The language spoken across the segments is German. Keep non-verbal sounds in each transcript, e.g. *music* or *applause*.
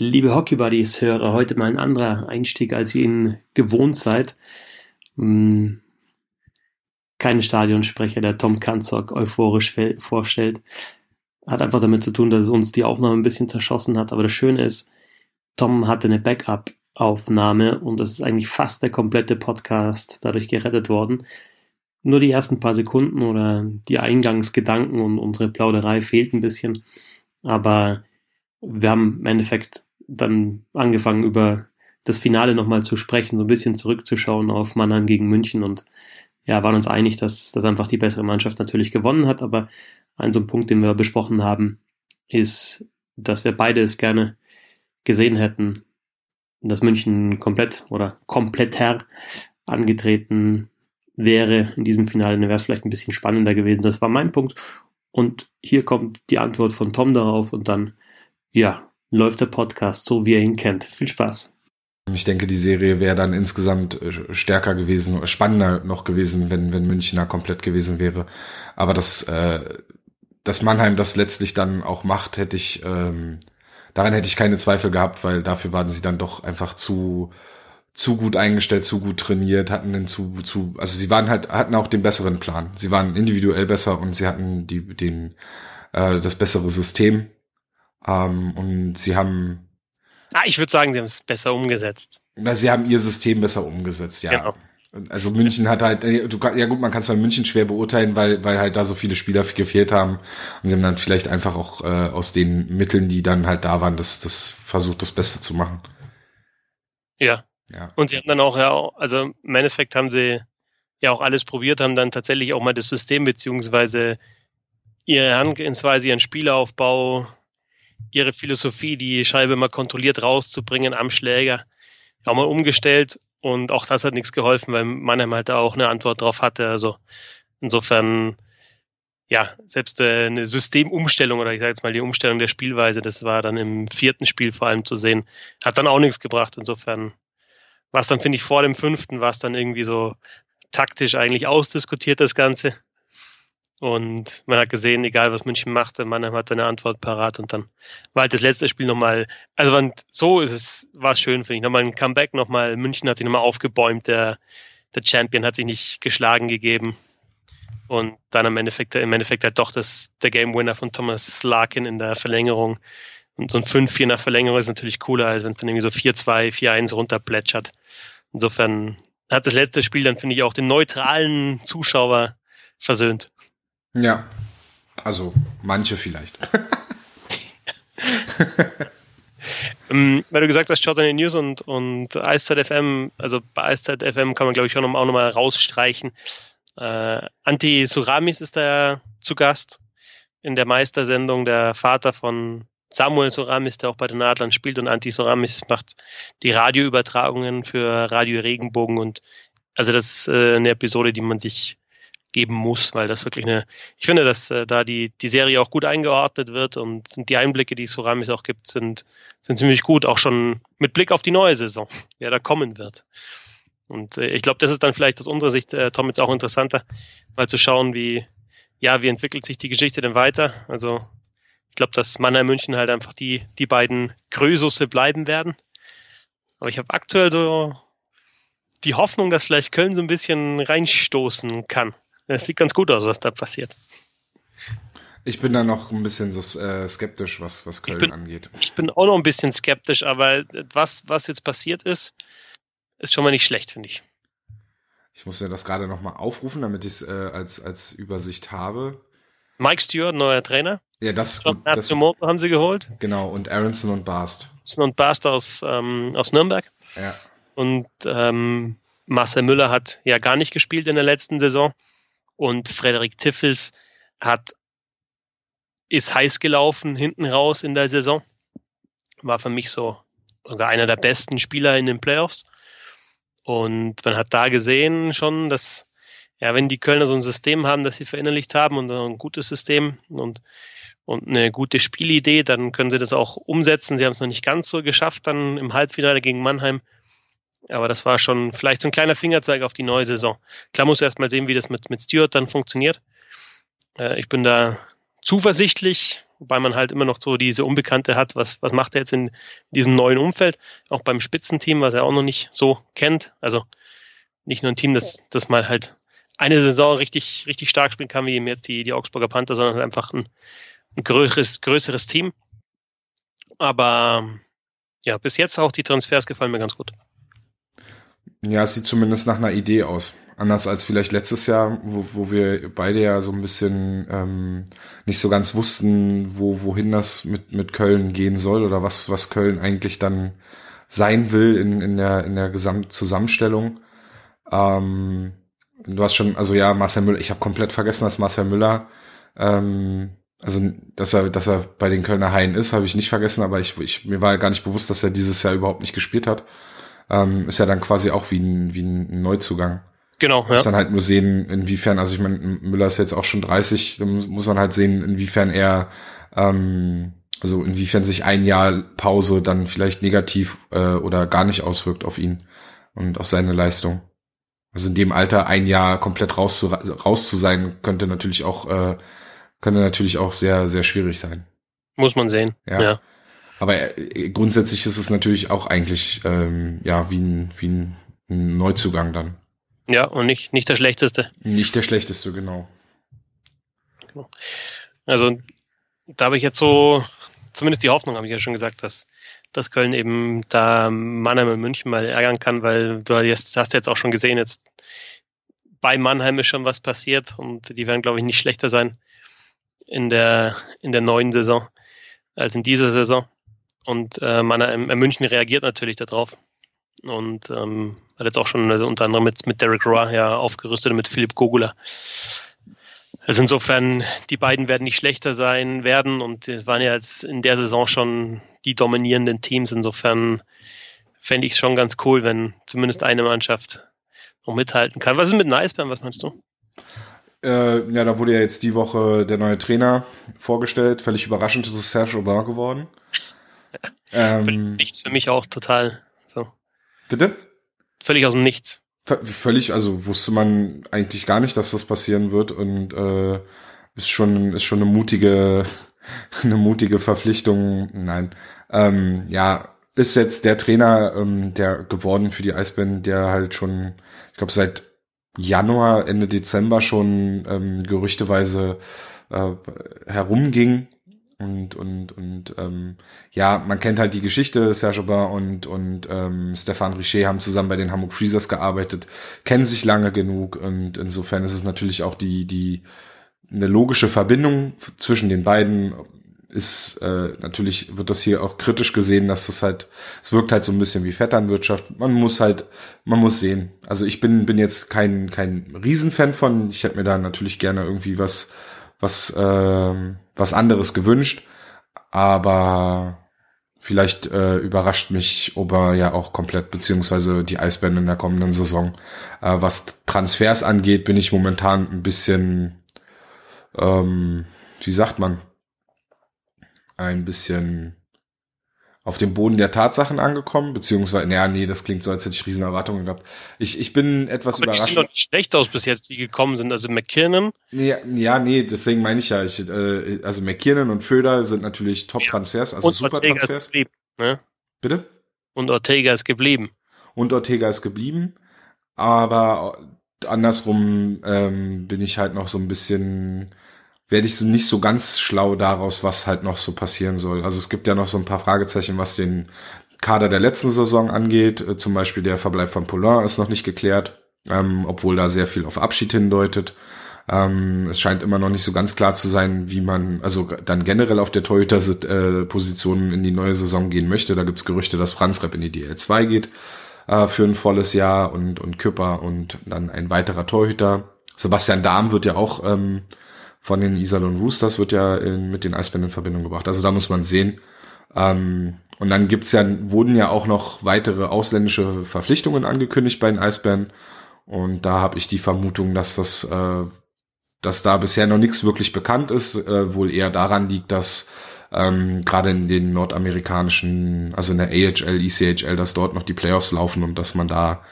Liebe Hockey Buddies Hörer, heute mal ein anderer Einstieg, als ihr ihn gewohnt seid. Hm, kein Stadionsprecher, der Tom Kanzok euphorisch vorstellt. Hat einfach damit zu tun, dass es uns die Aufnahme ein bisschen zerschossen hat. Aber das Schöne ist, Tom hatte eine Backup-Aufnahme und das ist eigentlich fast der komplette Podcast dadurch gerettet worden. Nur die ersten paar Sekunden oder die Eingangsgedanken und unsere Plauderei fehlt ein bisschen. Aber wir haben im Endeffekt dann angefangen über das Finale nochmal zu sprechen, so ein bisschen zurückzuschauen auf Mannheim gegen München und ja, waren uns einig, dass, dass einfach die bessere Mannschaft natürlich gewonnen hat, aber ein so ein Punkt, den wir besprochen haben, ist, dass wir beide es gerne gesehen hätten, dass München komplett oder kompletter angetreten wäre in diesem Finale, dann wäre es vielleicht ein bisschen spannender gewesen. Das war mein Punkt. Und hier kommt die Antwort von Tom darauf und dann, ja, läuft der Podcast so, wie ihr ihn kennt. Viel Spaß. Ich denke, die Serie wäre dann insgesamt äh, stärker gewesen, spannender noch gewesen, wenn, wenn Münchner komplett gewesen wäre. Aber das, äh, dass Mannheim das letztlich dann auch macht, hätte ich, ähm, daran hätte ich keine Zweifel gehabt, weil dafür waren sie dann doch einfach zu, zu gut eingestellt, zu gut trainiert, hatten den zu, zu, also sie waren halt, hatten auch den besseren Plan. Sie waren individuell besser und sie hatten die, den, äh, das bessere System. Ähm, und sie haben Ah, ich würde sagen, sie haben es besser umgesetzt. Na, sie haben ihr System besser umgesetzt, ja. Genau. Also München hat halt, äh, ja gut, man kann es bei München schwer beurteilen, weil, weil halt da so viele Spieler gefehlt haben. Und sie haben dann vielleicht einfach auch äh, aus den Mitteln, die dann halt da waren, das, das versucht, das Beste zu machen. Ja. ja. Und sie haben dann auch, ja, also im Endeffekt haben sie ja auch alles probiert, haben dann tatsächlich auch mal das System beziehungsweise ihre Herangehensweise, ihren Spielaufbau ihre Philosophie, die Scheibe mal kontrolliert rauszubringen am Schläger, auch mal umgestellt und auch das hat nichts geholfen, weil Mannheim halt da auch eine Antwort drauf hatte. Also insofern, ja, selbst äh, eine Systemumstellung oder ich sage jetzt mal die Umstellung der Spielweise, das war dann im vierten Spiel vor allem zu sehen, hat dann auch nichts gebracht. Insofern war es dann, finde ich, vor dem fünften, war es dann irgendwie so taktisch eigentlich ausdiskutiert, das Ganze. Und man hat gesehen, egal was München machte, Mannheim hatte eine Antwort parat und dann war halt das letzte Spiel nochmal, also so ist es, war es schön, finde ich. Nochmal ein Comeback, nochmal, München hat sich nochmal aufgebäumt, der, der Champion hat sich nicht geschlagen gegeben. Und dann im Endeffekt, im Endeffekt halt doch das, der Game Winner von Thomas Larkin in der Verlängerung. Und so ein 5-4 nach Verlängerung ist natürlich cooler, als wenn es dann irgendwie so 4-2, 4-1 runterplätschert. Insofern hat das letzte Spiel dann, finde ich, auch den neutralen Zuschauer versöhnt. Ja, also manche vielleicht. *laughs* ähm, weil du gesagt hast, Shot on the News und, und Eiszeit FM, also bei Eiszeit FM kann man glaube ich auch nochmal noch mal rausstreichen. Äh, Anti Suramis ist da zu Gast in der Meistersendung, der Vater von Samuel Suramis, der auch bei den Adlern spielt und Anti Suramis macht die Radioübertragungen für Radio Regenbogen und also das ist äh, eine Episode, die man sich geben muss, weil das wirklich eine, ich finde, dass äh, da die, die Serie auch gut eingeordnet wird und die Einblicke, die Suramis auch gibt, sind, sind ziemlich gut, auch schon mit Blick auf die neue Saison, *laughs* wer da kommen wird. Und äh, ich glaube, das ist dann vielleicht aus unserer Sicht, äh, Tom, jetzt auch interessanter, mal zu schauen, wie, ja, wie entwickelt sich die Geschichte denn weiter? Also, ich glaube, dass Mannheim München halt einfach die, die beiden Grösusse bleiben werden. Aber ich habe aktuell so die Hoffnung, dass vielleicht Köln so ein bisschen reinstoßen kann. Es sieht ganz gut aus, was da passiert. Ich bin da noch ein bisschen so äh, skeptisch, was, was Köln ich bin, angeht. Ich bin auch noch ein bisschen skeptisch, aber was, was jetzt passiert ist, ist schon mal nicht schlecht, finde ich. Ich muss mir das gerade nochmal aufrufen, damit ich es äh, als, als Übersicht habe. Mike Stewart, neuer Trainer. Ja, das, John das haben sie geholt. Genau, und Aronson und Barst. Aronson und Barst aus, ähm, aus Nürnberg. Ja. Und ähm, Marcel Müller hat ja gar nicht gespielt in der letzten Saison und Frederik Tiffels hat ist heiß gelaufen hinten raus in der Saison. War für mich so sogar einer der besten Spieler in den Playoffs. Und man hat da gesehen schon, dass, ja, wenn die Kölner so ein System haben, das sie verinnerlicht haben und ein gutes System und, und eine gute Spielidee, dann können sie das auch umsetzen. Sie haben es noch nicht ganz so geschafft, dann im Halbfinale gegen Mannheim aber das war schon vielleicht so ein kleiner Fingerzeig auf die neue Saison. Klar muss erst mal sehen, wie das mit, mit Stewart dann funktioniert. Äh, ich bin da zuversichtlich, wobei man halt immer noch so diese Unbekannte hat, was, was macht er jetzt in diesem neuen Umfeld, auch beim Spitzenteam, was er auch noch nicht so kennt. Also nicht nur ein Team, das, das mal halt eine Saison richtig, richtig stark spielen kann, wie eben jetzt die, die Augsburger Panther, sondern halt einfach ein, ein größeres, größeres Team. Aber ja, bis jetzt auch die Transfers gefallen mir ganz gut. Ja, es sieht zumindest nach einer Idee aus. Anders als vielleicht letztes Jahr, wo, wo wir beide ja so ein bisschen ähm, nicht so ganz wussten, wo, wohin das mit, mit Köln gehen soll oder was, was Köln eigentlich dann sein will in, in der, in der Gesamtzusammenstellung. Ähm, du hast schon, also ja, Marcel Müller, ich habe komplett vergessen, dass Marcel Müller, ähm, also dass er, dass er bei den Kölner Haien ist, habe ich nicht vergessen, aber ich, ich, mir war gar nicht bewusst, dass er dieses Jahr überhaupt nicht gespielt hat ähm, ist ja dann quasi auch wie ein, wie ein Neuzugang. Genau, ja. Muss dann halt nur sehen, inwiefern, also ich meine, Müller ist jetzt auch schon 30, dann muss man halt sehen, inwiefern er, ähm, also inwiefern sich ein Jahr Pause dann vielleicht negativ äh, oder gar nicht auswirkt auf ihn und auf seine Leistung. Also in dem Alter ein Jahr komplett raus zu, raus zu sein, könnte natürlich auch, äh, könnte natürlich auch sehr, sehr schwierig sein. Muss man sehen, ja. ja. Aber äh, grundsätzlich ist es natürlich auch eigentlich ähm, ja wie ein, wie ein Neuzugang dann. Ja, und nicht, nicht der schlechteste. Nicht der schlechteste, genau. genau. Also da habe ich jetzt so, zumindest die Hoffnung, habe ich ja schon gesagt, dass, dass Köln eben da Mannheim und München mal ärgern kann, weil du hast, hast jetzt auch schon gesehen, jetzt bei Mannheim ist schon was passiert und die werden, glaube ich, nicht schlechter sein in der, in der neuen Saison als in dieser Saison. Und äh, man, äh, München reagiert natürlich darauf. Und ähm, hat jetzt auch schon also unter anderem mit, mit Derek Roy ja aufgerüstet und mit Philipp Gogula. Also insofern, die beiden werden nicht schlechter sein werden und es waren ja jetzt in der Saison schon die dominierenden Teams. Insofern fände ich es schon ganz cool, wenn zumindest eine Mannschaft noch mithalten kann. Was ist mit den Eisbären? Was meinst du? Äh, ja, da wurde ja jetzt die Woche der neue Trainer vorgestellt. Völlig überraschend ist es Serge Aubin geworden. Ähm, nichts für mich auch total. So. Bitte? Völlig aus dem Nichts. V völlig, also wusste man eigentlich gar nicht, dass das passieren wird und äh, ist schon ist schon eine mutige *laughs* eine mutige Verpflichtung. Nein, ähm, ja, ist jetzt der Trainer, ähm, der geworden für die Eisbären, der halt schon, ich glaube seit Januar Ende Dezember schon ähm, gerüchteweise äh, herumging und und und ähm, ja, man kennt halt die Geschichte. Serge Aubin und und ähm, Stefan Richer haben zusammen bei den Hamburg Freezers gearbeitet, kennen sich lange genug und insofern ist es natürlich auch die die eine logische Verbindung zwischen den beiden ist äh, natürlich wird das hier auch kritisch gesehen, dass das halt es wirkt halt so ein bisschen wie Vetternwirtschaft. Man muss halt man muss sehen. Also ich bin bin jetzt kein kein Riesenfan von. Ich hätte mir da natürlich gerne irgendwie was was, äh, was anderes gewünscht. Aber vielleicht äh, überrascht mich Ober ja auch komplett, beziehungsweise die Eisbären in der kommenden Saison. Äh, was Transfers angeht, bin ich momentan ein bisschen, ähm, wie sagt man, ein bisschen auf dem Boden der Tatsachen angekommen, beziehungsweise, naja, nee, das klingt so, als hätte ich riesen Erwartungen gehabt. Ich, ich bin etwas Aber überrascht. Die sehen doch nicht schlecht aus bis jetzt, die gekommen sind. Also McKinnon. Nee, ja, nee, deswegen meine ich ja, ich, äh, also McKinnon und Föder sind natürlich Top-Transfers, also super Transfers. Geblieben, ne? Bitte? Und Ortega ist geblieben. Und Ortega ist geblieben, aber andersrum ähm, bin ich halt noch so ein bisschen werde ich so nicht so ganz schlau daraus, was halt noch so passieren soll. Also es gibt ja noch so ein paar Fragezeichen, was den Kader der letzten Saison angeht. Äh, zum Beispiel der Verbleib von Poulain ist noch nicht geklärt, ähm, obwohl da sehr viel auf Abschied hindeutet. Ähm, es scheint immer noch nicht so ganz klar zu sein, wie man also dann generell auf der Torhüter-Position in die neue Saison gehen möchte. Da gibt's Gerüchte, dass Franz Repp in die DL2 geht äh, für ein volles Jahr und, und Küpper und dann ein weiterer Torhüter. Sebastian Dahm wird ja auch ähm, von den Iserlohn Roosters wird ja in, mit den Eisbären in Verbindung gebracht. Also da muss man sehen. Ähm, und dann gibt's ja, wurden ja auch noch weitere ausländische Verpflichtungen angekündigt bei den Eisbären. Und da habe ich die Vermutung, dass das, äh, dass da bisher noch nichts wirklich bekannt ist, äh, wohl eher daran liegt, dass ähm, gerade in den nordamerikanischen, also in der AHL, ECHL, dass dort noch die Playoffs laufen und dass man da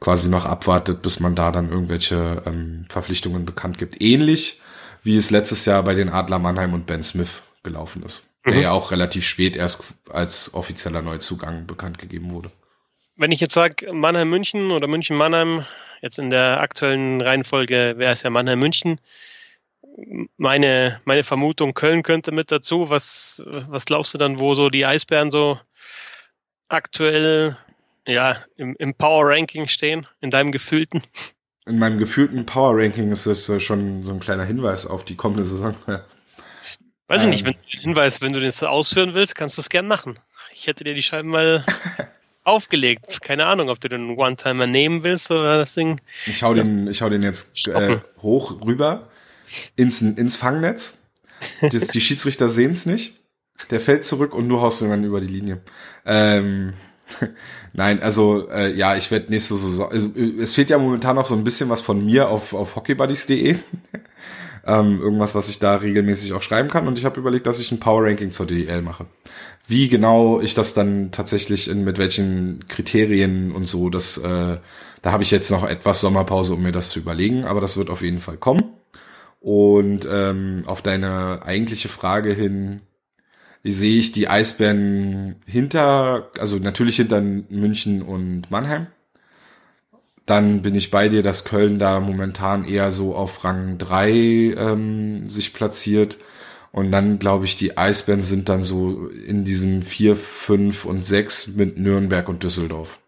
quasi noch abwartet, bis man da dann irgendwelche ähm, Verpflichtungen bekannt gibt. Ähnlich wie es letztes Jahr bei den Adler Mannheim und Ben Smith gelaufen ist. Der mhm. ja auch relativ spät erst als offizieller Neuzugang bekannt gegeben wurde. Wenn ich jetzt sage Mannheim-München oder München-Mannheim, jetzt in der aktuellen Reihenfolge wäre es ja Mannheim-München. Meine, meine Vermutung, Köln könnte mit dazu. Was, was glaubst du dann, wo so die Eisbären so aktuell ja, im, im Power Ranking stehen, in deinem gefühlten? In meinem gefühlten Power Ranking ist das äh, schon so ein kleiner Hinweis auf die kommende Saison. *laughs* Weiß ich nicht, ähm. wenn du den Hinweis, wenn du das ausführen willst, kannst du es gern machen. Ich hätte dir die Scheiben mal *laughs* aufgelegt. Keine Ahnung, ob du den One-Timer nehmen willst oder das Ding. Ich hau den, ich hau den jetzt äh, hoch rüber ins, ins Fangnetz. Das, die *laughs* Schiedsrichter sehen es nicht. Der fällt zurück und du haust ihn dann über die Linie. Ähm, *laughs* Nein, also äh, ja, ich werde nächste Saison. Also, es fehlt ja momentan noch so ein bisschen was von mir auf, auf hockeybuddies.de. *laughs* ähm, irgendwas, was ich da regelmäßig auch schreiben kann. Und ich habe überlegt, dass ich ein Power Ranking zur DEL mache. Wie genau ich das dann tatsächlich in mit welchen Kriterien und so, das äh, da habe ich jetzt noch etwas Sommerpause, um mir das zu überlegen, aber das wird auf jeden Fall kommen. Und ähm, auf deine eigentliche Frage hin, sehe ich die Eisbären hinter, also natürlich hinter München und Mannheim. Dann bin ich bei dir, dass Köln da momentan eher so auf Rang drei ähm, sich platziert. Und dann glaube ich, die Eisbären sind dann so in diesem vier, fünf und sechs mit Nürnberg und Düsseldorf.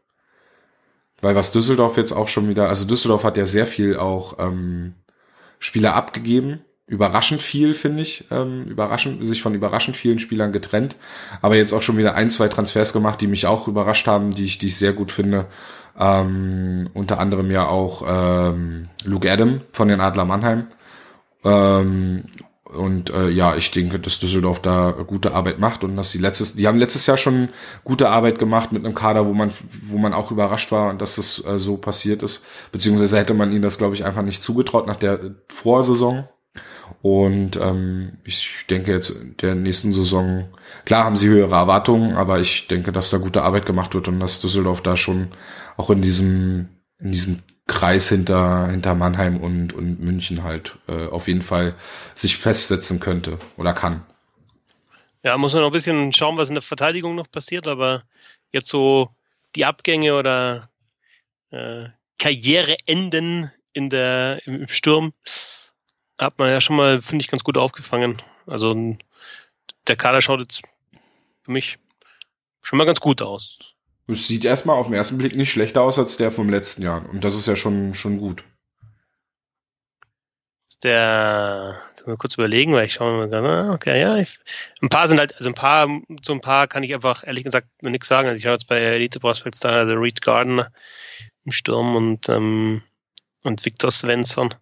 Weil was Düsseldorf jetzt auch schon wieder, also Düsseldorf hat ja sehr viel auch ähm, Spieler abgegeben überraschend viel, finde ich, ähm, überraschend, sich von überraschend vielen Spielern getrennt, aber jetzt auch schon wieder ein, zwei Transfers gemacht, die mich auch überrascht haben, die ich, die ich sehr gut finde. Ähm, unter anderem ja auch ähm, Luke Adam von den Adler Mannheim. Ähm, und äh, ja, ich denke, dass Düsseldorf da gute Arbeit macht und dass sie letztes, die haben letztes Jahr schon gute Arbeit gemacht mit einem Kader, wo man, wo man auch überrascht war, dass das äh, so passiert ist. Beziehungsweise hätte man ihnen das, glaube ich, einfach nicht zugetraut nach der Vorsaison. Und ähm, ich denke jetzt der nächsten Saison, klar haben sie höhere Erwartungen, aber ich denke, dass da gute Arbeit gemacht wird und dass Düsseldorf da schon auch in diesem, in diesem Kreis hinter, hinter Mannheim und, und München halt äh, auf jeden Fall sich festsetzen könnte oder kann. Ja, muss man noch ein bisschen schauen, was in der Verteidigung noch passiert, aber jetzt so die Abgänge oder äh, Karriereenden in der, im Sturm hat man ja schon mal, finde ich, ganz gut aufgefangen. Also der Kader schaut jetzt für mich schon mal ganz gut aus. Es sieht erstmal auf den ersten Blick nicht schlechter aus als der vom letzten Jahr. Und das ist ja schon, schon gut. Ist der, mal kurz überlegen, weil ich schaue mal gerade, ah, okay, ja, ich, ein paar sind halt, also ein paar, so ein paar kann ich einfach ehrlich gesagt nichts sagen. Also ich habe jetzt bei Elite Prospects da, also Reed Gardner im Sturm und, ähm, und Victor Svensson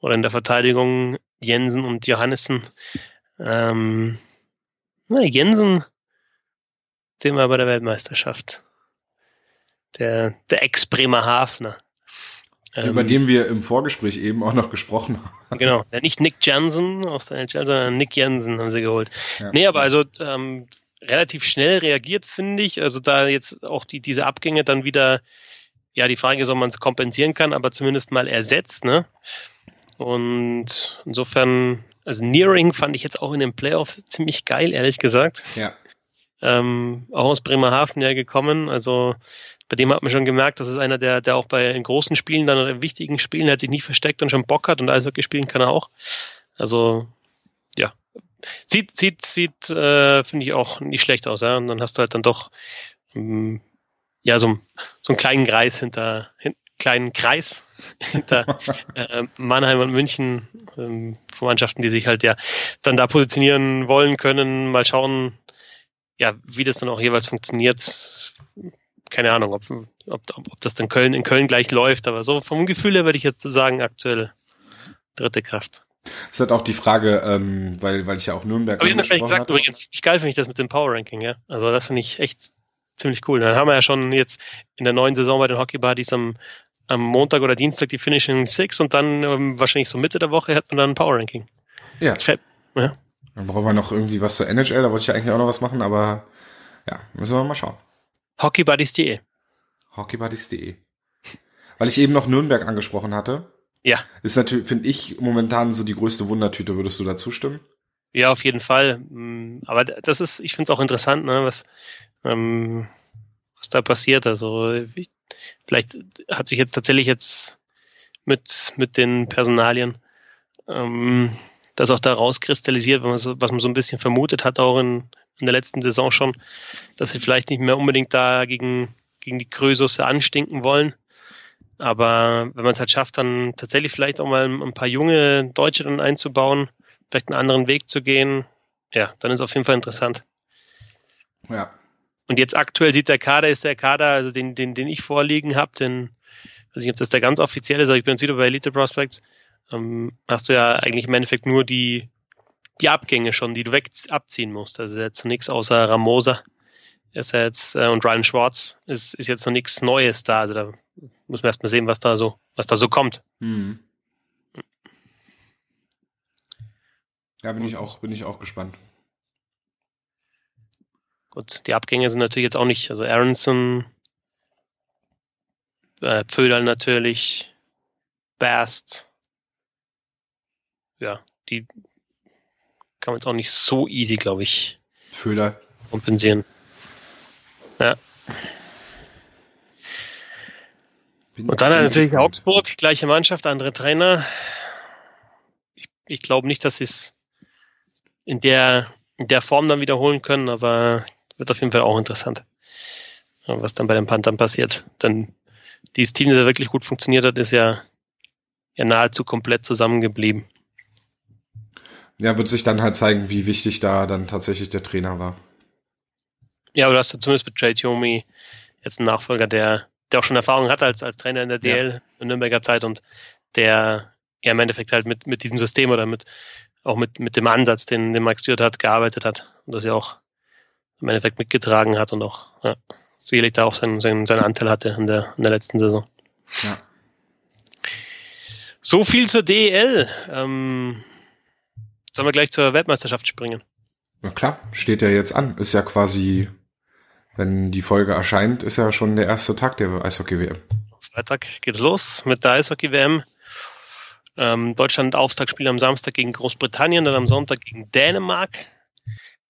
oder in der Verteidigung Jensen und Johannessen. Ähm, na, Jensen, den wir bei der Weltmeisterschaft. Der, der Ex-Bremerhavener. Über ähm, den wir im Vorgespräch eben auch noch gesprochen haben. Genau, ja, nicht Nick Jensen aus der NHL, sondern Nick Jensen haben sie geholt. Ja. Nee, aber also ähm, relativ schnell reagiert, finde ich. Also da jetzt auch die, diese Abgänge dann wieder, ja, die Frage ist, ob man es kompensieren kann, aber zumindest mal ersetzt, ne? Und insofern, also Nearing fand ich jetzt auch in den Playoffs ziemlich geil, ehrlich gesagt. Ja. Ähm, auch aus Bremerhaven ja gekommen. Also bei dem hat man schon gemerkt, das ist einer, der, der auch bei großen Spielen, dann oder wichtigen Spielen, hat sich nicht versteckt und schon Bock hat und Eishockey spielen kann er auch. Also ja, sieht, sieht, sieht, äh, finde ich auch nicht schlecht aus. Ja? Und dann hast du halt dann doch ähm, ja so, so einen kleinen Kreis hinter, hin, kleinen Kreis hinter *laughs* äh, Mannheim und München ähm, Mannschaften, die sich halt ja dann da positionieren wollen können. Mal schauen, ja, wie das dann auch jeweils funktioniert. Keine Ahnung, ob, ob, ob das dann Köln in Köln gleich läuft, aber so vom Gefühl her würde ich jetzt sagen, aktuell dritte Kraft. Das ist halt auch die Frage, ähm, weil, weil ich ja auch Nürnberg. Aber ich habe vielleicht gesagt, hatte. übrigens, wie geil finde ich das mit dem Power Ranking, ja. Also das finde ich echt ziemlich cool. Dann haben wir ja schon jetzt in der neuen Saison bei den Hockey Buddies am am Montag oder Dienstag die Finishing Six und dann ähm, wahrscheinlich so Mitte der Woche hat man dann ein Power Ranking. Ja. ja. Dann brauchen wir noch irgendwie was zur NHL, da wollte ich ja eigentlich auch noch was machen, aber ja, müssen wir mal schauen. Hockeybuddies.de. Hockeybuddies.de. Weil ich eben noch Nürnberg angesprochen hatte. Ja. Ist natürlich, finde ich, momentan so die größte Wundertüte. Würdest du da zustimmen? Ja, auf jeden Fall. Mm, aber das ist, ich finde es auch interessant, ne, was, ähm, was da passiert. Also ich, vielleicht hat sich jetzt tatsächlich jetzt mit, mit den Personalien ähm, das auch da rauskristallisiert, was man, so, was man so ein bisschen vermutet hat, auch in, in der letzten Saison schon, dass sie vielleicht nicht mehr unbedingt da gegen, gegen die Krösusse anstinken wollen. Aber wenn man es halt schafft, dann tatsächlich vielleicht auch mal ein paar junge Deutsche dann einzubauen, vielleicht einen anderen Weg zu gehen, ja, dann ist auf jeden Fall interessant. Ja. Und jetzt aktuell sieht der Kader, ist der Kader, also den, den, den ich vorliegen habe, den, weiß nicht, ob das der ganz offizielle ist, aber ich bin jetzt wieder bei Elite Prospects, ähm, hast du ja eigentlich im Endeffekt nur die, die Abgänge schon, die du weg abziehen musst. Also jetzt nichts außer Ramosa ist ja jetzt, äh, und Ryan Schwartz ist, ist jetzt noch nichts Neues da. Also da muss man erstmal sehen, was da so, was da so kommt. Mhm. Ja, bin ich auch, bin ich auch gespannt. Gut, die Abgänge sind natürlich jetzt auch nicht, also Aronson, äh, Pföderl natürlich, Bast, ja, die kann man jetzt auch nicht so easy, glaube ich, Föder. kompensieren. Ja. Bin Und dann natürlich Augsburg, gleiche Mannschaft, andere Trainer. Ich, ich glaube nicht, dass sie es in der, in der Form dann wiederholen können, aber wird auf jeden Fall auch interessant, was dann bei den Panthern passiert. Denn dieses Team, das wirklich gut funktioniert hat, ist ja, ja nahezu komplett zusammengeblieben. Ja, wird sich dann halt zeigen, wie wichtig da dann tatsächlich der Trainer war. Ja, aber du hast ja zumindest mit Jay Tomi jetzt einen Nachfolger, der, der auch schon Erfahrung hat als, als Trainer in der DL ja. in Nürnberger Zeit und der ja im Endeffekt halt mit, mit diesem System oder mit, auch mit, mit dem Ansatz, den, den Mike Stewart hat, gearbeitet hat und das ja auch im Endeffekt mitgetragen hat und auch ja, sicherlich da auch seinen, seinen, seinen Anteil hatte in der, in der letzten Saison. Ja. So viel zur DEL. Ähm, sollen wir gleich zur Weltmeisterschaft springen? Na klar, steht ja jetzt an. Ist ja quasi, wenn die Folge erscheint, ist ja schon der erste Tag der Eishockey-WM. Freitag geht's los mit der Eishockey-WM. Ähm, Deutschland Auftaktspiel am Samstag gegen Großbritannien, dann am Sonntag gegen Dänemark.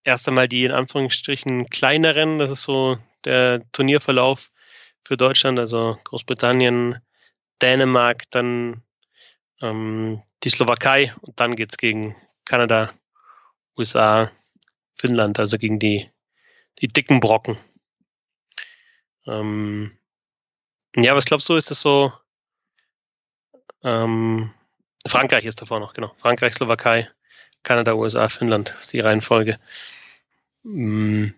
Erst einmal die in Anführungsstrichen kleineren, das ist so der Turnierverlauf für Deutschland, also Großbritannien, Dänemark, dann ähm, die Slowakei und dann geht's gegen Kanada, USA, Finnland, also gegen die, die dicken Brocken. Ähm, ja, was glaubst du, ist das so? Ähm, Frankreich ist davor noch, genau. Frankreich, Slowakei, Kanada, USA, Finnland ist die Reihenfolge. Hm,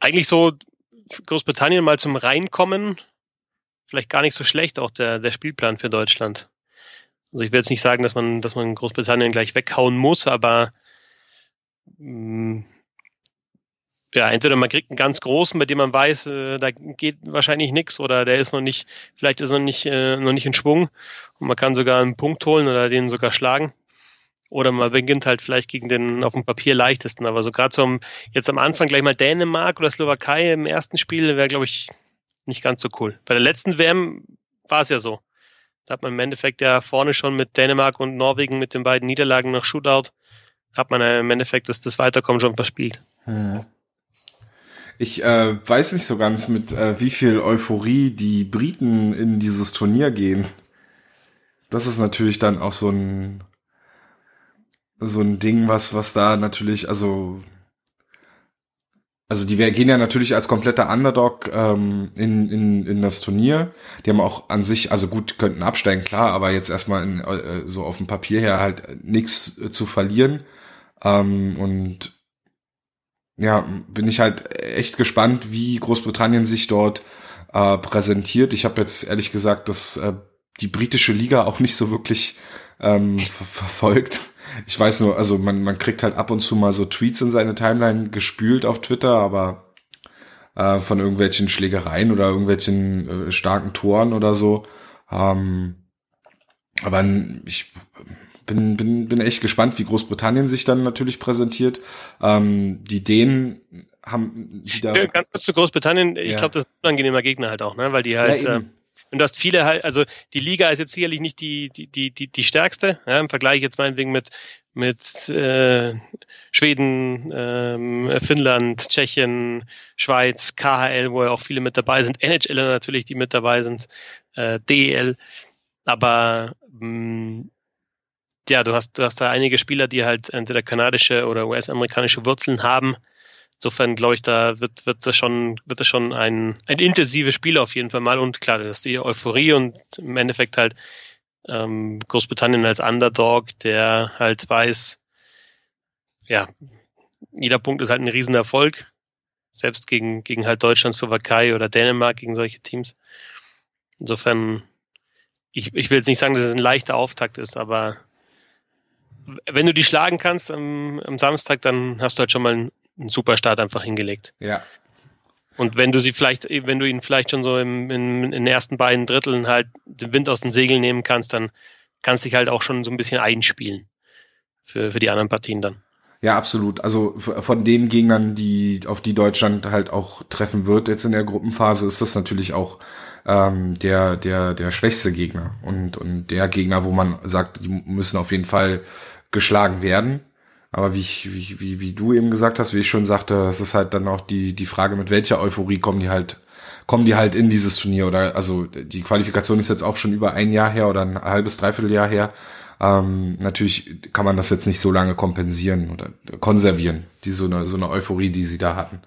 eigentlich so Großbritannien mal zum Reinkommen, vielleicht gar nicht so schlecht, auch der, der Spielplan für Deutschland. Also ich will jetzt nicht sagen, dass man, dass man Großbritannien gleich weghauen muss, aber hm, ja, entweder man kriegt einen ganz großen, bei dem man weiß, äh, da geht wahrscheinlich nichts oder der ist noch nicht, vielleicht ist er noch nicht, äh, noch nicht in Schwung und man kann sogar einen Punkt holen oder den sogar schlagen. Oder man beginnt halt vielleicht gegen den auf dem Papier leichtesten. Aber so gerade zum jetzt am Anfang gleich mal Dänemark oder Slowakei im ersten Spiel wäre, glaube ich, nicht ganz so cool. Bei der letzten WM war es ja so. Da hat man im Endeffekt ja vorne schon mit Dänemark und Norwegen mit den beiden Niederlagen nach Shootout, hat man im Endeffekt das, das Weiterkommen schon verspielt. Hm. Ich äh, weiß nicht so ganz, mit äh, wie viel Euphorie die Briten in dieses Turnier gehen. Das ist natürlich dann auch so ein so ein Ding, was was da natürlich, also also die gehen ja natürlich als kompletter Underdog ähm, in, in, in das Turnier. Die haben auch an sich, also gut, könnten absteigen, klar, aber jetzt erstmal in, äh, so auf dem Papier her halt nichts äh, zu verlieren. Ähm, und ja, bin ich halt echt gespannt, wie Großbritannien sich dort äh, präsentiert. Ich habe jetzt ehrlich gesagt, dass äh, die britische Liga auch nicht so wirklich ähm, ver verfolgt. Ich weiß nur, also man, man kriegt halt ab und zu mal so Tweets in seine Timeline gespült auf Twitter, aber äh, von irgendwelchen Schlägereien oder irgendwelchen äh, starken Toren oder so. Ähm, aber ich bin, bin, bin echt gespannt, wie Großbritannien sich dann natürlich präsentiert. Ähm, die Dänen haben wieder. Ganz kurz zu Großbritannien, ich ja. glaube, das ist ein unangenehmer Gegner halt auch, ne? Weil die halt. Ja, äh, und du hast viele halt, also die Liga ist jetzt sicherlich nicht die, die, die, die, die stärkste, ja, im Vergleich jetzt meinetwegen mit, mit äh, Schweden, ähm, Finnland, Tschechien, Schweiz, KHL, wo ja auch viele mit dabei sind, NHL natürlich, die mit dabei sind, äh, DEL. Aber mh, mm, ja, du hast, du hast da einige Spieler, die halt entweder kanadische oder US-amerikanische Wurzeln haben. Insofern glaube ich, da wird, wird das schon, wird das schon ein, ein intensives Spiel auf jeden Fall mal. Und klar, das ist die Euphorie und im Endeffekt halt ähm, Großbritannien als Underdog, der halt weiß, ja, jeder Punkt ist halt ein Riesenerfolg. Selbst gegen, gegen halt Deutschland, Slowakei oder Dänemark, gegen solche Teams. Insofern, ich, ich will jetzt nicht sagen, dass es ein leichter Auftakt ist, aber wenn du die schlagen kannst am, am Samstag, dann hast du halt schon mal einen super Start einfach hingelegt. Ja. Und wenn du sie vielleicht, wenn du ihn vielleicht schon so im, in, in den ersten beiden Dritteln halt den Wind aus den Segeln nehmen kannst, dann kannst du dich halt auch schon so ein bisschen einspielen für, für die anderen Partien dann. Ja, absolut. Also von den Gegnern, die auf die Deutschland halt auch treffen wird jetzt in der Gruppenphase, ist das natürlich auch ähm, der der der schwächste Gegner und und der Gegner, wo man sagt, die müssen auf jeden Fall geschlagen werden. Aber wie, ich, wie, wie, wie du eben gesagt hast, wie ich schon sagte, es ist halt dann auch die, die Frage, mit welcher Euphorie kommen die halt, kommen die halt in dieses Turnier oder, also die Qualifikation ist jetzt auch schon über ein Jahr her oder ein halbes, dreiviertel Jahr her. Ähm, natürlich kann man das jetzt nicht so lange kompensieren oder konservieren, die so eine, so eine Euphorie, die sie da hatten.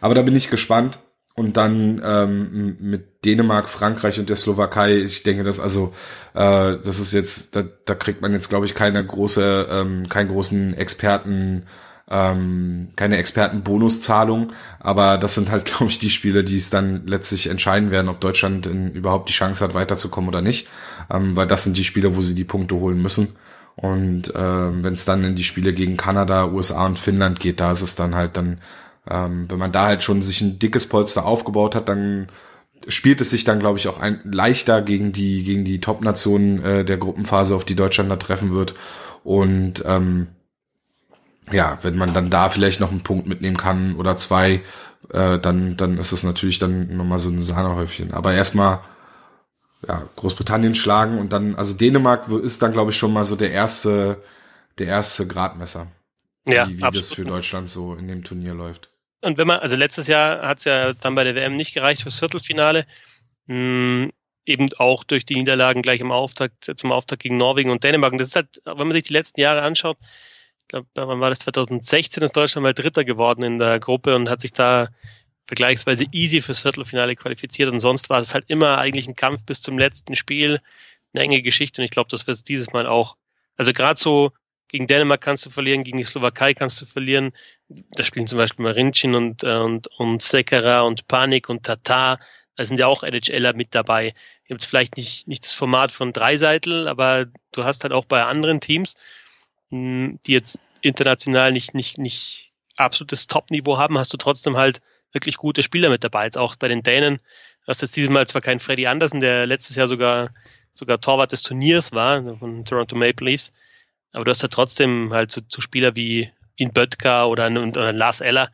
Aber da bin ich gespannt und dann ähm, mit Dänemark, Frankreich und der Slowakei. Ich denke, dass also äh, das ist jetzt, da, da kriegt man jetzt glaube ich keine große, ähm, keinen großen Experten, ähm, keine Expertenbonuszahlung, aber das sind halt *laughs* glaube ich die Spiele, die es dann letztlich entscheiden werden, ob Deutschland in, überhaupt die Chance hat weiterzukommen oder nicht, ähm, weil das sind die Spiele, wo sie die Punkte holen müssen. Und äh, wenn es dann in die Spiele gegen Kanada, USA und Finnland geht, da ist es dann halt dann ähm, wenn man da halt schon sich ein dickes Polster aufgebaut hat, dann spielt es sich dann, glaube ich, auch ein, leichter gegen die, gegen die Top-Nationen äh, der Gruppenphase, auf die Deutschland da treffen wird. Und ähm, ja, wenn man dann da vielleicht noch einen Punkt mitnehmen kann oder zwei, äh, dann, dann ist es natürlich dann nochmal so ein Sahnehäufchen. Aber erstmal ja, Großbritannien schlagen und dann, also Dänemark ist dann, glaube ich, schon mal so der erste, der erste Gradmesser. Ja, wie, wie das für Deutschland so in dem Turnier läuft. Und wenn man, also letztes Jahr hat es ja dann bei der WM nicht gereicht fürs Viertelfinale, mh, hm, eben auch durch die Niederlagen gleich im Auftakt, zum Auftakt gegen Norwegen und Dänemark. Und das ist halt, wenn man sich die letzten Jahre anschaut, ich glaube, wann war das 2016, ist Deutschland mal Dritter geworden in der Gruppe und hat sich da vergleichsweise easy fürs Viertelfinale qualifiziert. Und sonst war es halt immer eigentlich ein Kampf bis zum letzten Spiel, eine enge Geschichte. Und ich glaube, das wird es dieses Mal auch. Also gerade so gegen Dänemark kannst du verlieren, gegen die Slowakei kannst du verlieren. Da spielen zum Beispiel Marincin und, äh, und, und Sekera und Panik und Tatar. Da sind ja auch NHLer mit dabei. Ihr habt vielleicht nicht, nicht das Format von Dreiseitel, aber du hast halt auch bei anderen Teams, hm, die jetzt international nicht, nicht, nicht absolutes Top-Niveau haben, hast du trotzdem halt wirklich gute Spieler mit dabei. Jetzt auch bei den Dänen. Du hast jetzt dieses Mal zwar keinen Freddy Andersen, der letztes Jahr sogar, sogar Torwart des Turniers war, von Toronto Maple Leafs. Aber du hast ja trotzdem halt so, so Spieler wie in Böttger oder, oder Lars Eller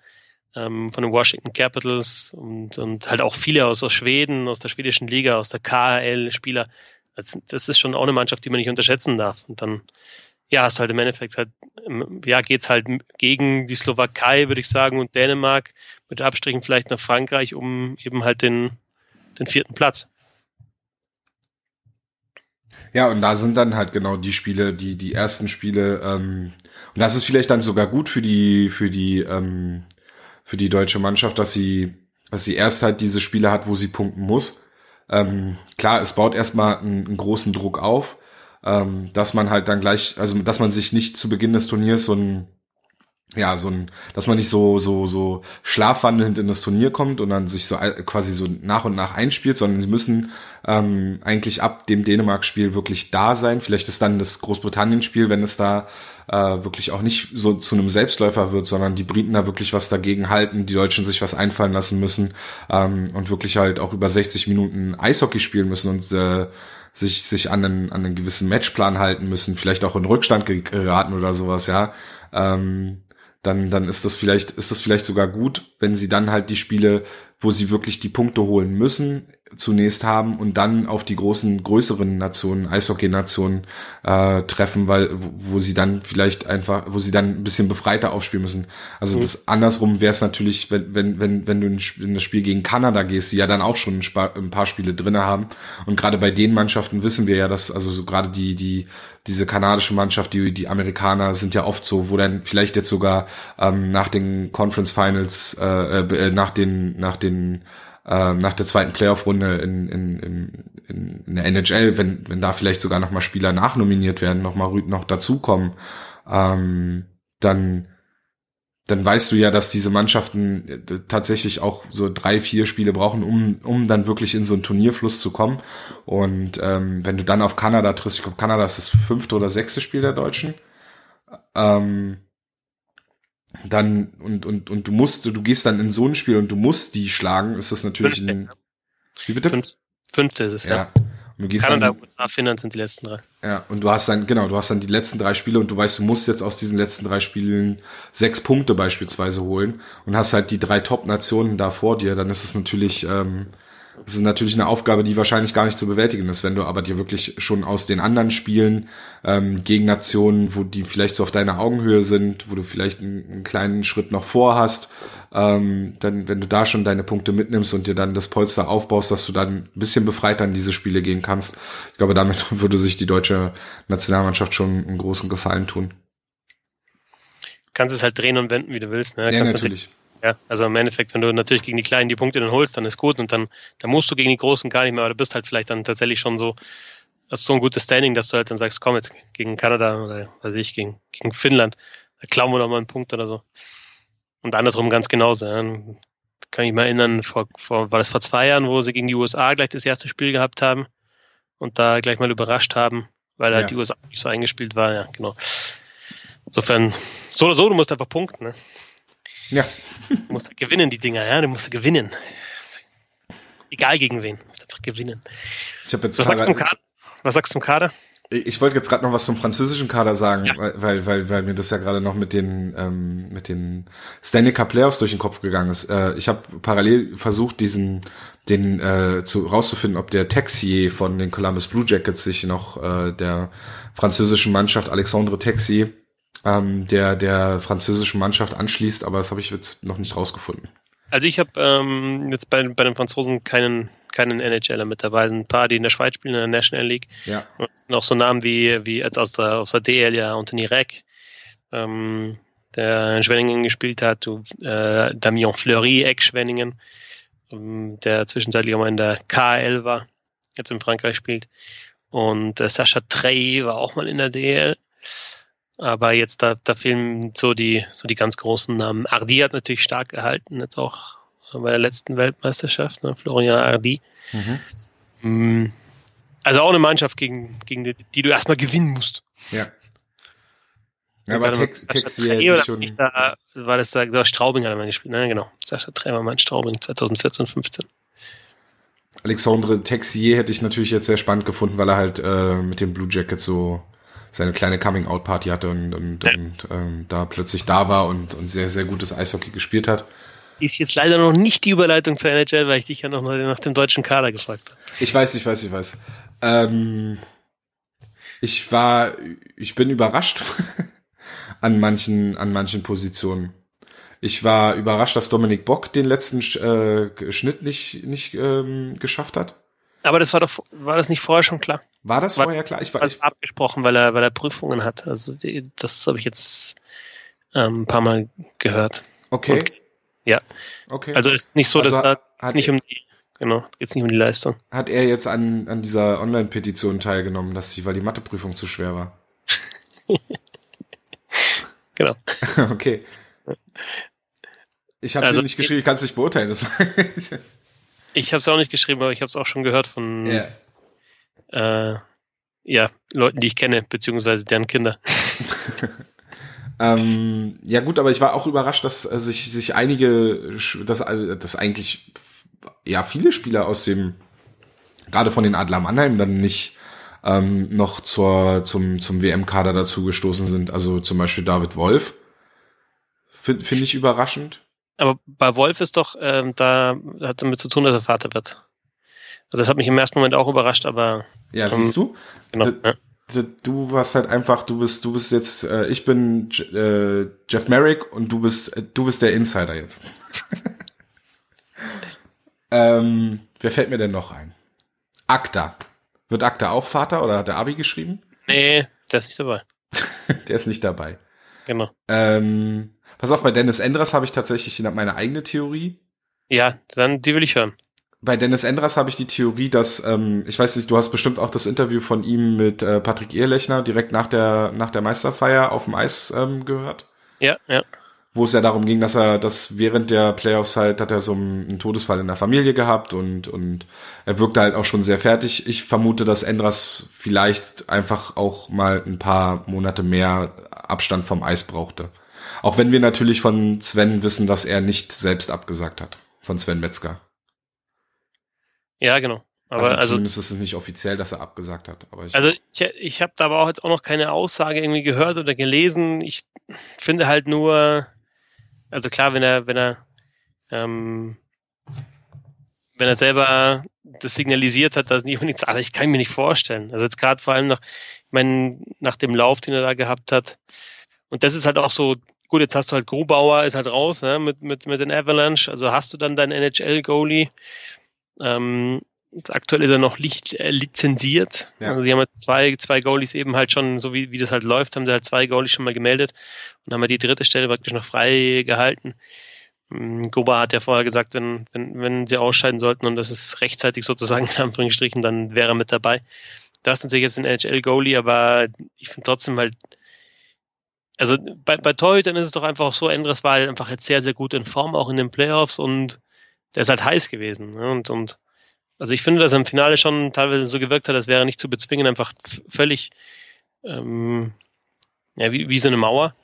ähm, von den Washington Capitals und, und halt auch viele aus, aus Schweden, aus der schwedischen Liga, aus der KHL Spieler. Das, das ist schon auch eine Mannschaft, die man nicht unterschätzen darf. Und dann, ja, hast du halt im Endeffekt halt, ja, geht's halt gegen die Slowakei, würde ich sagen, und Dänemark mit Abstrichen vielleicht nach Frankreich um eben halt den, den vierten Platz. Ja, und da sind dann halt genau die Spiele, die die ersten Spiele. Ähm, und das ist vielleicht dann sogar gut für die für die ähm, für die deutsche Mannschaft, dass sie dass sie erst halt diese Spiele hat, wo sie punkten muss. Ähm, klar, es baut erstmal einen, einen großen Druck auf, ähm, dass man halt dann gleich, also dass man sich nicht zu Beginn des Turniers so ein ja, so ein, dass man nicht so, so, so schlafwandelnd in das Turnier kommt und dann sich so quasi so nach und nach einspielt, sondern sie müssen ähm, eigentlich ab dem Dänemark-Spiel wirklich da sein. Vielleicht ist dann das Großbritannien-Spiel, wenn es da äh, wirklich auch nicht so zu einem Selbstläufer wird, sondern die Briten da wirklich was dagegen halten, die Deutschen sich was einfallen lassen müssen ähm, und wirklich halt auch über 60 Minuten Eishockey spielen müssen und äh, sich, sich an einen, an einen gewissen Matchplan halten müssen, vielleicht auch in Rückstand geraten oder sowas, ja. Ähm, dann, dann ist das vielleicht, ist das vielleicht sogar gut, wenn sie dann halt die Spiele wo sie wirklich die Punkte holen müssen zunächst haben und dann auf die großen, größeren Nationen, Eishockey-Nationen äh, treffen, weil wo, wo sie dann vielleicht einfach, wo sie dann ein bisschen befreiter aufspielen müssen. Also mhm. das andersrum wäre es natürlich, wenn, wenn, wenn, wenn du in das Spiel gegen Kanada gehst, die ja dann auch schon ein, paar Spiele drinne haben. Und gerade bei den Mannschaften wissen wir ja, dass, also so gerade die, die, diese kanadische Mannschaft, die, die Amerikaner sind ja oft so, wo dann vielleicht jetzt sogar ähm, nach den Conference Finals, äh, äh, nach den, nach den äh, nach der zweiten Playoff-Runde in, in, in, in der NHL, wenn, wenn da vielleicht sogar nochmal Spieler nachnominiert werden, nochmal noch dazukommen, ähm, dann, dann weißt du ja, dass diese Mannschaften äh, tatsächlich auch so drei, vier Spiele brauchen, um, um dann wirklich in so einen Turnierfluss zu kommen. Und ähm, wenn du dann auf Kanada triffst, ich glaube, Kanada ist das fünfte oder sechste Spiel der Deutschen, ähm, dann und und und du musst, du gehst dann in so ein Spiel und du musst die schlagen, ist das natürlich Fünfte. ein Wie bitte? Fünfte, Fünfte ist es, ja. ja. Und du gehst Kanada, dann, USA, Finnland sind die letzten drei. Ja, und du hast dann, genau, du hast dann die letzten drei Spiele und du weißt, du musst jetzt aus diesen letzten drei Spielen sechs Punkte beispielsweise holen und hast halt die drei Top-Nationen da vor dir, dann ist es natürlich ähm, das ist natürlich eine Aufgabe, die wahrscheinlich gar nicht zu bewältigen ist, wenn du aber dir wirklich schon aus den anderen Spielen ähm, gegen Nationen, wo die vielleicht so auf deiner Augenhöhe sind, wo du vielleicht einen, einen kleinen Schritt noch vor hast, ähm, dann, wenn du da schon deine Punkte mitnimmst und dir dann das Polster aufbaust, dass du dann ein bisschen befreiter in diese Spiele gehen kannst, ich glaube, damit *laughs* würde sich die deutsche Nationalmannschaft schon einen großen Gefallen tun. Kannst es halt drehen und wenden, wie du willst. Ne? Ja, kannst natürlich ja, also im Endeffekt, wenn du natürlich gegen die Kleinen die Punkte dann holst, dann ist gut und dann, dann musst du gegen die Großen gar nicht mehr, aber du bist halt vielleicht dann tatsächlich schon so, hast so ein gutes Standing, dass du halt dann sagst, komm jetzt gegen Kanada oder weiß ich, gegen, gegen Finnland, da klauen wir doch mal einen Punkt oder so. Und andersrum ganz genauso. Ja. Kann ich mal erinnern, vor, vor, war das vor zwei Jahren, wo sie gegen die USA gleich das erste Spiel gehabt haben und da gleich mal überrascht haben, weil halt ja. die USA nicht so eingespielt war, ja, genau. Insofern, so oder so, du musst einfach punkten, ne? Ja. Du musst gewinnen, die Dinger, ja, du musst gewinnen. Egal gegen wen, du musst einfach gewinnen. Ich jetzt was, sagst du zum Kader? was sagst du zum Kader? Ich wollte jetzt gerade noch was zum französischen Kader sagen, ja. weil, weil, weil mir das ja gerade noch mit den ähm, mit den Stanley Cup Playoffs durch den Kopf gegangen ist. Äh, ich habe parallel versucht, diesen den äh, zu rauszufinden, ob der Texier von den Columbus Blue Jackets sich noch äh, der französischen Mannschaft Alexandre Texier ähm, der der französischen Mannschaft anschließt, aber das habe ich jetzt noch nicht rausgefunden. Also ich habe ähm, jetzt bei, bei den Franzosen keinen keinen NHLer mit dabei. Ein paar, die in der Schweiz spielen, in der National League. Ja. Und noch so Namen wie, wie als aus der, aus der DL ja Anthony Reck, ähm, der in Schwenningen gespielt hat, äh, Damien Fleury, Eck-Schwenningen, ähm, der zwischenzeitlich auch mal in der KL war, jetzt in Frankreich spielt. Und äh, Sascha Trey war auch mal in der DL. Aber jetzt da, da fehlen so die, so die ganz großen Namen. Ardi hat natürlich stark gehalten, jetzt auch bei der letzten Weltmeisterschaft, ne? Florian Ardi. Mhm. Mm, also auch eine Mannschaft, gegen, gegen die, die du erstmal gewinnen musst. Ja. Ja, aber Tex, Tex schon. Da, war das da, da Straubing hat er mal gespielt, ne? Genau. Sascha Tremermann, Straubing 2014, 15. Alexandre Texier hätte ich natürlich jetzt sehr spannend gefunden, weil er halt äh, mit dem Blue Jacket so seine kleine Coming-out-Party hatte und, und, ja. und ähm, da plötzlich da war und, und sehr, sehr gutes Eishockey gespielt hat. Ist jetzt leider noch nicht die Überleitung zur NHL, weil ich dich ja noch nach dem deutschen Kader gefragt habe. Ich weiß, ich weiß, ich weiß. Ähm, ich war, ich bin überrascht *laughs* an manchen, an manchen Positionen. Ich war überrascht, dass Dominik Bock den letzten äh, Schnitt nicht, nicht ähm, geschafft hat. Aber das war doch, war das nicht vorher schon klar? War das war, vorher klar? Ich war ich, abgesprochen, weil er, weil er Prüfungen hat. Also das habe ich jetzt ähm, ein paar Mal gehört. Okay. Und, ja. Okay. Also ist nicht so, also dass es nicht um die, genau, geht's nicht um die Leistung. Hat er jetzt an, an dieser Online-Petition teilgenommen, dass sie, weil die Matheprüfung zu schwer war? *laughs* genau. *laughs* okay. Ich habe also, nicht geschrieben, ich kann es nicht beurteilen. Das *laughs* Ich habe es auch nicht geschrieben, aber ich habe es auch schon gehört von yeah. äh, ja, Leuten, die ich kenne, beziehungsweise deren Kinder. *laughs* *laughs* ähm, ja gut, aber ich war auch überrascht, dass äh, sich, sich einige, dass, äh, dass eigentlich ja viele Spieler aus dem, gerade von den Adler Mannheim dann nicht ähm, noch zur, zum, zum WM-Kader dazu gestoßen sind. Also zum Beispiel David Wolf. Finde find ich überraschend. Aber bei Wolf ist doch, ähm, da hat damit zu tun, dass er Vater wird. Also das hat mich im ersten Moment auch überrascht, aber. Ja, ähm, siehst du? Genau. Ja. Du warst halt einfach, du bist, du bist jetzt, äh, ich bin äh, Jeff Merrick und du bist, äh, du bist der Insider jetzt. *laughs* ähm, wer fällt mir denn noch ein? Akta. Wird Akta auch Vater oder hat der Abi geschrieben? Nee, der ist nicht dabei. *laughs* der ist nicht dabei. Genau. Ähm, pass auf, bei Dennis Endras habe ich tatsächlich meine eigene Theorie. Ja, dann die will ich hören bei Dennis Endras habe ich die Theorie, dass ähm, ich weiß nicht, du hast bestimmt auch das Interview von ihm mit äh, Patrick Ehrlechner direkt nach der nach der Meisterfeier auf dem Eis ähm, gehört. Ja, ja. Wo es ja darum ging, dass er, dass während der Playoffs halt hat er so einen Todesfall in der Familie gehabt und und er wirkte halt auch schon sehr fertig. Ich vermute, dass Endras vielleicht einfach auch mal ein paar Monate mehr Abstand vom Eis brauchte. Auch wenn wir natürlich von Sven wissen, dass er nicht selbst abgesagt hat. Von Sven Metzger. Ja, genau. Aber also, also zumindest ist es nicht offiziell, dass er abgesagt hat. Aber ich also ich, ich habe da aber auch jetzt auch noch keine Aussage irgendwie gehört oder gelesen. Ich finde halt nur, also klar, wenn er, wenn er, ähm, wenn er selber das signalisiert hat, dass nicht unbedingt, aber ich kann mir nicht vorstellen. Also jetzt gerade vor allem nach, ich meine, nach dem Lauf, den er da gehabt hat. Und das ist halt auch so, gut, jetzt hast du halt Grubauer, ist halt raus, ne, mit, mit, mit den Avalanche. Also hast du dann deinen NHL-Goalie ähm, aktuell ist er noch licht, äh, lizenziert. Ja. Also sie haben jetzt zwei, zwei Goalies eben halt schon, so wie, wie das halt läuft, haben sie halt zwei Goalies schon mal gemeldet und haben halt die dritte Stelle praktisch noch frei gehalten. Ähm, Goba hat ja vorher gesagt, wenn, wenn, wenn sie ausscheiden sollten und das ist rechtzeitig sozusagen *laughs* in Anführungsstrichen, dann wäre er mit dabei. Da ist natürlich jetzt ein NHL-Goalie, aber ich finde trotzdem halt, also bei, bei Torhütern ist es doch einfach so, Endres war halt einfach jetzt sehr, sehr gut in Form, auch in den Playoffs und der ist halt heiß gewesen. Ne? Und, und also ich finde, dass er im Finale schon teilweise so gewirkt hat, als wäre nicht zu bezwingen, einfach völlig ähm, ja, wie, wie so eine Mauer.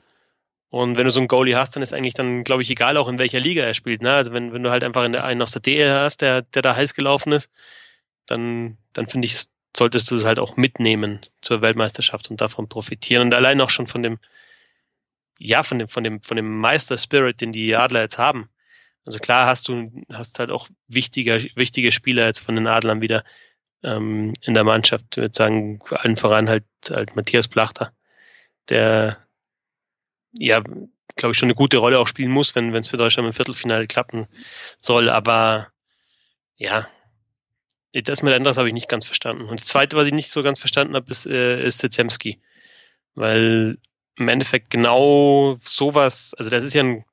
Und wenn du so einen Goalie hast, dann ist eigentlich dann, glaube ich, egal auch in welcher Liga er spielt. Ne? Also wenn, wenn du halt einfach in der, einen aus der DL hast, der, der da heiß gelaufen ist, dann, dann finde ich, solltest du es halt auch mitnehmen zur Weltmeisterschaft und davon profitieren. Und allein auch schon von dem, ja, von dem, von dem, von dem Meister-Spirit, den die Adler jetzt haben. Also klar hast du hast halt auch wichtige, wichtige Spieler jetzt von den Adlern wieder ähm, in der Mannschaft. Ich würde sagen, allen voran halt, halt Matthias Plachter, der ja, glaube ich, schon eine gute Rolle auch spielen muss, wenn es für Deutschland im Viertelfinale klappen soll. Aber ja, das mit Enders habe ich nicht ganz verstanden. Und das Zweite, was ich nicht so ganz verstanden habe, ist, äh, ist Zezemski. Weil im Endeffekt genau sowas, also das ist ja ein,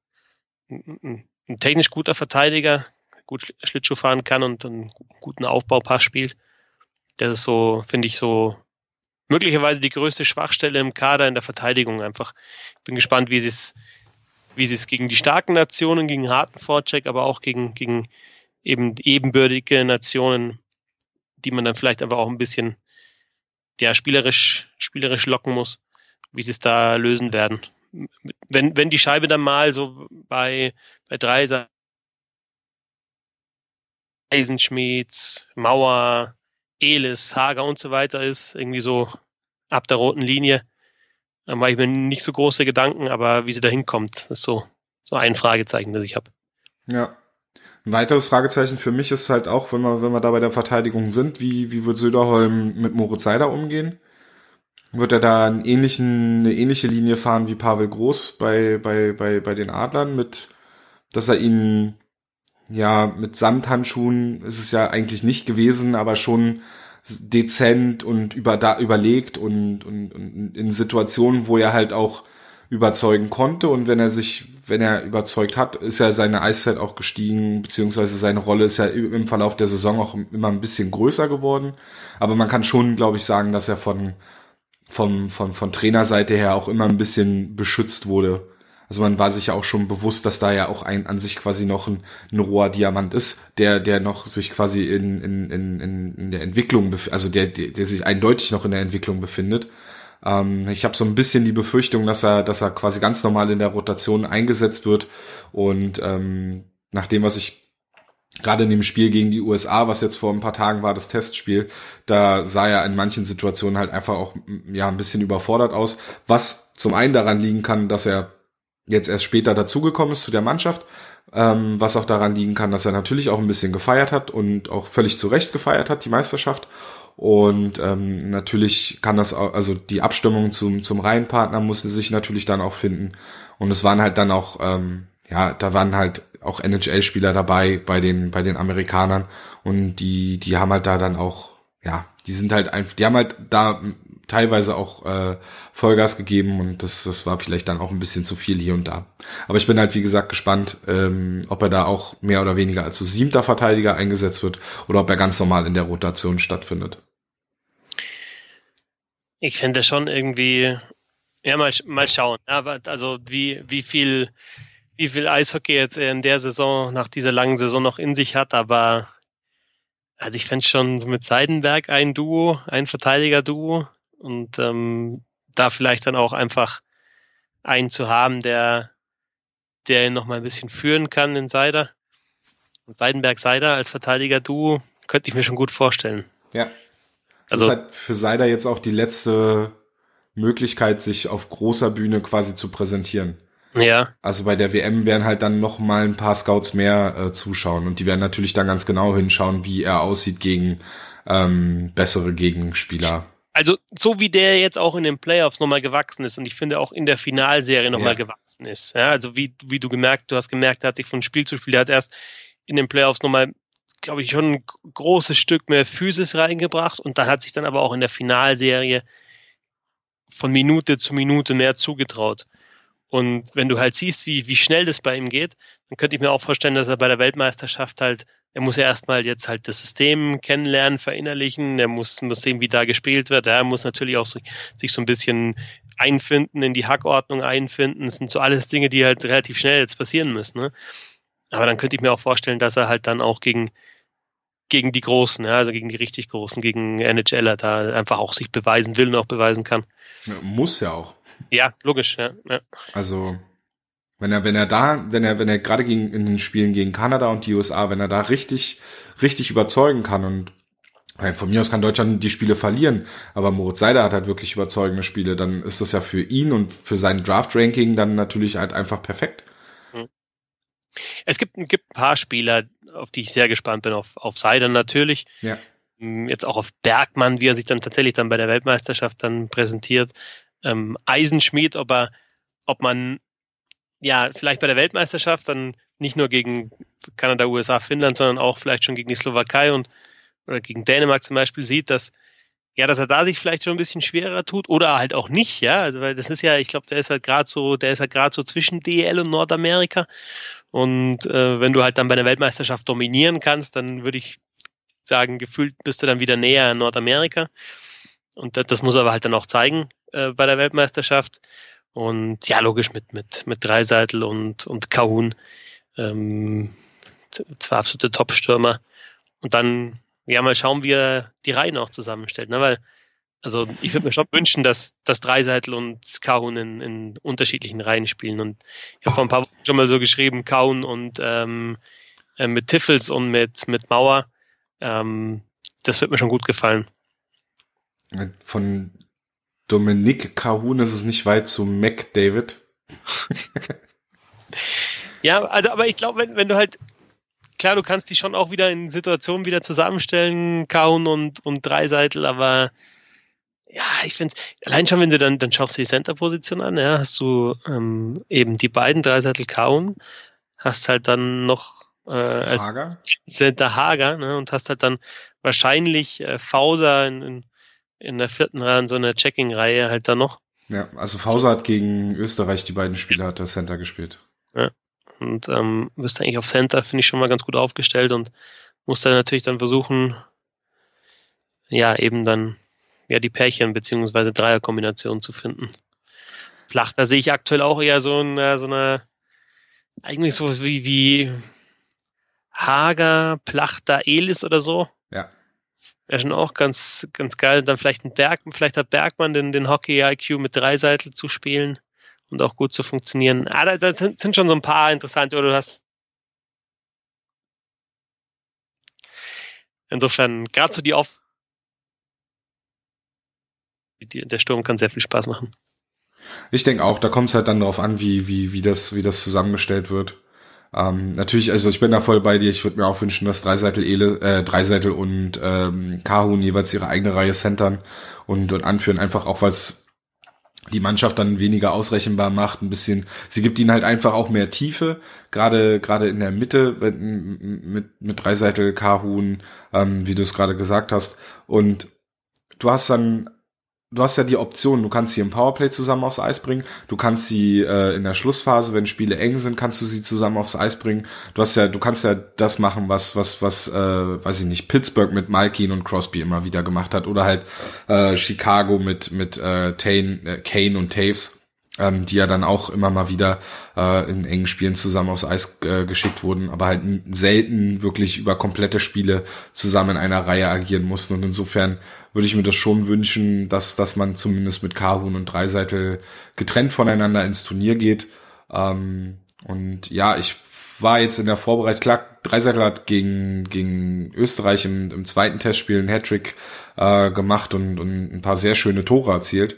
ein ein technisch guter Verteidiger, gut Schlittschuh fahren kann und einen guten Aufbaupass spielt. Das ist so, finde ich, so möglicherweise die größte Schwachstelle im Kader in der Verteidigung einfach. Ich bin gespannt, wie sie es, wie sie es gegen die starken Nationen, gegen harten Vorcheck, aber auch gegen, gegen eben ebenbürtige Nationen, die man dann vielleicht einfach auch ein bisschen, ja, spielerisch, spielerisch locken muss, wie sie es da lösen werden wenn, wenn die Scheibe dann mal so bei, bei drei Eisenschmieds, Mauer, Elis, Hager und so weiter ist, irgendwie so ab der roten Linie, dann mache ich mir nicht so große Gedanken, aber wie sie da hinkommt, ist so, so ein Fragezeichen, das ich habe. Ja. Ein weiteres Fragezeichen für mich ist halt auch, wenn wir, wenn wir da bei der Verteidigung sind, wie, wie wird Söderholm mit Moritz Seider umgehen? Wird er da einen ähnlichen, eine ähnliche Linie fahren wie Pavel Groß bei, bei, bei, bei den Adlern mit, dass er ihn, ja, mit Samthandschuhen ist es ja eigentlich nicht gewesen, aber schon dezent und über, da, überlegt und, und, und in Situationen, wo er halt auch überzeugen konnte und wenn er sich, wenn er überzeugt hat, ist ja seine Eiszeit auch gestiegen, beziehungsweise seine Rolle ist ja im Verlauf der Saison auch immer ein bisschen größer geworden. Aber man kann schon, glaube ich, sagen, dass er von, vom, von, von Trainerseite her auch immer ein bisschen beschützt wurde. Also man war sich ja auch schon bewusst, dass da ja auch ein an sich quasi noch ein, ein roher Diamant ist, der der noch sich quasi in in, in, in der Entwicklung, also der, der der sich eindeutig noch in der Entwicklung befindet. Ähm, ich habe so ein bisschen die Befürchtung, dass er dass er quasi ganz normal in der Rotation eingesetzt wird und ähm, nach dem, was ich gerade in dem Spiel gegen die USA, was jetzt vor ein paar Tagen war, das Testspiel, da sah er in manchen Situationen halt einfach auch ja ein bisschen überfordert aus, was zum einen daran liegen kann, dass er jetzt erst später dazugekommen ist zu der Mannschaft, ähm, was auch daran liegen kann, dass er natürlich auch ein bisschen gefeiert hat und auch völlig zu Recht gefeiert hat, die Meisterschaft. Und ähm, natürlich kann das auch, also die Abstimmung zum, zum Reihenpartner musste sich natürlich dann auch finden. Und es waren halt dann auch, ähm, ja, da waren halt auch NHL-Spieler dabei bei den, bei den Amerikanern. Und die, die haben halt da dann auch, ja, die sind halt einfach, die haben halt da teilweise auch äh, Vollgas gegeben und das, das war vielleicht dann auch ein bisschen zu viel hier und da. Aber ich bin halt, wie gesagt, gespannt, ähm, ob er da auch mehr oder weniger als so siebter Verteidiger eingesetzt wird oder ob er ganz normal in der Rotation stattfindet. Ich fände schon irgendwie, ja, mal, mal schauen. Aber also wie, wie viel, wie viel Eishockey jetzt in der Saison, nach dieser langen Saison noch in sich hat, aber also ich fände schon so mit Seidenberg ein Duo, ein Verteidiger-Duo und ähm, da vielleicht dann auch einfach einen zu haben, der, der ihn noch mal ein bisschen führen kann in Seider. Und Seidenberg-Seider als Verteidiger-Duo könnte ich mir schon gut vorstellen. Ja. Das also, ist halt für Seider jetzt auch die letzte Möglichkeit, sich auf großer Bühne quasi zu präsentieren. Ja. Also bei der WM werden halt dann noch mal ein paar Scouts mehr äh, zuschauen und die werden natürlich dann ganz genau hinschauen, wie er aussieht gegen ähm, bessere Gegenspieler. Also so wie der jetzt auch in den Playoffs nochmal gewachsen ist und ich finde auch in der Finalserie nochmal ja. gewachsen ist. Ja, also wie, wie du gemerkt, du hast gemerkt, er hat sich von Spiel zu Spiel, er hat erst in den Playoffs nochmal, glaube ich, schon ein großes Stück mehr Physis reingebracht und dann hat sich dann aber auch in der Finalserie von Minute zu Minute mehr zugetraut. Und wenn du halt siehst, wie, wie schnell das bei ihm geht, dann könnte ich mir auch vorstellen, dass er bei der Weltmeisterschaft halt, er muss ja erstmal jetzt halt das System kennenlernen, verinnerlichen, er muss, muss sehen, wie da gespielt wird, er muss natürlich auch so, sich so ein bisschen einfinden, in die Hackordnung einfinden. Das sind so alles Dinge, die halt relativ schnell jetzt passieren müssen. Ne? Aber dann könnte ich mir auch vorstellen, dass er halt dann auch gegen, gegen die Großen, ja, also gegen die richtig Großen, gegen NHLer da einfach auch sich beweisen will und auch beweisen kann. Ja, muss ja auch. Ja, logisch, ja. ja. Also, wenn er, wenn er da, wenn er, wenn er gerade gegen, in den Spielen gegen Kanada und die USA, wenn er da richtig, richtig überzeugen kann und von mir aus kann Deutschland die Spiele verlieren, aber Moritz Seider hat halt wirklich überzeugende Spiele, dann ist das ja für ihn und für sein Draft-Ranking dann natürlich halt einfach perfekt. Hm. Es gibt, gibt ein paar Spieler, auf die ich sehr gespannt bin, auf, auf Seider natürlich. Ja. Hm, jetzt auch auf Bergmann, wie er sich dann tatsächlich dann bei der Weltmeisterschaft dann präsentiert ähm, Eisenschmied, ob er, ob man ja vielleicht bei der Weltmeisterschaft dann nicht nur gegen Kanada, USA, Finnland, sondern auch vielleicht schon gegen die Slowakei und oder gegen Dänemark zum Beispiel sieht, dass ja, dass er da sich vielleicht schon ein bisschen schwerer tut oder halt auch nicht, ja, also weil das ist ja, ich glaube, der ist halt gerade so, der ist halt gerade so zwischen DL und Nordamerika. Und äh, wenn du halt dann bei der Weltmeisterschaft dominieren kannst, dann würde ich sagen, gefühlt bist du dann wieder näher an Nordamerika. Und das, das muss er aber halt dann auch zeigen äh, bei der Weltmeisterschaft. Und ja, logisch mit, mit, mit Dreiseitel und, und Kahun. Ähm, zwei absolute Top-Stürmer. Und dann, ja, mal schauen, wie er die Reihen auch zusammenstellt. Ne? Weil, also ich würde mir schon wünschen, dass, dass Dreiseitel und Kahun in, in unterschiedlichen Reihen spielen. Und ich habe vor ein paar Wochen schon mal so geschrieben, Kahun und ähm, äh, mit Tiffels und mit, mit Mauer. Ähm, das wird mir schon gut gefallen. Von Dominique Cahun ist es nicht weit zu McDavid. *laughs* ja, also, aber ich glaube, wenn, wenn du halt, klar, du kannst die schon auch wieder in Situationen wieder zusammenstellen, Cahun und, und Dreiseitel, aber ja, ich finde allein schon, wenn du dann, dann schaust du die Center-Position an, ja, hast du ähm, eben die beiden Dreiseitel Cahun, hast halt dann noch äh, als Hager. Center Hager, ne, und hast halt dann wahrscheinlich äh, Fauser in, in in der vierten Reihe in so einer Checking-Reihe halt da noch. Ja, also Fauser hat gegen Österreich die beiden Spiele hat der Center gespielt. Ja. Und ähm, bist eigentlich auf Center, finde ich schon mal ganz gut aufgestellt und muss dann natürlich dann versuchen, ja, eben dann ja die Pärchen beziehungsweise Dreierkombination zu finden. Flach, da sehe ich aktuell auch eher so eine, so eine eigentlich so wie, wie Hager, Plachter, Elis oder so. Ja. Wäre schon auch ganz, ganz geil. Dann vielleicht ein Berg, vielleicht hat Bergmann den, den Hockey-IQ mit Dreiseitel zu spielen und auch gut zu funktionieren. Ah, da, da sind schon so ein paar interessante, oder du hast insofern gerade so die Auf der Sturm kann sehr viel Spaß machen. Ich denke auch, da kommt es halt dann darauf an, wie, wie, wie das, wie das zusammengestellt wird. Ähm, natürlich, also ich bin da voll bei dir. Ich würde mir auch wünschen, dass Dreiseitel, Ele, äh, Dreiseitel und ähm, Kahun jeweils ihre eigene Reihe centern und, und anführen, einfach auch es die Mannschaft dann weniger ausrechenbar macht, ein bisschen, sie gibt ihnen halt einfach auch mehr Tiefe, gerade gerade in der Mitte mit, mit, mit Dreiseitel, Kahun, ähm, wie du es gerade gesagt hast. Und du hast dann du hast ja die Option, du kannst sie im Powerplay zusammen aufs Eis bringen, du kannst sie äh, in der Schlussphase, wenn Spiele eng sind, kannst du sie zusammen aufs Eis bringen. Du hast ja, du kannst ja das machen, was was was, äh, weiß ich nicht, Pittsburgh mit Malkin und Crosby immer wieder gemacht hat oder halt äh, Chicago mit mit äh, Tane, äh, Kane und Taves ähm, die ja dann auch immer mal wieder äh, in engen Spielen zusammen aufs Eis äh, geschickt wurden, aber halt selten wirklich über komplette Spiele zusammen in einer Reihe agieren mussten. Und insofern würde ich mir das schon wünschen, dass, dass man zumindest mit Kahun und Dreiseitel getrennt voneinander ins Turnier geht. Ähm, und ja, ich war jetzt in der Vorbereitung, klar, Dreiseitel hat gegen, gegen Österreich im, im zweiten Testspiel einen Hattrick äh, gemacht und, und ein paar sehr schöne Tore erzielt.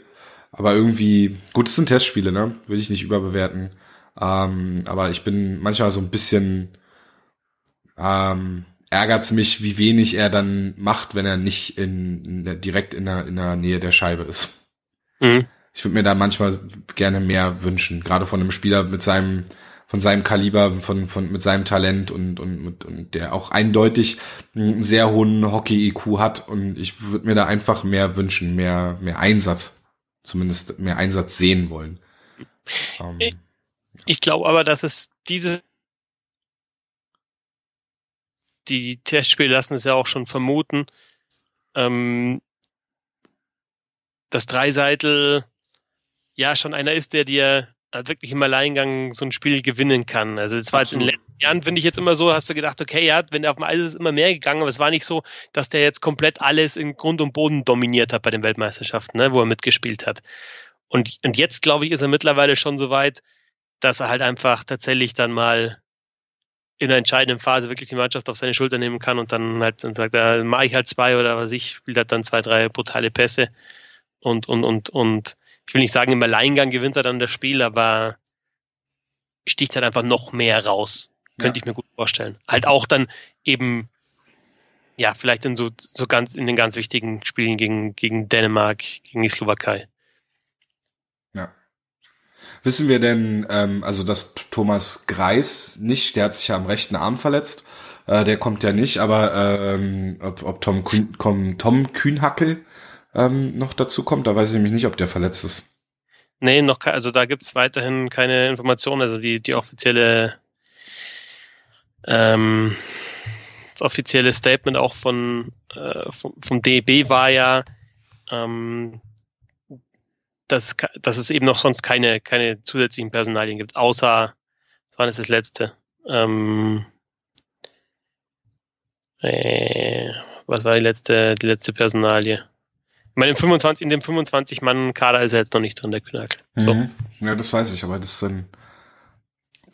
Aber irgendwie, gut, es sind Testspiele, ne? Würde ich nicht überbewerten. Ähm, aber ich bin manchmal so ein bisschen ähm, ärgert's mich, wie wenig er dann macht, wenn er nicht in, in direkt in der, in der Nähe der Scheibe ist. Mhm. Ich würde mir da manchmal gerne mehr wünschen, gerade von einem Spieler mit seinem von seinem Kaliber, von, von mit seinem Talent und, und, und der auch eindeutig einen sehr hohen Hockey-IQ hat und ich würde mir da einfach mehr wünschen, mehr, mehr Einsatz zumindest mehr Einsatz sehen wollen. Ähm, ich, glaube aber, dass es diese die Testspiele lassen es ja auch schon vermuten, ähm, dass Dreiseitel ja schon einer ist, der dir halt wirklich im Alleingang so ein Spiel gewinnen kann. Also das war jetzt in den letzten Jahren, finde ich jetzt immer so, hast du gedacht, okay, ja, wenn er auf dem Eis ist, ist immer mehr gegangen, aber es war nicht so, dass der jetzt komplett alles in Grund und Boden dominiert hat bei den Weltmeisterschaften, ne, wo er mitgespielt hat. Und, und jetzt, glaube ich, ist er mittlerweile schon so weit, dass er halt einfach tatsächlich dann mal in einer entscheidenden Phase wirklich die Mannschaft auf seine Schulter nehmen kann und dann halt und sagt, da mache ich halt zwei oder was ich, spielt halt dann zwei, drei brutale Pässe und, und, und, und ich will nicht sagen, im Alleingang gewinnt er dann das Spiel, aber sticht halt einfach noch mehr raus. Könnte ja. ich mir gut vorstellen. Halt auch dann eben, ja, vielleicht in so, so ganz, in den ganz wichtigen Spielen gegen, gegen Dänemark, gegen die Slowakei. Wissen wir denn, ähm, also dass Thomas Greis nicht, der hat sich ja am rechten Arm verletzt, äh, der kommt ja nicht, aber ähm, ob, ob Tom, Kühn, Tom Kühnhackel ähm, noch dazu kommt. Da weiß ich nämlich nicht, ob der verletzt ist. Nee, noch also da gibt's weiterhin keine Informationen. Also die, die offizielle ähm, das offizielle Statement auch von äh, vom, vom DEB war ja, ähm, dass, dass es eben noch sonst keine, keine zusätzlichen Personalien gibt, außer, das war das letzte? Ähm, äh, was war die letzte, die letzte Personalie? Ich meine, im 25, in dem 25-Mann-Kader ist er jetzt noch nicht drin, der Kühnhack. So. Mhm. Ja, das weiß ich, aber das ist dann,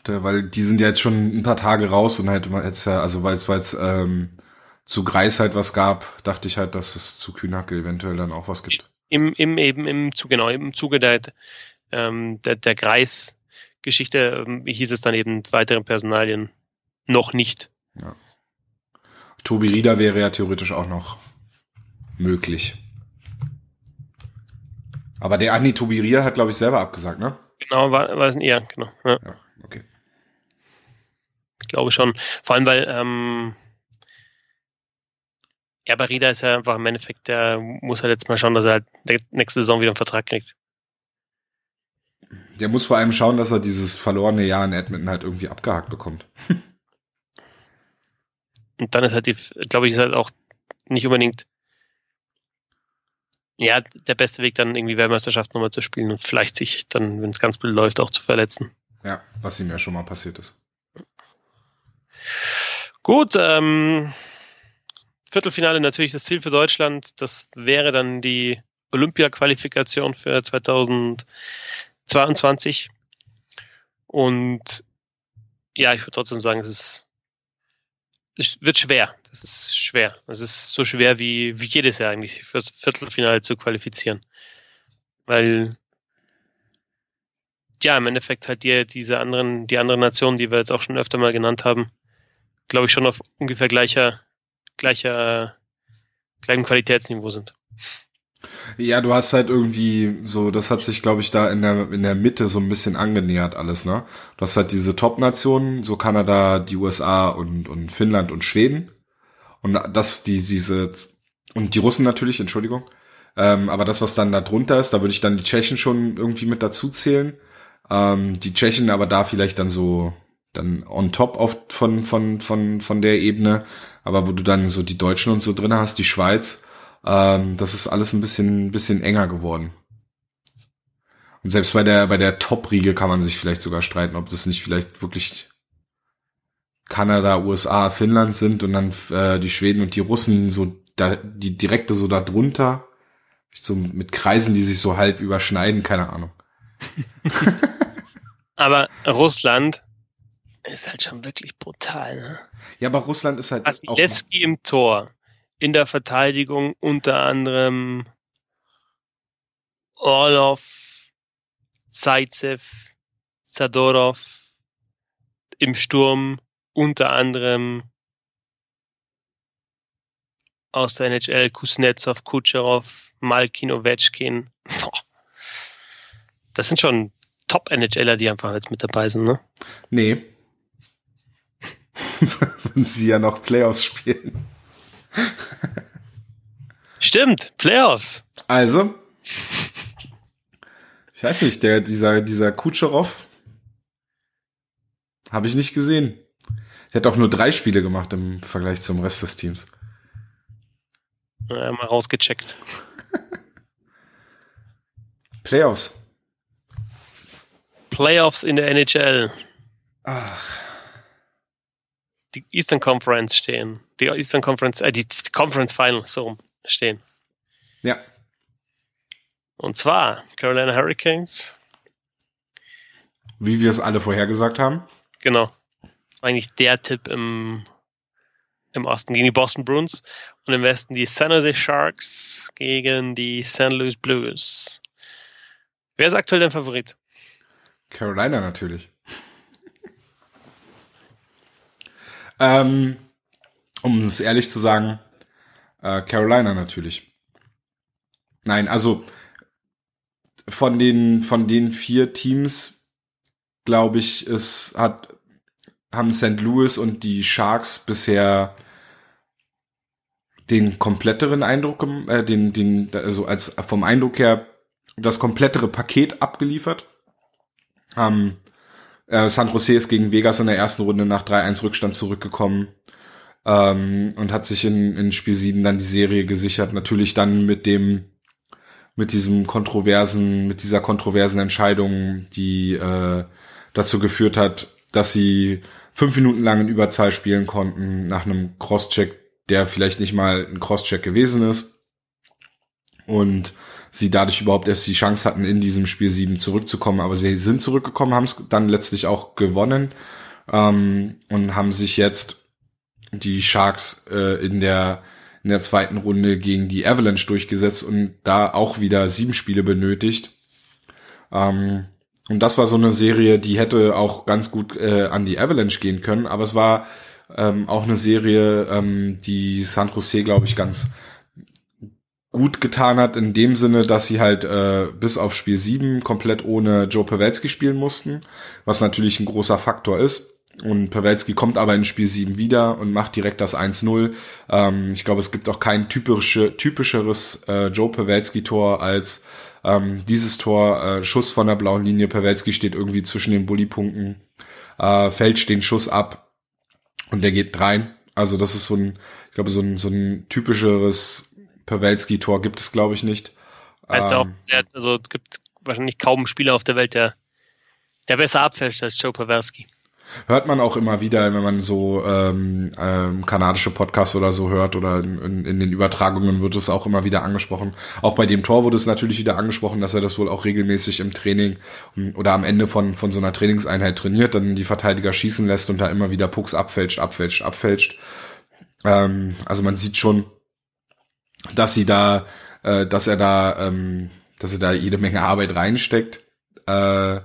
weil die sind ja jetzt schon ein paar Tage raus und man jetzt ja, also weil es, weil es ähm, zu Greis halt was gab, dachte ich halt, dass es zu Kühnhacke eventuell dann auch was gibt. Im, im eben im Zuge, genau, im Zuge der, ähm, der, der Greis-Geschichte ähm, hieß es dann eben weiteren Personalien noch nicht. Ja. Tobi Rieder wäre ja theoretisch auch noch möglich. Aber der Andi Tobiria hat, glaube ich, selber abgesagt, ne? Genau, war, war es ein eher, genau. Ja. ja, okay. Ich glaube schon. Vor allem, weil ähm, ja, Barida ist ja einfach im Endeffekt, der muss halt jetzt mal schauen, dass er halt nächste Saison wieder einen Vertrag kriegt. Der muss vor allem schauen, dass er dieses verlorene Jahr in Edmonton halt irgendwie abgehakt bekommt. *laughs* Und dann ist halt die, glaube ich, ist halt auch nicht unbedingt ja, der beste Weg dann irgendwie Weltmeisterschaft nochmal zu spielen und vielleicht sich dann, wenn es ganz blöd läuft, auch zu verletzen. Ja, was ihm ja schon mal passiert ist. Gut, ähm, Viertelfinale natürlich das Ziel für Deutschland. Das wäre dann die Olympia-Qualifikation für 2022. Und ja, ich würde trotzdem sagen, es ist es wird schwer. Das ist schwer. Es ist so schwer wie, wie jedes Jahr eigentlich fürs Viertelfinale zu qualifizieren. Weil ja, im Endeffekt halt die, diese anderen, die anderen Nationen, die wir jetzt auch schon öfter mal genannt haben, glaube ich, schon auf ungefähr gleicher, gleicher, gleichem Qualitätsniveau sind. Ja, du hast halt irgendwie so, das hat sich, glaube ich, da in der, in der Mitte so ein bisschen angenähert alles, ne? Du hast halt diese Top-Nationen, so Kanada, die USA und, und Finnland und Schweden. Und das, die, diese, und die Russen natürlich, Entschuldigung. Ähm, aber das, was dann da drunter ist, da würde ich dann die Tschechen schon irgendwie mit dazu zählen. Ähm, die Tschechen aber da vielleicht dann so, dann on top auf, von, von, von, von der Ebene. Aber wo du dann so die Deutschen und so drin hast, die Schweiz, ähm, das ist alles ein bisschen, bisschen enger geworden. Und selbst bei der, bei der Top-Riege kann man sich vielleicht sogar streiten, ob das nicht vielleicht wirklich Kanada, USA, Finnland sind und dann äh, die Schweden und die Russen so da, die direkte so da drunter. So mit Kreisen, die sich so halb überschneiden, keine Ahnung. *laughs* Aber Russland ist halt schon wirklich brutal, ne? Ja, aber Russland ist halt. Wasilewski im Tor in der Verteidigung unter anderem Orlov, Zaitsev, Sadorov, im Sturm unter anderem aus der NHL Kuznetsov, Kutscherow, Malkin, Ovechkin. Das sind schon Top-NHLer, die einfach jetzt mit dabei sind, ne? Nee. *laughs* Wenn sie ja noch Playoffs spielen. Stimmt, Playoffs. Also, ich weiß nicht, der, dieser, dieser Kutscherow habe ich nicht gesehen. Er hat auch nur drei Spiele gemacht im Vergleich zum Rest des Teams. Ja, mal rausgecheckt. Playoffs. Playoffs in der NHL. Ach die Eastern Conference stehen. Die Eastern Conference, äh, die Conference Finals so stehen. Ja. Und zwar Carolina Hurricanes. Wie wir es alle vorhergesagt haben. Genau. Das war eigentlich der Tipp im, im Osten gegen die Boston Bruins und im Westen die San Jose Sharks gegen die St. Louis Blues. Wer ist aktuell dein Favorit? Carolina natürlich. Ähm, um es ehrlich zu sagen, äh, Carolina natürlich. Nein, also von den von den vier Teams glaube ich, es hat haben St. Louis und die Sharks bisher den kompletteren Eindruck, äh, den den also als vom Eindruck her das komplettere Paket abgeliefert. Ähm, äh, San Jose ist gegen Vegas in der ersten Runde nach 3-1 Rückstand zurückgekommen ähm, und hat sich in, in Spiel 7 dann die Serie gesichert. Natürlich dann mit dem mit diesem kontroversen, mit dieser kontroversen Entscheidung, die äh, dazu geführt hat, dass sie fünf Minuten lang in Überzahl spielen konnten nach einem Crosscheck, der vielleicht nicht mal ein Crosscheck gewesen ist. Und sie dadurch überhaupt erst die Chance hatten, in diesem Spiel 7 zurückzukommen. Aber sie sind zurückgekommen, haben es dann letztlich auch gewonnen ähm, und haben sich jetzt die Sharks äh, in der in der zweiten Runde gegen die Avalanche durchgesetzt und da auch wieder sieben Spiele benötigt. Ähm, und das war so eine Serie, die hätte auch ganz gut äh, an die Avalanche gehen können, aber es war ähm, auch eine Serie, ähm, die San Jose, glaube ich, ganz gut getan hat in dem Sinne, dass sie halt äh, bis auf Spiel 7 komplett ohne Joe Pavelski spielen mussten, was natürlich ein großer Faktor ist. Und Pavelski kommt aber in Spiel 7 wieder und macht direkt das 1-0. Ähm, ich glaube, es gibt auch kein typische, typischeres äh, Joe Pavelski-Tor als ähm, dieses Tor, äh, Schuss von der blauen Linie. Pavelski steht irgendwie zwischen den Bullypunkten, äh, fälscht den Schuss ab und der geht rein. Also das ist so ein, ich glaube, so ein, so ein typischeres Pawelski-Tor gibt es, glaube ich, nicht. Heißt ähm, auch, sehr, also es gibt wahrscheinlich kaum einen Spieler auf der Welt, der, der besser abfälscht als Joe Pawelski. Hört man auch immer wieder, wenn man so ähm, ähm, kanadische Podcasts oder so hört oder in, in, in den Übertragungen wird es auch immer wieder angesprochen. Auch bei dem Tor wurde es natürlich wieder angesprochen, dass er das wohl auch regelmäßig im Training oder am Ende von, von so einer Trainingseinheit trainiert, dann die Verteidiger schießen lässt und da immer wieder Pucks abfälscht, abfälscht, abfälscht. Ähm, also man sieht schon, dass sie da, äh, dass er da, ähm, dass er da jede Menge Arbeit reinsteckt. Äh,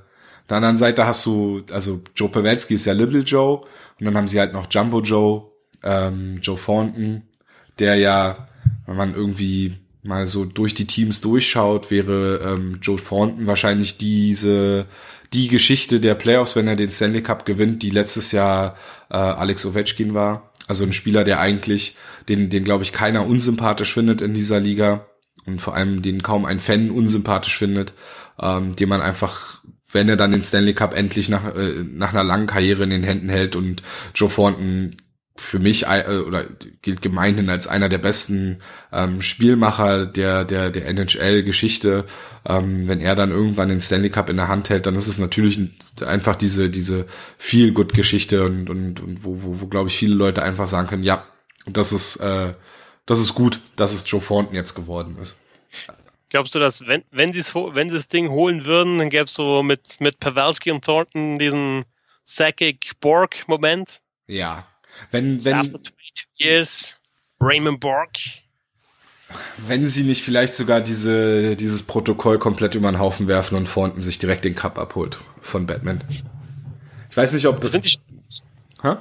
der anderen Seite hast du, also Joe Pavelski ist ja Little Joe und dann haben sie halt noch Jumbo Joe, ähm, Joe Thornton, der ja, wenn man irgendwie mal so durch die Teams durchschaut, wäre ähm, Joe Thornton wahrscheinlich diese die Geschichte der Playoffs, wenn er den Stanley Cup gewinnt, die letztes Jahr äh, Alex Ovechkin war. Also ein Spieler, der eigentlich, den, den glaube ich keiner unsympathisch findet in dieser Liga und vor allem den kaum ein Fan unsympathisch findet, ähm, den man einfach wenn er dann den Stanley Cup endlich nach, äh, nach einer langen Karriere in den Händen hält und Joe Thornton für mich äh, oder gilt gemeinhin als einer der besten ähm, Spielmacher der der der NHL-Geschichte. Ähm, wenn er dann irgendwann den Stanley Cup in der Hand hält, dann ist es natürlich einfach diese diese Feel Good Geschichte und und, und wo wo, wo glaube ich viele Leute einfach sagen können, ja, das ist äh, das ist gut, dass es Joe Thornton jetzt geworden ist. Glaubst du, dass wenn wenn sie wenn sie das Ding holen würden, dann gäbe es so mit mit Pavelski und Thornton diesen Sakic Borg Moment? Ja, wenn, wenn, After 22 years, Raymond Borg. Wenn sie nicht vielleicht sogar diese, dieses Protokoll komplett über den Haufen werfen und Fonten sich direkt den Cup abholt von Batman. Ich weiß nicht, ob das. Sind die, Hä?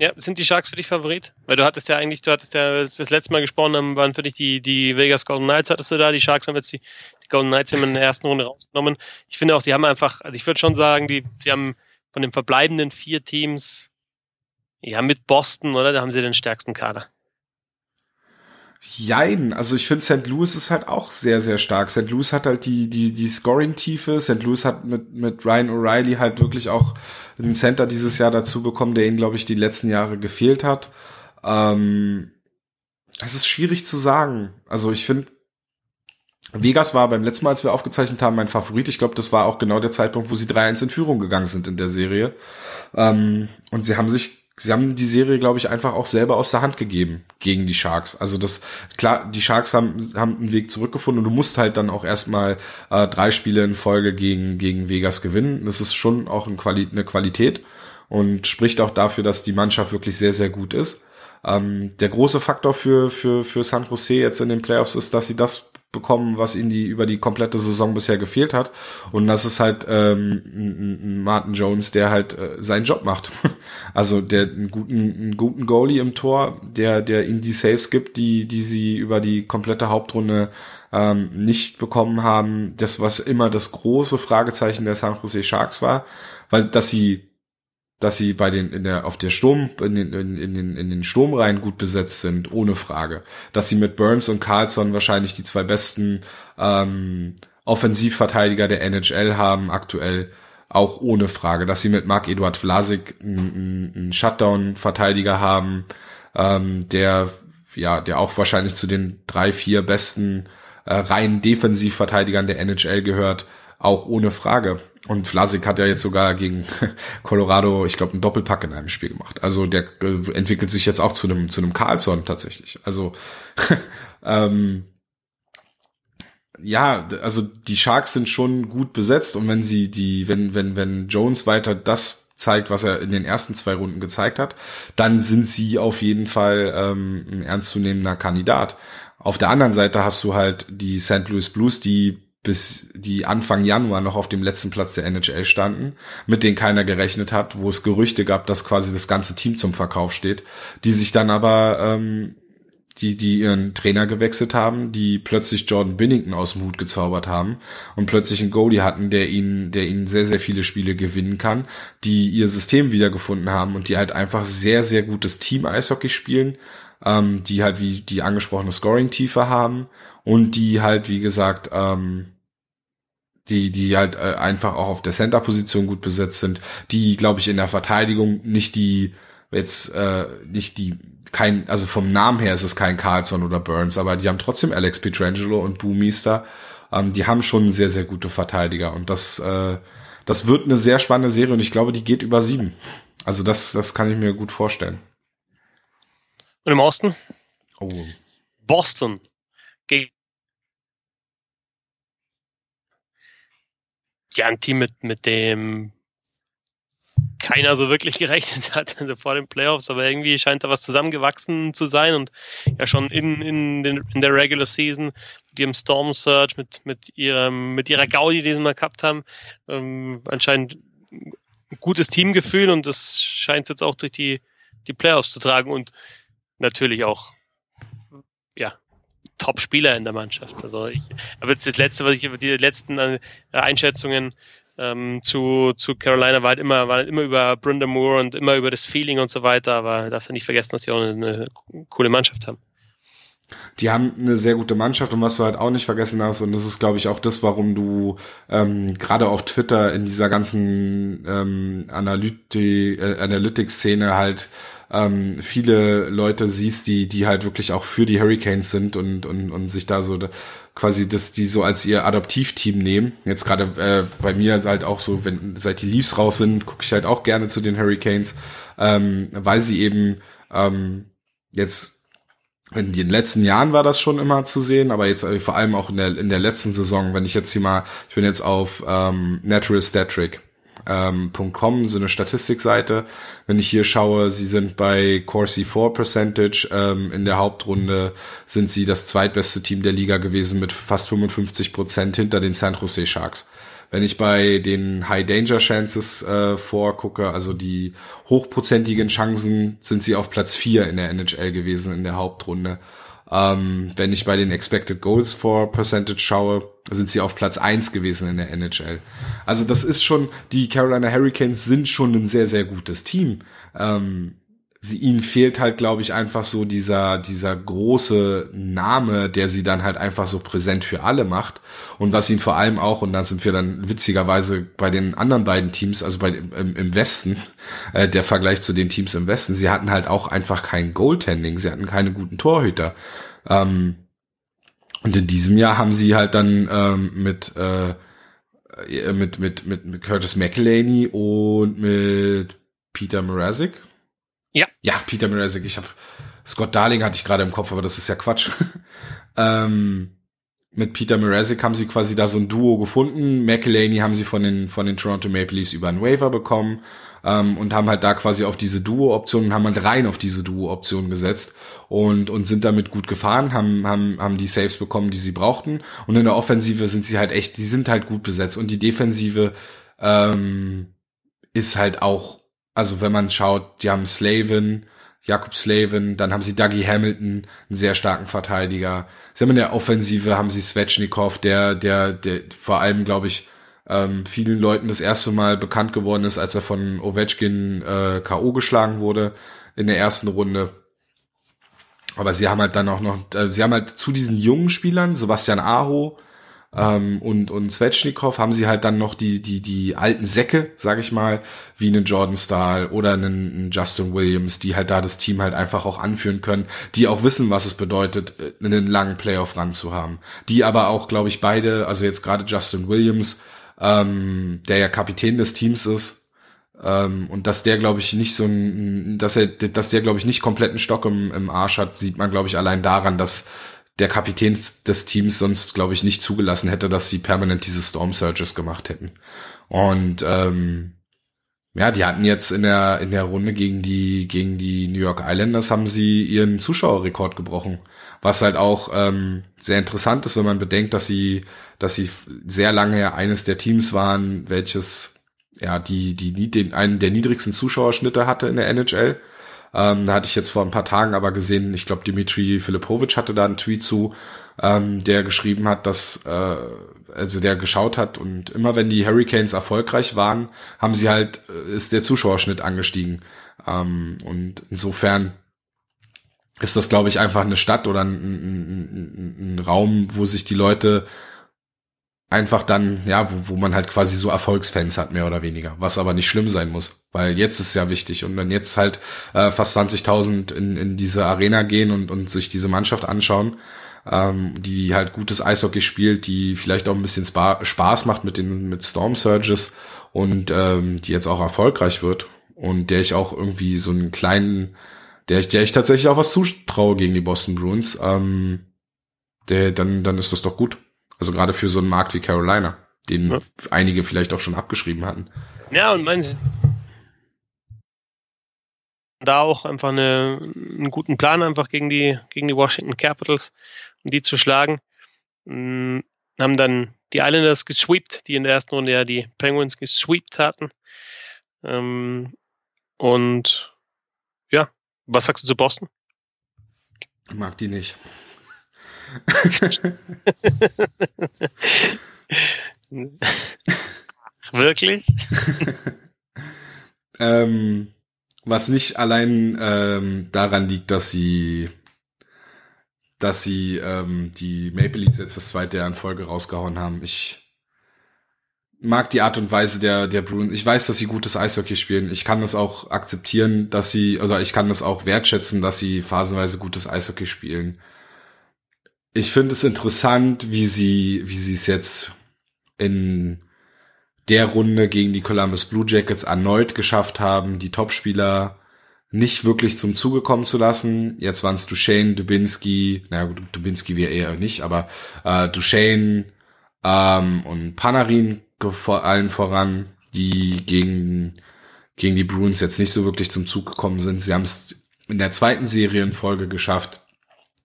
Ja, sind die Sharks für dich Favorit? Weil du hattest ja eigentlich, du hattest ja das letzte Mal gesprochen haben, waren für dich die, die Vegas Golden Knights hattest du da, die Sharks haben jetzt die, die Golden Knights in der ersten Runde rausgenommen. Ich finde auch, die haben einfach, also ich würde schon sagen, die, sie haben von den verbleibenden vier Teams ja, mit Boston, oder? Da haben sie den stärksten Kader. Jein, also ich finde St. Louis ist halt auch sehr, sehr stark. St. Louis hat halt die, die, die Scoring-Tiefe. St. Louis hat mit, mit Ryan O'Reilly halt wirklich auch einen Center dieses Jahr dazu bekommen, der ihnen, glaube ich, die letzten Jahre gefehlt hat. Ähm, es ist schwierig zu sagen. Also ich finde, Vegas war beim letzten Mal, als wir aufgezeichnet haben, mein Favorit. Ich glaube, das war auch genau der Zeitpunkt, wo sie 3-1 in Führung gegangen sind in der Serie. Ähm, und sie haben sich sie haben die Serie, glaube ich, einfach auch selber aus der Hand gegeben gegen die Sharks. Also das, klar, die Sharks haben, haben einen Weg zurückgefunden und du musst halt dann auch erstmal äh, drei Spiele in Folge gegen, gegen Vegas gewinnen. Das ist schon auch ein Quali eine Qualität und spricht auch dafür, dass die Mannschaft wirklich sehr, sehr gut ist. Ähm, der große Faktor für, für, für San Jose jetzt in den Playoffs ist, dass sie das bekommen, was ihnen die über die komplette Saison bisher gefehlt hat. Und das ist halt ähm, Martin Jones, der halt äh, seinen Job macht. *laughs* also der einen guten, einen guten Goalie im Tor, der, der ihnen die Saves gibt, die, die sie über die komplette Hauptrunde ähm, nicht bekommen haben. Das, was immer das große Fragezeichen der San Jose Sharks war, weil dass sie dass sie bei den in der auf der Sturm in den in, den in den Sturmreihen gut besetzt sind, ohne Frage. Dass sie mit Burns und Carlson wahrscheinlich die zwei besten ähm, Offensivverteidiger der NHL haben aktuell, auch ohne Frage. Dass sie mit Mark Eduard Vlasik einen, einen Shutdown-Verteidiger haben, ähm, der ja der auch wahrscheinlich zu den drei vier besten äh, reinen Defensivverteidigern der NHL gehört, auch ohne Frage. Und Vlasik hat ja jetzt sogar gegen *laughs* Colorado, ich glaube, einen Doppelpack in einem Spiel gemacht. Also der äh, entwickelt sich jetzt auch zu einem zu einem Carlson tatsächlich. Also *laughs* ähm, ja, also die Sharks sind schon gut besetzt und wenn sie die, wenn wenn wenn Jones weiter das zeigt, was er in den ersten zwei Runden gezeigt hat, dann sind sie auf jeden Fall ähm, ein ernstzunehmender Kandidat. Auf der anderen Seite hast du halt die St. Louis Blues, die bis die Anfang Januar noch auf dem letzten Platz der NHL standen, mit denen keiner gerechnet hat, wo es Gerüchte gab, dass quasi das ganze Team zum Verkauf steht, die sich dann aber ähm, die, die ihren Trainer gewechselt haben, die plötzlich Jordan Binnington aus dem Hut gezaubert haben und plötzlich einen Goalie hatten, der ihnen, der ihnen sehr, sehr viele Spiele gewinnen kann, die ihr System wiedergefunden haben und die halt einfach sehr, sehr gutes Team-Eishockey spielen, ähm, die halt wie die angesprochene Scoring-Tiefe haben und die halt, wie gesagt, ähm, die, die halt äh, einfach auch auf der Center-Position gut besetzt sind, die, glaube ich, in der Verteidigung nicht die, jetzt äh, nicht die, kein, also vom Namen her ist es kein Carlson oder Burns, aber die haben trotzdem Alex Pietrangelo und Boomister. Ähm, die haben schon sehr, sehr gute Verteidiger und das, äh, das wird eine sehr spannende Serie und ich glaube, die geht über sieben. Also das, das kann ich mir gut vorstellen. Und im Osten? Oh. Boston gegen ja, ein Team mit, mit dem keiner so wirklich *laughs* gerechnet hat vor den Playoffs, aber irgendwie scheint da was zusammengewachsen zu sein und ja schon in, in, den, in der Regular Season mit ihrem Storm Surge, mit, mit ihrem, mit ihrer Gaudi, die sie mal gehabt haben, ähm, anscheinend ein gutes Teamgefühl und das scheint jetzt auch durch die, die Playoffs zu tragen und natürlich auch, ja, Top-Spieler in der Mannschaft. Also ich, aber jetzt das letzte, was ich über die letzten äh, Einschätzungen ähm, zu, zu Carolina war halt immer, war halt immer über Brenda Moore und immer über das Feeling und so weiter, aber darfst du nicht vergessen, dass sie auch eine, coole Mannschaft haben. Die haben eine sehr gute Mannschaft und was du halt auch nicht vergessen hast, und das ist, glaube ich, auch das, warum du ähm, gerade auf Twitter in dieser ganzen ähm, Analytik, äh, Analytics-Szene halt ähm, viele Leute siehst, die, die halt wirklich auch für die Hurricanes sind und, und, und sich da so quasi das, die so als ihr Adoptivteam nehmen. Jetzt gerade äh, bei mir halt auch so, wenn seit die Leafs raus sind, gucke ich halt auch gerne zu den Hurricanes, ähm, weil sie eben ähm, jetzt in den letzten Jahren war das schon immer zu sehen, aber jetzt äh, vor allem auch in der, in der letzten Saison, wenn ich jetzt hier mal, ich bin jetzt auf ähm, Natural Statric ähm, .com, so eine Statistikseite. Wenn ich hier schaue, sie sind bei Corsi 4 Percentage. Ähm, in der Hauptrunde sind sie das zweitbeste Team der Liga gewesen mit fast 55 Prozent hinter den San Jose Sharks. Wenn ich bei den High Danger Chances äh, vorgucke, also die hochprozentigen Chancen, sind sie auf Platz 4 in der NHL gewesen in der Hauptrunde. Ähm, wenn ich bei den Expected Goals for Percentage schaue, sind sie auf Platz eins gewesen in der NHL. Also das ist schon, die Carolina Hurricanes sind schon ein sehr, sehr gutes Team. Ähm, sie, ihnen fehlt halt, glaube ich, einfach so dieser, dieser große Name, der sie dann halt einfach so präsent für alle macht. Und was ihnen vor allem auch, und da sind wir dann witzigerweise bei den anderen beiden Teams, also bei im, im Westen, *laughs* äh, der Vergleich zu den Teams im Westen, sie hatten halt auch einfach kein Goaltending, sie hatten keine guten Torhüter. Ähm, und in diesem Jahr haben sie halt dann ähm, mit, äh, mit, mit, mit, mit Curtis McElhaney und mit Peter Mrazek. Ja. Ja, Peter Mrazek. Ich habe Scott Darling hatte ich gerade im Kopf, aber das ist ja Quatsch. *laughs* ähm, mit Peter Mrazek haben sie quasi da so ein Duo gefunden. McElhaney haben sie von den, von den Toronto Maple Leafs über einen Waiver bekommen ähm, und haben halt da quasi auf diese Duo-Option, haben halt rein auf diese Duo-Option gesetzt und, und sind damit gut gefahren, haben, haben, haben die Saves bekommen, die sie brauchten. Und in der Offensive sind sie halt echt, die sind halt gut besetzt. Und die Defensive ähm, ist halt auch, also wenn man schaut, die haben Slavin, Jakob Slavin, dann haben sie Dougie Hamilton, einen sehr starken Verteidiger. Sie haben in der Offensive haben sie Svechnikov, der, der, der vor allem, glaube ich, ähm, vielen Leuten das erste Mal bekannt geworden ist, als er von Ovechkin äh, K.O. geschlagen wurde in der ersten Runde. Aber sie haben halt dann auch noch, äh, sie haben halt zu diesen jungen Spielern, Sebastian Aho ähm, und, und Svechnikov, haben sie halt dann noch die, die, die alten Säcke, sag ich mal, wie einen Jordan Stahl oder einen, einen Justin Williams, die halt da das Team halt einfach auch anführen können, die auch wissen, was es bedeutet, äh, einen langen Playoff-Run zu haben. Die aber auch, glaube ich, beide, also jetzt gerade Justin Williams, ähm, der ja Kapitän des Teams ist. Ähm, und dass der, glaube ich, nicht so ein, dass er, dass der, glaube ich, nicht kompletten Stock im, im Arsch hat, sieht man, glaube ich, allein daran, dass der Kapitän des Teams sonst, glaube ich, nicht zugelassen hätte, dass sie permanent diese Storm Surges gemacht hätten. Und ähm, ja, die hatten jetzt in der in der Runde gegen die gegen die New York Islanders haben sie ihren Zuschauerrekord gebrochen, was halt auch ähm, sehr interessant ist, wenn man bedenkt, dass sie dass sie sehr lange eines der Teams waren, welches ja die die den einen der niedrigsten Zuschauerschnitte hatte in der NHL. Ähm, da hatte ich jetzt vor ein paar Tagen aber gesehen, ich glaube Dimitri Filipovic hatte da einen Tweet zu, ähm, der geschrieben hat, dass äh, also der geschaut hat und immer wenn die Hurricanes erfolgreich waren, haben sie halt, äh, ist der Zuschauerschnitt angestiegen. Ähm, und insofern ist das, glaube ich, einfach eine Stadt oder ein, ein, ein, ein, Raum, wo sich die Leute einfach dann, ja, wo, wo man halt quasi so Erfolgsfans hat, mehr oder weniger, was aber nicht schlimm sein muss, weil jetzt ist ja wichtig und wenn jetzt halt äh, fast 20.000 in, in diese Arena gehen und, und sich diese Mannschaft anschauen, ähm, die halt gutes Eishockey spielt, die vielleicht auch ein bisschen Spa Spaß macht mit den mit Storm Surges und ähm, die jetzt auch erfolgreich wird und der ich auch irgendwie so einen kleinen, der ich, der ich tatsächlich auch was zutraue gegen die Boston Bruins, ähm, der, dann, dann ist das doch gut. Also gerade für so einen Markt wie Carolina, den ja. einige vielleicht auch schon abgeschrieben hatten. Ja, und man, da auch einfach eine, einen guten Plan einfach gegen die, gegen die Washington Capitals, um die zu schlagen. Ähm, haben dann die Islanders gesweept, die in der ersten Runde ja die Penguins gesweept hatten. Ähm, und ja, was sagst du zu Boston? Ich mag die nicht. Wirklich? *laughs* ähm, was nicht allein ähm, daran liegt, dass sie dass sie ähm, die Maple Leafs jetzt das zweite Jahr in Folge rausgehauen haben. Ich mag die Art und Weise der der Bruins. Ich weiß, dass sie gutes Eishockey spielen. Ich kann das auch akzeptieren, dass sie, also ich kann das auch wertschätzen, dass sie phasenweise gutes Eishockey spielen. Ich finde es interessant, wie sie, wie sie es jetzt in der Runde gegen die Columbus Blue Jackets erneut geschafft haben, die Topspieler nicht wirklich zum Zuge kommen zu lassen. Jetzt waren es Duchesne, Dubinski, naja gut, Dubinski wäre eher nicht, aber äh, Duchesne ähm, und Panarin vor allen voran, die gegen, gegen die Bruins jetzt nicht so wirklich zum Zug gekommen sind. Sie haben es in der zweiten Serienfolge geschafft,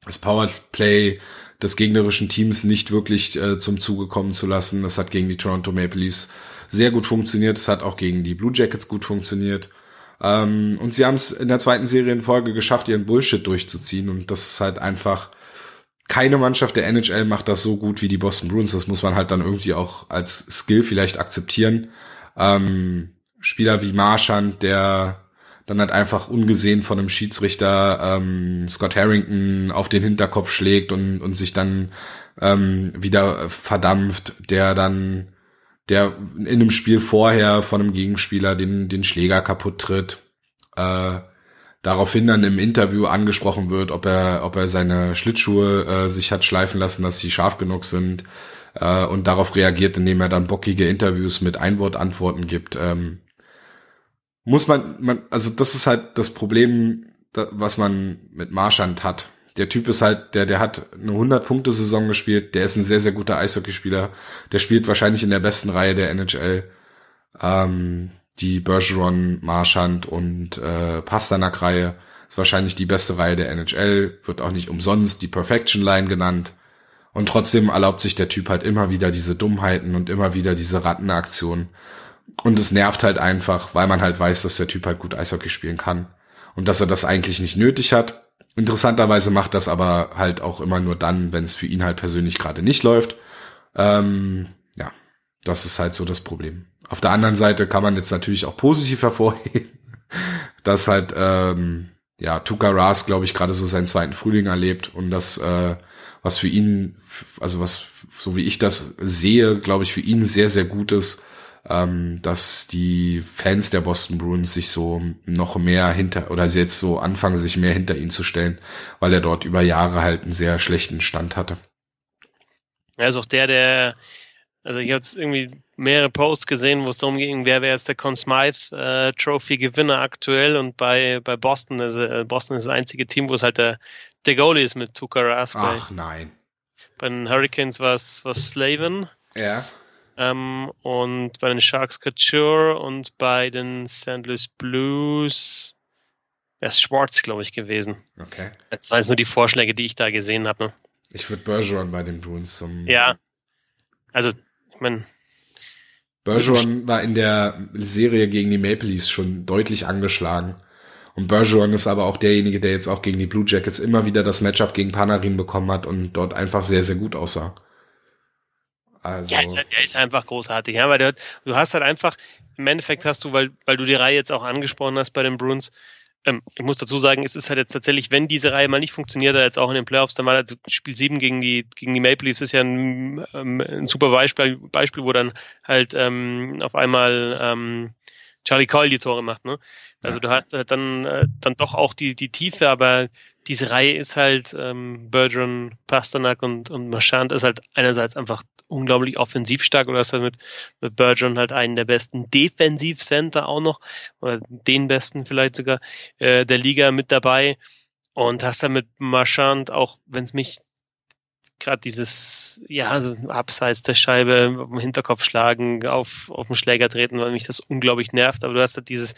das Powerplay des gegnerischen Teams nicht wirklich äh, zum Zuge kommen zu lassen. Das hat gegen die Toronto Maple Leafs sehr gut funktioniert. Es hat auch gegen die Blue Jackets gut funktioniert. Ähm, und sie haben es in der zweiten Serienfolge geschafft, ihren Bullshit durchzuziehen. Und das ist halt einfach, keine Mannschaft der NHL macht das so gut wie die Boston Bruins. Das muss man halt dann irgendwie auch als Skill vielleicht akzeptieren. Ähm, Spieler wie Marchand, der dann halt einfach ungesehen von einem Schiedsrichter ähm, Scott Harrington auf den Hinterkopf schlägt und, und sich dann ähm, wieder verdampft, der dann der in einem Spiel vorher von einem Gegenspieler den, den Schläger kaputt tritt, äh, daraufhin dann im Interview angesprochen wird, ob er, ob er seine Schlittschuhe äh, sich hat schleifen lassen, dass sie scharf genug sind, äh, und darauf reagiert, indem er dann bockige Interviews mit Einwortantworten gibt. Ähm, muss man, man, also das ist halt das Problem, was man mit Marschand hat der Typ ist halt, der, der hat eine 100-Punkte-Saison gespielt, der ist ein sehr, sehr guter Eishockeyspieler, der spielt wahrscheinlich in der besten Reihe der NHL. Ähm, die Bergeron, Marchand und äh, Pasternak-Reihe ist wahrscheinlich die beste Reihe der NHL, wird auch nicht umsonst die Perfection Line genannt. Und trotzdem erlaubt sich der Typ halt immer wieder diese Dummheiten und immer wieder diese Rattenaktionen. Und es nervt halt einfach, weil man halt weiß, dass der Typ halt gut Eishockey spielen kann. Und dass er das eigentlich nicht nötig hat. Interessanterweise macht das aber halt auch immer nur dann, wenn es für ihn halt persönlich gerade nicht läuft. Ähm, ja, das ist halt so das Problem. Auf der anderen Seite kann man jetzt natürlich auch positiv *laughs* hervorheben, dass halt ähm, ja Tuka Ras, glaube ich, gerade so seinen zweiten Frühling erlebt und das äh, was für ihn, also was so wie ich das sehe, glaube ich, für ihn sehr sehr gut ist, ähm, dass die Fans der Boston Bruins sich so noch mehr hinter oder jetzt so anfangen, sich mehr hinter ihn zu stellen, weil er dort über Jahre halt einen sehr schlechten Stand hatte. Er ist auch der, der, also ich habe jetzt irgendwie mehrere Posts gesehen, wo es darum ging, wer wäre jetzt der Conn Smythe äh, Trophy Gewinner aktuell und bei bei Boston, also äh, Boston ist das einzige Team, wo es halt der der Goalie ist mit Tuka Rask. Ach nein. Bei den Hurricanes war es Slaven. Ja. Ähm, und bei den Sharks Couture und bei den St. Louis Blues wäre es Schwartz, glaube ich, gewesen. Okay. Das waren jetzt nur die Vorschläge, die ich da gesehen habe. Ne? Ich würde Bergeron bei den Bruins zum. Ja. Also, ich meine. Bergeron war in der Serie gegen die Maple Leafs schon deutlich angeschlagen. Und Bergeron ist aber auch derjenige, der jetzt auch gegen die Blue Jackets immer wieder das Matchup gegen Panarin bekommen hat und dort einfach sehr, sehr gut aussah. Also. Ja, ist halt, er ist einfach großartig, ja, weil der, du hast halt einfach, im Endeffekt hast du, weil, weil du die Reihe jetzt auch angesprochen hast bei den Bruins, ähm, ich muss dazu sagen, es ist halt jetzt tatsächlich, wenn diese Reihe mal nicht funktioniert, jetzt auch in den Playoffs, dann mal also Spiel 7 gegen die, gegen die Maple Leafs ist ja ein, ähm, ein super Beispiel, Beispiel, wo dann halt ähm, auf einmal ähm, Charlie Coyle die Tore macht, ne? Also du hast halt dann, äh, dann doch auch die, die Tiefe, aber diese Reihe ist halt ähm, Bergeron, Pasternak und, und Marchand ist halt einerseits einfach unglaublich offensiv stark oder hast halt mit, mit Bergeron halt einen der besten Defensivcenter auch noch oder den besten vielleicht sogar äh, der Liga mit dabei und hast dann mit Marchand auch, wenn es mich gerade dieses, ja, so abseits der Scheibe, auf den Hinterkopf schlagen, auf, auf den Schläger treten, weil mich das unglaublich nervt, aber du hast halt dieses,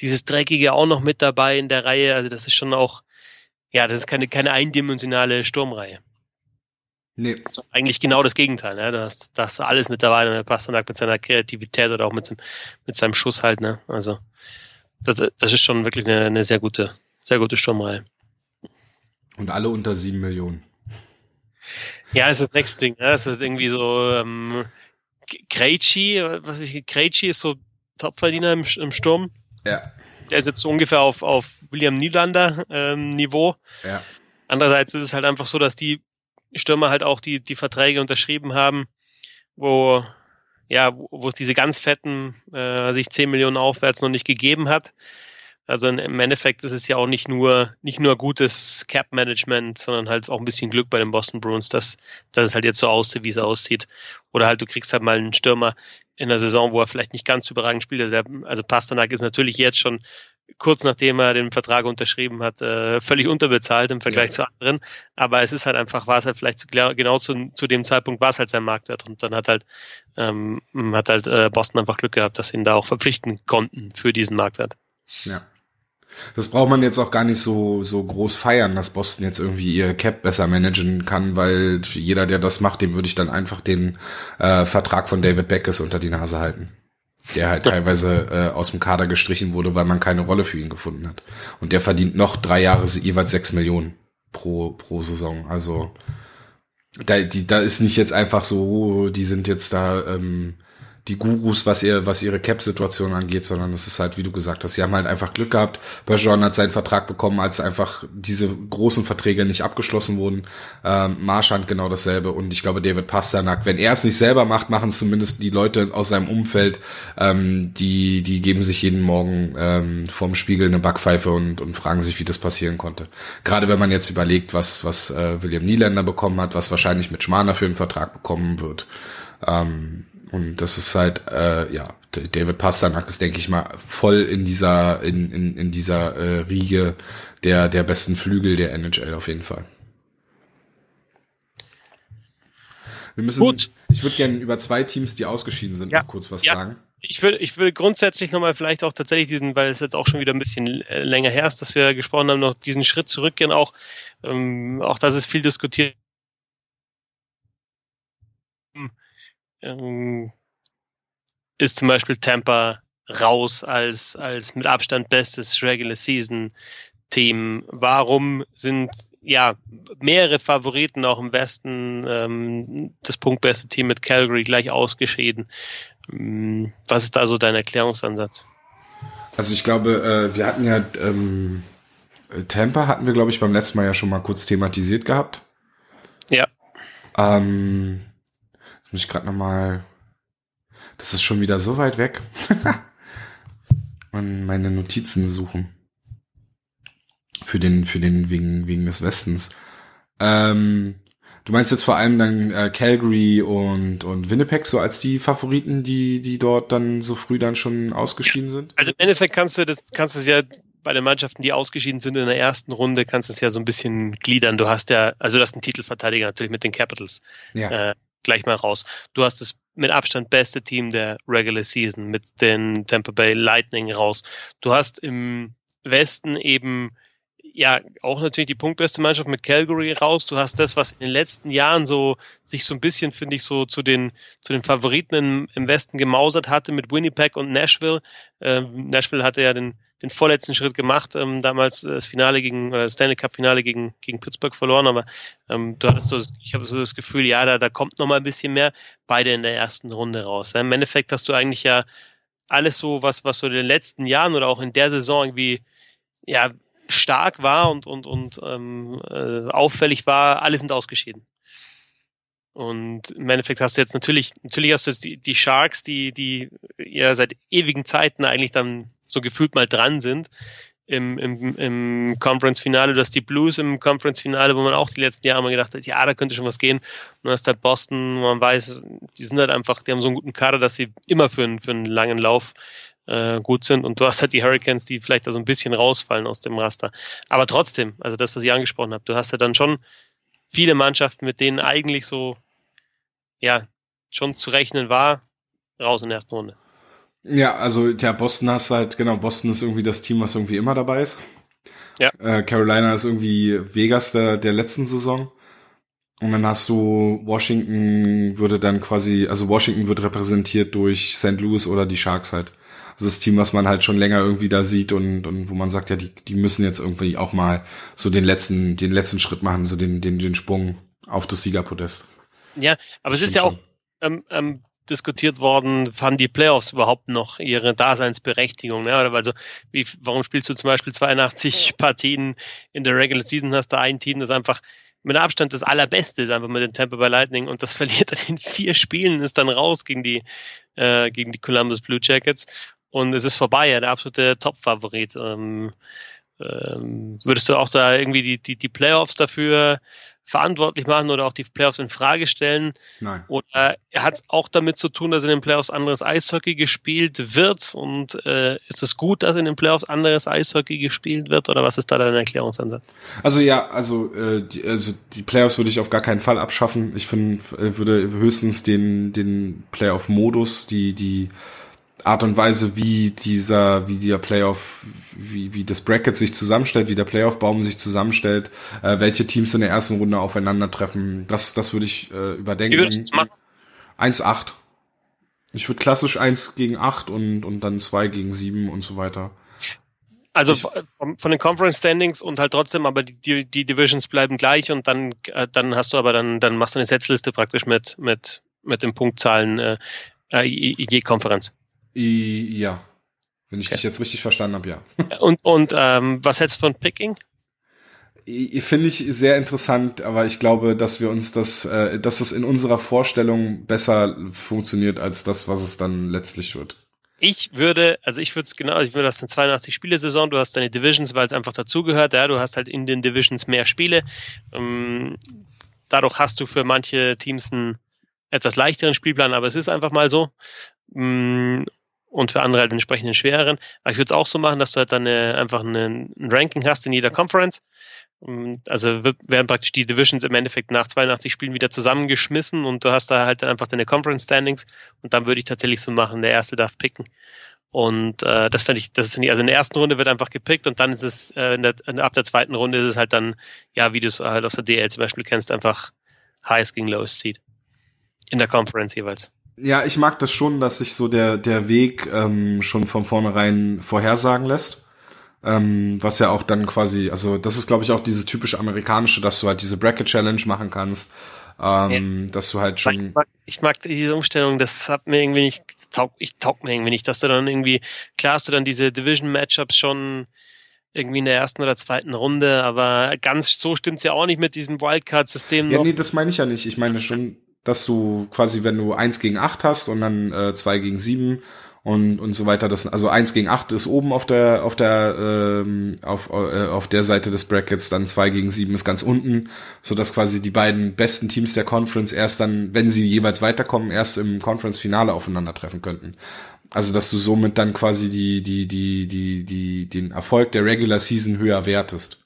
dieses Dreckige auch noch mit dabei in der Reihe. Also das ist schon auch, ja, das ist keine, keine eindimensionale Sturmreihe. Nee. Also eigentlich genau das Gegenteil, ne? Da hast, da hast alles mit dabei, ne? Pasternak mit seiner Kreativität oder auch mit, mit seinem Schuss halt, ne? Also das, das ist schon wirklich eine, eine sehr gute, sehr gute Sturmreihe. Und alle unter sieben Millionen. Ja, das ist das nächste Ding. Ne? Das ist irgendwie so ähm, Krejci, was ich, Krejci ist so Topverdiener im, im Sturm. Ja. Der ist jetzt so ungefähr auf, auf William Nylander ähm, Niveau. Ja. Andererseits ist es halt einfach so, dass die Stürmer halt auch die, die Verträge unterschrieben haben, wo ja, wo es diese ganz fetten, äh, sich 10 Millionen aufwärts noch nicht gegeben hat. Also im Endeffekt ist es ja auch nicht nur, nicht nur gutes Cap-Management, sondern halt auch ein bisschen Glück bei den Boston Bruins, dass, dass es halt jetzt so aussieht, wie es aussieht. Oder halt du kriegst halt mal einen Stürmer in der Saison, wo er vielleicht nicht ganz überragend spielt. Also, also Pasternak ist natürlich jetzt schon kurz nachdem er den Vertrag unterschrieben hat, äh, völlig unterbezahlt im Vergleich ja. zu anderen. Aber es ist halt einfach, war es halt vielleicht zu, genau zu, zu dem Zeitpunkt war es halt sein Marktwert und dann hat halt ähm, hat halt äh, Boston einfach Glück gehabt, dass sie ihn da auch verpflichten konnten für diesen Marktwert. Ja. Das braucht man jetzt auch gar nicht so, so groß feiern, dass Boston jetzt irgendwie ihr Cap besser managen kann, weil jeder, der das macht, dem würde ich dann einfach den äh, Vertrag von David Beckes unter die Nase halten. Der halt teilweise äh, aus dem Kader gestrichen wurde, weil man keine Rolle für ihn gefunden hat. Und der verdient noch drei Jahre jeweils sechs Millionen pro, pro Saison. Also da, die, da ist nicht jetzt einfach so, die sind jetzt da ähm, die Gurus, was ihr, was ihre Cap-Situation angeht, sondern es ist halt, wie du gesagt hast, sie haben halt einfach Glück gehabt. Bergeron hat seinen Vertrag bekommen, als einfach diese großen Verträge nicht abgeschlossen wurden. Ähm, Marschand genau dasselbe und ich glaube, David Pasternak, wenn er es nicht selber macht, machen es zumindest die Leute aus seinem Umfeld, ähm, die, die geben sich jeden Morgen ähm, vorm Spiegel eine Backpfeife und, und fragen sich, wie das passieren konnte. Gerade wenn man jetzt überlegt, was, was äh, William Nieländer bekommen hat, was wahrscheinlich mit Schmaner für einen Vertrag bekommen wird. Ähm, und das ist halt, äh, ja, David Pasternak ist, denke ich mal, voll in dieser, in, in, in dieser äh, Riege der, der besten Flügel der NHL auf jeden Fall. Wir müssen, Gut. ich würde gerne über zwei Teams, die ausgeschieden sind, ja. noch kurz was ja. sagen. Ich will, ich will grundsätzlich nochmal vielleicht auch tatsächlich diesen, weil es jetzt auch schon wieder ein bisschen äh, länger her ist, dass wir gesprochen haben, noch diesen Schritt zurückgehen, auch, ähm, auch das ist viel diskutiert ähm, ist zum Beispiel Tampa raus als, als mit Abstand bestes Regular Season Team. Warum sind ja mehrere Favoriten auch im Westen ähm, das punktbeste Team mit Calgary gleich ausgeschieden? Ähm, was ist da so dein Erklärungsansatz? Also ich glaube, äh, wir hatten ja ähm, Tampa hatten wir glaube ich beim letzten Mal ja schon mal kurz thematisiert gehabt. Ja. Ähm, muss ich gerade noch mal. Das ist schon wieder so weit weg. *laughs* Man, meine Notizen suchen. Für den, für den, wegen, wegen des Westens. Ähm, du meinst jetzt vor allem dann äh, Calgary und, und Winnipeg so als die Favoriten, die, die dort dann so früh dann schon ausgeschieden sind? Also im Endeffekt kannst du das, kannst du es ja bei den Mannschaften, die ausgeschieden sind in der ersten Runde, kannst du es ja so ein bisschen gliedern. Du hast ja, also das ist ein Titelverteidiger natürlich mit den Capitals. Ja. Äh, gleich mal raus. Du hast das mit Abstand beste Team der Regular Season mit den Tampa Bay Lightning raus. Du hast im Westen eben ja auch natürlich die punktbeste Mannschaft mit Calgary raus. Du hast das, was in den letzten Jahren so sich so ein bisschen, finde ich, so zu den zu den Favoriten im, Westen gemausert hatte mit Winnipeg und Nashville. Ähm, Nashville hatte ja den den vorletzten Schritt gemacht, ähm, damals das Finale gegen, oder das Stanley Cup Finale gegen, gegen Pittsburgh verloren, aber ähm, du hattest so, ich habe so das Gefühl, ja, da, da kommt noch mal ein bisschen mehr, beide in der ersten Runde raus. Ja, Im Endeffekt hast du eigentlich ja alles so, was, was so in den letzten Jahren oder auch in der Saison irgendwie, ja, stark war und, und, und ähm, äh, auffällig war, alle sind ausgeschieden. Und im Endeffekt hast du jetzt natürlich, natürlich hast du jetzt die, die Sharks, die, die ja seit ewigen Zeiten eigentlich dann so gefühlt mal dran sind im, im, im Conference-Finale. Du hast die Blues im Conference-Finale, wo man auch die letzten Jahre mal gedacht hat, ja, da könnte schon was gehen. Und du hast halt Boston, wo man weiß, die sind halt einfach, die haben so einen guten Kader, dass sie immer für, einen für einen langen Lauf äh, gut sind. Und du hast halt die Hurricanes, die vielleicht da so ein bisschen rausfallen aus dem Raster. Aber trotzdem, also das, was ich angesprochen habe, du hast ja dann schon viele Mannschaften, mit denen eigentlich so, ja, schon zu rechnen war, raus in der ersten Runde. Ja, also ja, Boston hast halt, genau, Boston ist irgendwie das Team, was irgendwie immer dabei ist. Ja. Äh, Carolina ist irgendwie Vegas der, der letzten Saison. Und dann hast du Washington würde dann quasi, also Washington wird repräsentiert durch St. Louis oder die Sharks halt. Also das Team, was man halt schon länger irgendwie da sieht und, und wo man sagt, ja, die, die müssen jetzt irgendwie auch mal so den letzten, den letzten Schritt machen, so den, den, den Sprung auf das Siegerpodest. Ja, aber es ist ja auch ähm, ähm, diskutiert worden, haben die Playoffs überhaupt noch ihre Daseinsberechtigung? Ne? Also wie, warum spielst du zum Beispiel 82 Partien in der Regular Season, hast da ein Team, das einfach mit Abstand das allerbeste ist, einfach mit dem Tampa Bay Lightning und das *laughs* verliert dann in vier Spielen, ist dann raus gegen die, äh, gegen die Columbus Blue Jackets und es ist vorbei, ja, der absolute Top-Favorit. Ähm, ähm, würdest du auch da irgendwie die, die, die Playoffs dafür verantwortlich machen oder auch die Playoffs in Frage stellen? Nein. Oder hat es auch damit zu tun, dass in den Playoffs anderes Eishockey gespielt wird? Und äh, ist es gut, dass in den Playoffs anderes Eishockey gespielt wird? Oder was ist da dein Erklärungsansatz? Also ja, also, äh, die, also die Playoffs würde ich auf gar keinen Fall abschaffen. Ich finde, äh, würde höchstens den, den Playoff-Modus, die, die Art und Weise, wie dieser, wie der Playoff, wie, wie das Bracket sich zusammenstellt, wie der Playoff-Baum sich zusammenstellt, äh, welche Teams in der ersten Runde aufeinandertreffen, das, das würde ich äh, überdenken. Wie würdest du machen? 1-8. Ich würde klassisch 1 gegen 8 und, und dann 2 gegen 7 und so weiter. Also ich, von, von, den Conference Standings und halt trotzdem, aber die, die Divisions bleiben gleich und dann, äh, dann hast du aber dann, dann machst du eine Setzliste praktisch mit, mit, mit den Punktzahlen äh, äh je Konferenz. Ja. Wenn ich okay. dich jetzt richtig verstanden habe, ja. *laughs* Und, und ähm, was hältst du von Picking? Finde ich sehr interessant, aber ich glaube, dass wir uns das, äh, dass es in unserer Vorstellung besser funktioniert als das, was es dann letztlich wird. Ich würde, also ich würde es genau, ich würde das in 82 Spiele Saison, du hast deine Divisions, weil es einfach dazugehört, ja, du hast halt in den Divisions mehr Spiele. Ähm, dadurch hast du für manche Teams einen etwas leichteren Spielplan, aber es ist einfach mal so. Ähm, und für andere halt entsprechend schwereren. Aber ich würde es auch so machen, dass du halt dann eine, einfach eine, ein Ranking hast in jeder Conference. Also werden praktisch die Divisions im Endeffekt nach 82 Spielen wieder zusammengeschmissen und du hast da halt dann einfach deine Conference Standings und dann würde ich tatsächlich so machen, der erste darf picken. Und äh, das finde ich, das finde ich, also in der ersten Runde wird einfach gepickt und dann ist es, äh, in der, ab der zweiten Runde ist es halt dann, ja, wie du es halt aus der DL zum Beispiel kennst, einfach Highest gegen Lowest Seed. In der Conference jeweils. Ja, ich mag das schon, dass sich so der, der Weg ähm, schon von vornherein vorhersagen lässt. Ähm, was ja auch dann quasi, also das ist glaube ich auch dieses typische amerikanische, dass du halt diese Bracket Challenge machen kannst, ähm, ja. dass du halt schon. Ich mag, ich mag diese Umstellung, das hat mir irgendwie nicht, taug, ich taug mir irgendwie nicht, dass du dann irgendwie, klar hast du dann diese Division Matchups schon irgendwie in der ersten oder zweiten Runde, aber ganz so stimmt's ja auch nicht mit diesem Wildcard-System. Ja, noch. nee, das meine ich ja nicht. Ich meine schon, dass du quasi, wenn du eins gegen acht hast und dann äh, zwei gegen sieben und und so weiter, das also eins gegen acht ist oben auf der auf der ähm, auf äh, auf der Seite des Brackets, dann zwei gegen sieben ist ganz unten, so dass quasi die beiden besten Teams der Conference erst dann, wenn sie jeweils weiterkommen, erst im Conference Finale aufeinandertreffen könnten. Also dass du somit dann quasi die die die die die den Erfolg der Regular Season höher wertest.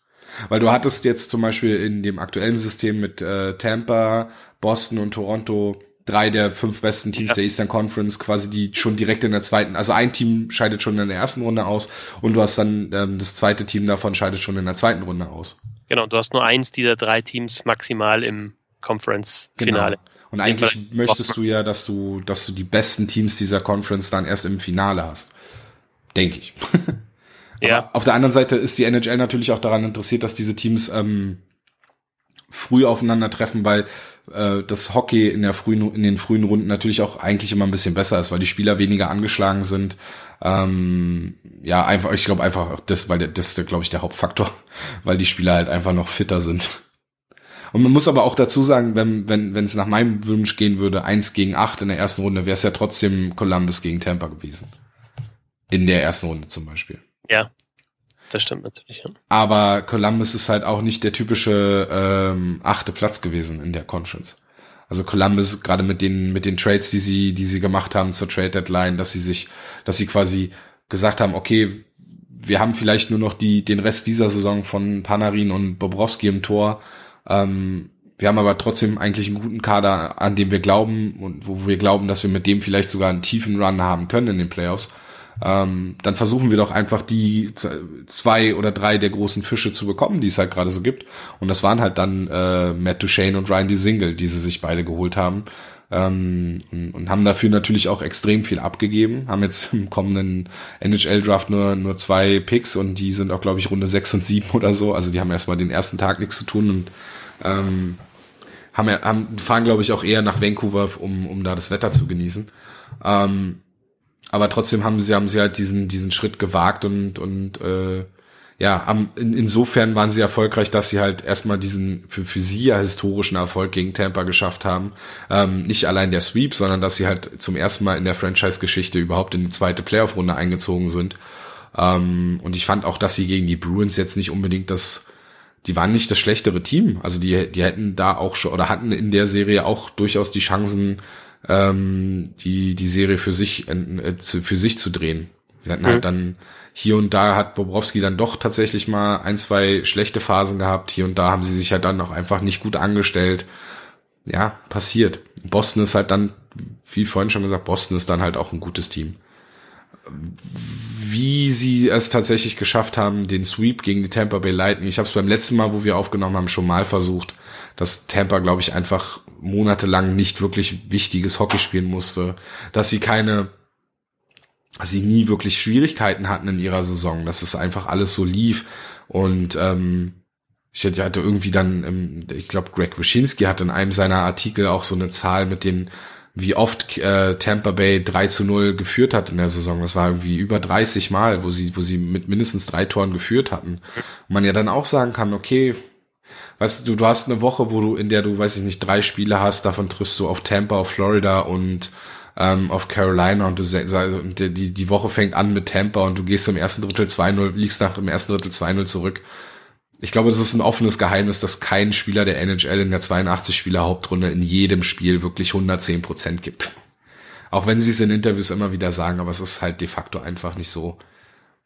Weil du hattest jetzt zum Beispiel in dem aktuellen System mit äh, Tampa, Boston und Toronto drei der fünf besten Teams ja. der Eastern Conference quasi die schon direkt in der zweiten, also ein Team scheidet schon in der ersten Runde aus und du hast dann ähm, das zweite Team davon scheidet schon in der zweiten Runde aus. Genau, du hast nur eins dieser drei Teams maximal im Conference-Finale. Genau. Und eigentlich möchtest du ja, dass du, dass du die besten Teams dieser Conference dann erst im Finale hast. Denke ich. *laughs* ja. auf der anderen Seite ist die NHL natürlich auch daran interessiert, dass diese Teams ähm, früh aufeinandertreffen, weil äh, Hockey in der frühen, in den frühen Runden natürlich auch eigentlich immer ein bisschen besser ist, weil die Spieler weniger angeschlagen sind. Ähm, ja, einfach, ich glaube einfach das, weil das ist, glaube ich, der Hauptfaktor, *laughs* weil die Spieler halt einfach noch fitter sind. Und man muss aber auch dazu sagen, wenn wenn wenn es nach meinem Wunsch gehen würde, eins gegen acht in der ersten Runde, wäre es ja trotzdem Columbus gegen Tampa gewesen. In der ersten Runde zum Beispiel. Ja, das stimmt natürlich. Ja. Aber Columbus ist halt auch nicht der typische ähm, achte Platz gewesen in der Conference. Also Columbus gerade mit den mit den Trades, die sie die sie gemacht haben zur Trade Deadline, dass sie sich, dass sie quasi gesagt haben, okay, wir haben vielleicht nur noch die den Rest dieser Saison von Panarin und Bobrowski im Tor. Ähm, Wir haben aber trotzdem eigentlich einen guten Kader, an dem wir glauben und wo wir glauben, dass wir mit dem vielleicht sogar einen tiefen Run haben können in den Playoffs. Ähm, dann versuchen wir doch einfach die zwei oder drei der großen Fische zu bekommen, die es halt gerade so gibt. Und das waren halt dann äh, Matt Duchesne und Ryan. Single, die sie sich beide geholt haben. Ähm, und, und, haben dafür natürlich auch extrem viel abgegeben. Haben jetzt *laughs* im kommenden NHL-Draft nur, nur zwei Picks und die sind auch, glaube ich, Runde sechs und sieben oder so. Also die haben erstmal den ersten Tag nichts zu tun und ähm, haben, haben, fahren, glaube ich, auch eher nach Vancouver, um, um da das Wetter zu genießen. Ähm, aber trotzdem haben sie, haben sie halt diesen, diesen Schritt gewagt und, und äh, ja, haben, in, insofern waren sie erfolgreich, dass sie halt erstmal diesen für, für sie ja historischen Erfolg gegen Tampa geschafft haben. Ähm, nicht allein der Sweep, sondern dass sie halt zum ersten Mal in der Franchise-Geschichte überhaupt in die zweite Playoff-Runde eingezogen sind. Ähm, und ich fand auch, dass sie gegen die Bruins jetzt nicht unbedingt das die waren nicht das schlechtere Team. Also die, die hätten da auch schon oder hatten in der Serie auch durchaus die Chancen, ähm, die, die Serie für sich, äh, zu, für sich zu drehen. Sie hatten halt mhm. dann hier und da hat Bobrowski dann doch tatsächlich mal ein, zwei schlechte Phasen gehabt. Hier und da haben sie sich halt dann auch einfach nicht gut angestellt. Ja, passiert. Boston ist halt dann, wie vorhin schon gesagt, Boston ist dann halt auch ein gutes Team wie sie es tatsächlich geschafft haben, den Sweep gegen die Tampa Bay Lightning. Ich habe es beim letzten Mal, wo wir aufgenommen haben, schon mal versucht, dass Tampa, glaube ich, einfach monatelang nicht wirklich wichtiges Hockey spielen musste, dass sie keine, dass sie nie wirklich Schwierigkeiten hatten in ihrer Saison, dass es einfach alles so lief und ähm, ich hatte irgendwie dann, ich glaube, Greg Wyszynski hat in einem seiner Artikel auch so eine Zahl mit den wie oft äh, Tampa Bay 3 zu 0 geführt hat in der Saison. Das war irgendwie über 30 Mal, wo sie, wo sie mit mindestens drei Toren geführt hatten. Und man ja dann auch sagen kann, okay, weißt du, du hast eine Woche, wo du, in der du, weiß ich nicht, drei Spiele hast, davon triffst du auf Tampa, auf Florida und ähm, auf Carolina und du und die, die Woche fängt an mit Tampa und du gehst im ersten Drittel 2-0, liegst nach dem ersten Drittel 2-0 zurück ich glaube, das ist ein offenes Geheimnis, dass kein Spieler der NHL in der 82-Spieler-Hauptrunde in jedem Spiel wirklich 110 Prozent gibt. Auch wenn sie es in Interviews immer wieder sagen, aber es ist halt de facto einfach nicht so.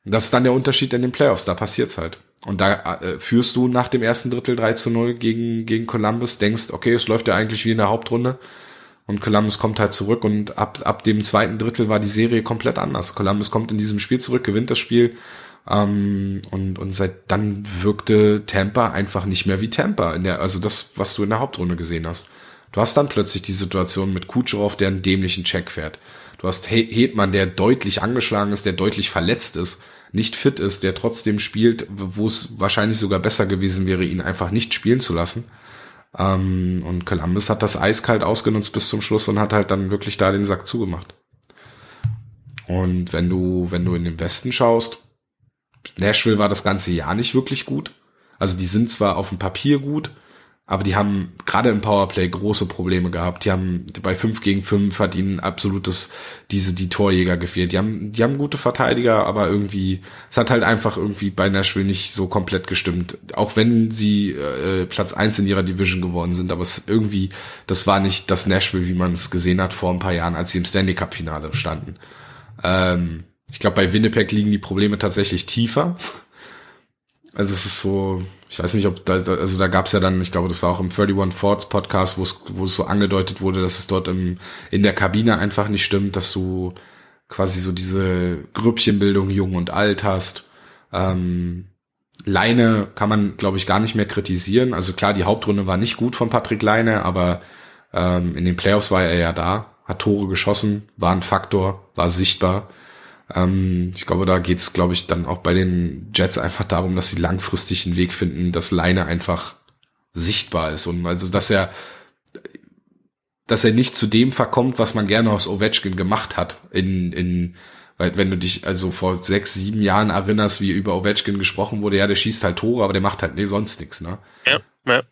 Das ist dann der Unterschied in den Playoffs, da passiert's halt. Und da äh, führst du nach dem ersten Drittel 3 zu 0 gegen, gegen Columbus, denkst, okay, es läuft ja eigentlich wie in der Hauptrunde. Und Columbus kommt halt zurück und ab, ab dem zweiten Drittel war die Serie komplett anders. Columbus kommt in diesem Spiel zurück, gewinnt das Spiel, ähm, und, und seit dann wirkte Tampa einfach nicht mehr wie Tampa, in der, also das, was du in der Hauptrunde gesehen hast. Du hast dann plötzlich die Situation mit Kucherov, der einen dämlichen Check fährt. Du hast Hetman, der deutlich angeschlagen ist, der deutlich verletzt ist, nicht fit ist, der trotzdem spielt, wo es wahrscheinlich sogar besser gewesen wäre, ihn einfach nicht spielen zu lassen. Ähm, und Columbus hat das eiskalt ausgenutzt bis zum Schluss und hat halt dann wirklich da den Sack zugemacht. Und wenn du, wenn du in den Westen schaust, Nashville war das ganze Jahr nicht wirklich gut. Also die sind zwar auf dem Papier gut, aber die haben gerade im Powerplay große Probleme gehabt. Die haben bei 5 gegen 5 hat ihnen absolutes diese die Torjäger gefehlt. Die haben die haben gute Verteidiger, aber irgendwie es hat halt einfach irgendwie bei Nashville nicht so komplett gestimmt. Auch wenn sie äh, Platz eins in ihrer Division geworden sind, aber es irgendwie das war nicht das Nashville, wie man es gesehen hat vor ein paar Jahren, als sie im Stanley Cup Finale standen. Ähm, ich glaube, bei Winnipeg liegen die Probleme tatsächlich tiefer. Also es ist so, ich weiß nicht, ob da, also da gab es ja dann, ich glaube, das war auch im 31 Forts Podcast, wo es, wo es so angedeutet wurde, dass es dort im, in der Kabine einfach nicht stimmt, dass du quasi so diese Grüppchenbildung jung und alt hast. Ähm, Leine kann man, glaube ich, gar nicht mehr kritisieren. Also klar, die Hauptrunde war nicht gut von Patrick Leine, aber ähm, in den Playoffs war er ja da, hat Tore geschossen, war ein Faktor, war sichtbar. Ähm, ich glaube, da geht's, glaube ich, dann auch bei den Jets einfach darum, dass sie langfristig einen Weg finden, dass Leine einfach sichtbar ist und also, dass er, dass er nicht zu dem verkommt, was man gerne aus Ovechkin gemacht hat in, in, weil wenn du dich also vor sechs, sieben Jahren erinnerst, wie über Ovechkin gesprochen wurde, ja, der schießt halt Tore, aber der macht halt nee, sonst nichts, ne? Ja, ja.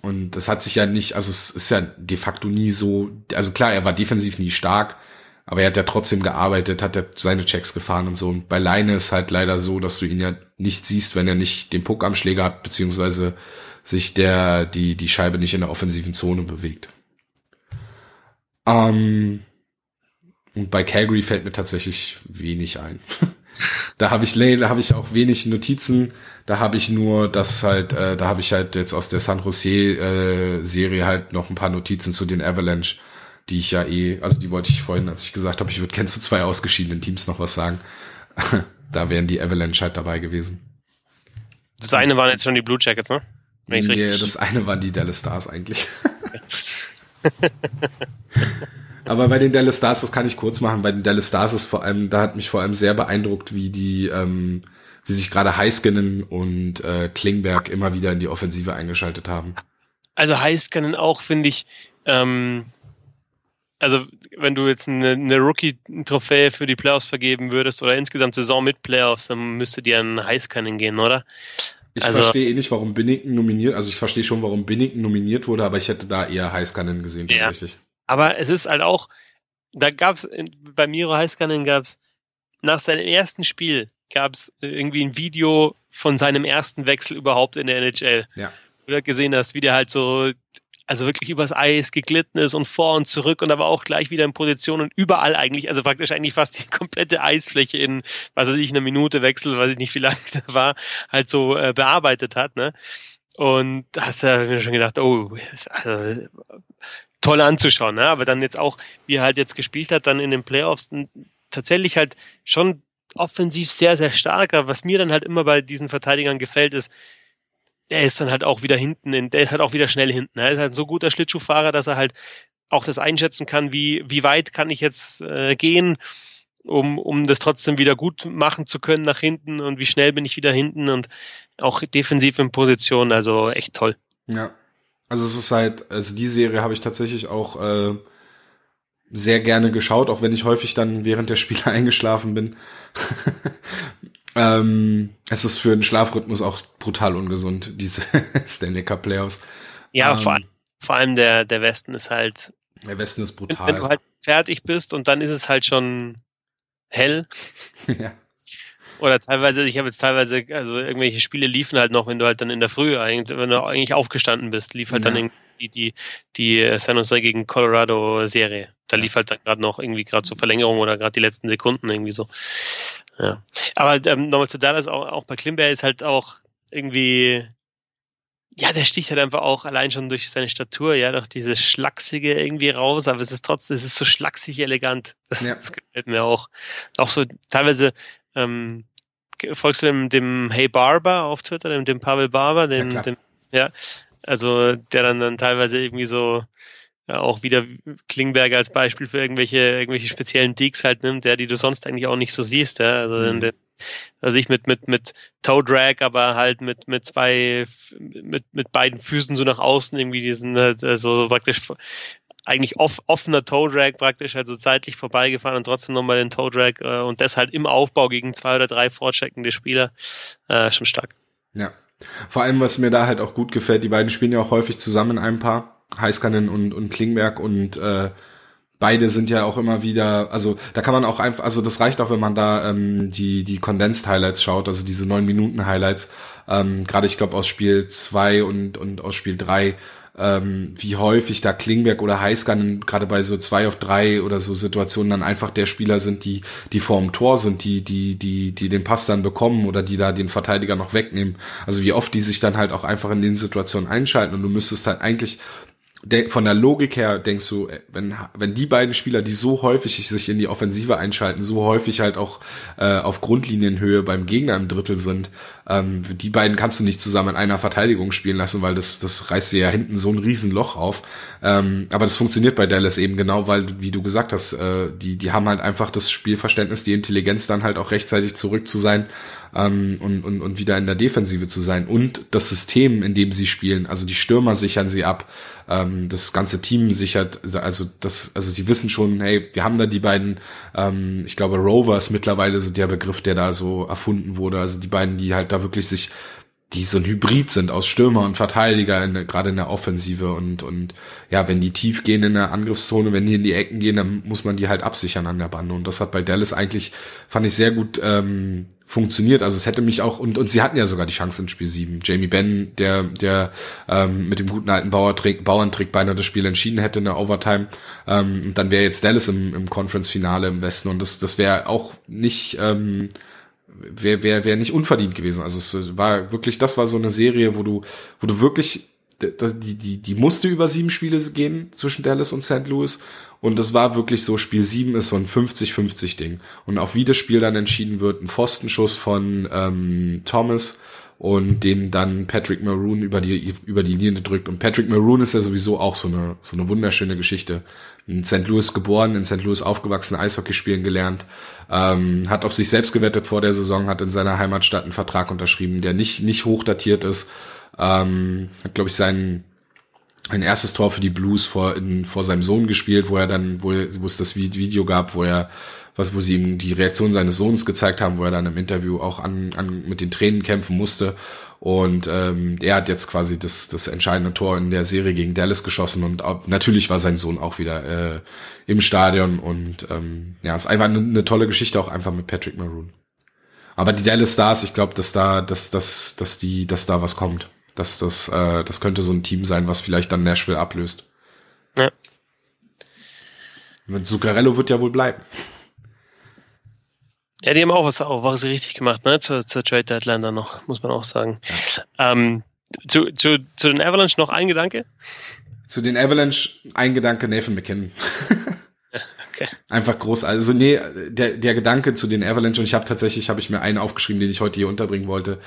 Und das hat sich ja nicht, also es ist ja de facto nie so, also klar, er war defensiv nie stark, aber er hat ja trotzdem gearbeitet, hat ja seine Checks gefahren und so. Und bei Leine ist halt leider so, dass du ihn ja nicht siehst, wenn er nicht den Puck am Schläger hat, beziehungsweise sich der, die, die Scheibe nicht in der offensiven Zone bewegt. Ähm, und bei Calgary fällt mir tatsächlich wenig ein. *laughs* Da habe ich, da habe ich auch wenig Notizen. Da habe ich nur, das halt, äh, da habe ich halt jetzt aus der San Jose äh, Serie halt noch ein paar Notizen zu den Avalanche, die ich ja eh, also die wollte ich vorhin, als ich gesagt habe, ich würde kennst du zwei ausgeschiedenen Teams noch was sagen. *laughs* da wären die Avalanche halt dabei gewesen. Das eine waren jetzt schon die Blue Jackets, ne? Wenn nee, richtig... das eine waren die Dallas Stars eigentlich. *laughs* *laughs* Aber bei den Dallas Stars, das kann ich kurz machen, bei den Dallas Stars ist vor allem, da hat mich vor allem sehr beeindruckt, wie die, ähm, wie sich gerade Heiskanen und äh, Klingberg immer wieder in die Offensive eingeschaltet haben. Also Heiskanen auch, finde ich, ähm, also wenn du jetzt eine, eine Rookie-Trophäe für die Playoffs vergeben würdest oder insgesamt Saison mit Playoffs, dann müsste dir an Heiskanen gehen, oder? Ich also, verstehe eh nicht, warum Binnington nominiert, also ich verstehe schon, warum Binnington nominiert wurde, aber ich hätte da eher Heiskanen gesehen tatsächlich. Ja. Aber es ist halt auch, da gab's bei Miro Heiskanen gab's nach seinem ersten Spiel gab's irgendwie ein Video von seinem ersten Wechsel überhaupt in der NHL. Ja. Du hast gesehen hast, wie der halt so also wirklich übers Eis geglitten ist und vor und zurück und aber auch gleich wieder in Position und überall eigentlich, also praktisch eigentlich fast die *laughs* komplette Eisfläche in, was weiß ich, eine Minute Wechsel, weiß ich nicht, wie lange *laughs* da war, halt so äh, bearbeitet hat, ne? Und da hast du mir schon gedacht, oh, also, toll anzuschauen, ne? Aber dann jetzt auch, wie er halt jetzt gespielt hat, dann in den Playoffs tatsächlich halt schon offensiv sehr, sehr starker. Was mir dann halt immer bei diesen Verteidigern gefällt, ist, der ist dann halt auch wieder hinten, in, der ist halt auch wieder schnell hinten. Er ist halt so guter Schlittschuhfahrer, dass er halt auch das einschätzen kann, wie, wie weit kann ich jetzt äh, gehen, um, um das trotzdem wieder gut machen zu können nach hinten und wie schnell bin ich wieder hinten und auch defensiv in Position, also echt toll. Ja. Also es ist halt, also die Serie habe ich tatsächlich auch äh, sehr gerne geschaut, auch wenn ich häufig dann während der Spiele *laughs* eingeschlafen bin. Ähm, es ist für den Schlafrhythmus auch brutal ungesund, *laughs* diese Stanley Cup Playoffs. Ja, ähm, vor, allem, vor allem der, der Westen ist halt. Der Westen ist brutal. Wenn, du halt fertig bist und dann ist es halt schon hell. *laughs* ja. Oder teilweise, ich habe jetzt teilweise, also irgendwelche Spiele liefen halt noch, wenn du halt dann in der Früh eigentlich, wenn du eigentlich aufgestanden bist, lief halt ja. dann die, die, die San Jose gegen Colorado Serie. Da lief halt dann gerade noch irgendwie gerade zur Verlängerung oder gerade die letzten Sekunden irgendwie so. Ja. Aber ähm, nochmal zu Dallas, auch, auch bei Klimberg ist halt auch irgendwie, ja, der sticht halt einfach auch allein schon durch seine Statur, ja, durch dieses Schlachsige irgendwie raus, aber es ist trotzdem, es ist so schlachsig elegant. Das, ja. das gefällt mir auch. Auch so teilweise, ähm, folgst du dem, dem Hey Barber auf Twitter, dem, dem Pavel Barber, dem, ja, dem, ja, also der dann, dann teilweise irgendwie so ja, auch wieder Klingberger als Beispiel für irgendwelche, irgendwelche speziellen Deeks halt nimmt, der, die du sonst eigentlich auch nicht so siehst, ja. Also, mhm. der, also ich mit, mit, mit Toe Drag, aber halt mit, mit zwei, mit, mit beiden Füßen so nach außen irgendwie diesen, also so praktisch eigentlich off, offener Toe Drag praktisch, also zeitlich vorbeigefahren und trotzdem nochmal den Toe Drag äh, und das halt im Aufbau gegen zwei oder drei vorcheckende Spieler, äh, schon stark. Ja. Vor allem, was mir da halt auch gut gefällt, die beiden spielen ja auch häufig zusammen in einem Paar Heiskanen und, und Klingberg und äh, beide sind ja auch immer wieder, also da kann man auch einfach, also das reicht auch, wenn man da ähm, die die Condensed Highlights schaut, also diese neun Minuten Highlights, ähm, gerade ich glaube aus Spiel zwei und und aus Spiel drei ähm, wie häufig da Klingberg oder Heiskanen gerade bei so zwei auf drei oder so Situationen dann einfach der Spieler sind, die, die vorm Tor sind, die, die, die, die den Pass dann bekommen oder die da den Verteidiger noch wegnehmen. Also wie oft die sich dann halt auch einfach in den Situationen einschalten und du müsstest halt eigentlich von der Logik her denkst du, äh, wenn, wenn die beiden Spieler, die so häufig sich in die Offensive einschalten, so häufig halt auch äh, auf Grundlinienhöhe beim Gegner im Drittel sind, ähm, die beiden kannst du nicht zusammen in einer Verteidigung spielen lassen, weil das, das reißt dir ja hinten so ein Riesenloch auf. Ähm, aber das funktioniert bei Dallas eben genau, weil, wie du gesagt hast, äh, die, die haben halt einfach das Spielverständnis, die Intelligenz dann halt auch rechtzeitig zurück zu sein ähm, und, und, und wieder in der Defensive zu sein. Und das System, in dem sie spielen, also die Stürmer sichern sie ab, ähm, das ganze Team sichert, also das, also sie wissen schon, hey, wir haben da die beiden, ähm, ich glaube, Rovers mittlerweile so der Begriff, der da so erfunden wurde, also die beiden, die halt da wirklich sich die so ein Hybrid sind aus Stürmer und Verteidiger, in, gerade in der Offensive und, und ja, wenn die tief gehen in der Angriffszone, wenn die in die Ecken gehen, dann muss man die halt absichern an der Bande. Und das hat bei Dallas eigentlich, fand ich sehr gut ähm, funktioniert, also es hätte mich auch, und, und sie hatten ja sogar die Chance in Spiel 7. Jamie Benn, der, der ähm, mit dem guten alten Bauertrick, Bauerntrick beinahe das Spiel entschieden hätte in der Overtime, ähm, und dann wäre jetzt Dallas im, im Conference-Finale im Westen. Und das, das wäre auch nicht, ähm, wäre wär, wär nicht unverdient gewesen. Also es war wirklich, das war so eine Serie, wo du, wo du wirklich die, die, die musste über sieben Spiele gehen zwischen Dallas und St. Louis. Und das war wirklich so, Spiel sieben ist so ein 50-50 Ding. Und auf wie das Spiel dann entschieden wird, ein Pfostenschuss von ähm, Thomas und den dann Patrick Maroon über die, über die Linie drückt. Und Patrick Maroon ist ja sowieso auch so eine, so eine wunderschöne Geschichte. In St. Louis geboren, in St. Louis aufgewachsen, Eishockey spielen gelernt, ähm, hat auf sich selbst gewettet vor der Saison, hat in seiner Heimatstadt einen Vertrag unterschrieben, der nicht, nicht hochdatiert ist, ähm, hat, glaube ich, sein ein erstes Tor für die Blues vor, in, vor seinem Sohn gespielt, wo er dann, wo, wo es das Video gab, wo er was, wo sie ihm die Reaktion seines Sohnes gezeigt haben, wo er dann im Interview auch an, an mit den Tränen kämpfen musste. Und ähm, er hat jetzt quasi das, das entscheidende Tor in der Serie gegen Dallas geschossen und auch, natürlich war sein Sohn auch wieder äh, im Stadion und ähm, ja, ist einfach eine, eine tolle Geschichte auch einfach mit Patrick Maroon. Aber die Dallas Stars, ich glaube, dass da, dass, dass, dass die, dass da was kommt. Dass das, äh, das könnte so ein Team sein, was vielleicht dann Nashville ablöst. Ja. Zuccarello wird ja wohl bleiben. Ja, die haben auch was, auch was richtig gemacht, ne? Zur, zur Trade Deadline dann noch, muss man auch sagen. Ja. Ähm, zu, zu, zu den Avalanche noch ein Gedanke? Zu den Avalanche ein Gedanke Nathan McKinnon. *laughs* okay. Einfach groß. Also nee, der, der Gedanke zu den Avalanche und ich habe tatsächlich, habe ich mir einen aufgeschrieben, den ich heute hier unterbringen wollte.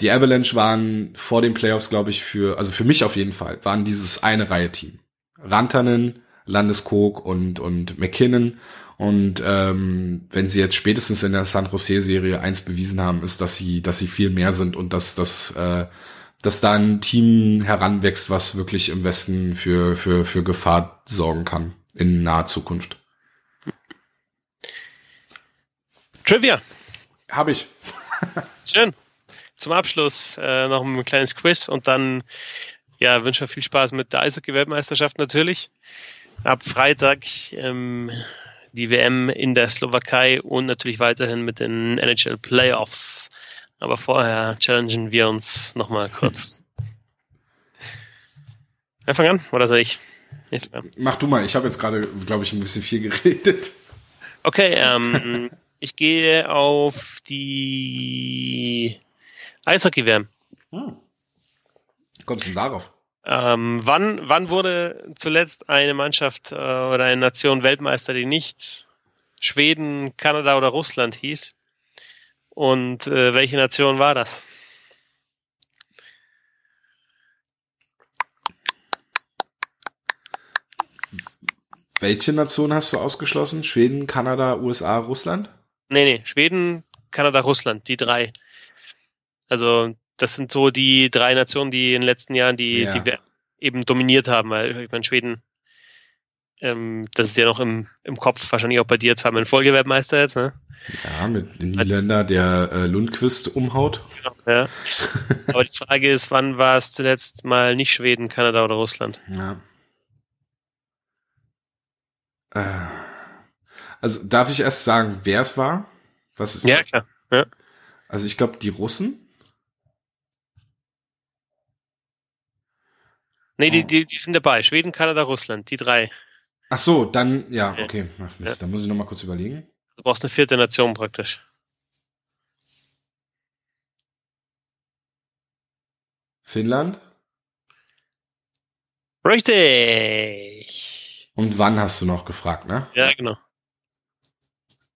Die Avalanche waren vor den Playoffs, glaube ich, für, also für mich auf jeden Fall, waren dieses eine Reihe-Team. Rantanen, Landeskog und, und McKinnon und ähm, wenn sie jetzt spätestens in der San Jose-Serie eins bewiesen haben, ist, dass sie, dass sie viel mehr sind und dass, dass, äh, dass da ein Team heranwächst, was wirklich im Westen für, für, für Gefahr sorgen kann in naher Zukunft. Trivia. Habe ich. Schön. Zum Abschluss äh, noch ein kleines Quiz und dann ja, wünsche viel Spaß mit der Eishockey-Weltmeisterschaft natürlich. Ab Freitag ähm, die WM in der Slowakei und natürlich weiterhin mit den NHL Playoffs. Aber vorher challengen wir uns nochmal kurz. *laughs* Wer fang an? Oder soll ich? ich Mach du mal. Ich habe jetzt gerade, glaube ich, ein bisschen viel geredet. Okay, *laughs* ähm, ich gehe auf die Eishockey-WM. Hm. Kommst du denn darauf? Ähm, wann, wann wurde zuletzt eine Mannschaft äh, oder eine Nation Weltmeister, die nicht Schweden, Kanada oder Russland hieß? Und äh, welche Nation war das? Welche Nation hast du ausgeschlossen? Schweden, Kanada, USA, Russland? Nee, nee, Schweden, Kanada, Russland, die drei. Also das sind so die drei Nationen, die in den letzten Jahren die, ja. die eben dominiert haben, weil ich meine, Schweden, ähm, das ist ja noch im, im Kopf, wahrscheinlich auch bei dir zweimal ein Folgeweltmeister jetzt, ne? Ja, mit dem Niederländer, der äh, Lundquist umhaut. Ja, Aber die Frage ist, wann war es zuletzt mal nicht Schweden, Kanada oder Russland? Ja. Äh, also darf ich erst sagen, wer es war? Was ist ja, klar. Ja. Also ich glaube, die Russen. Nee, die, die, die sind dabei. Schweden, Kanada, Russland, die drei. Ach so, dann, ja, okay. Ach, Mist, ja. Dann muss ich nochmal kurz überlegen. Du brauchst eine vierte Nation praktisch. Finnland? Richtig. Und wann hast du noch gefragt, ne? Ja, genau.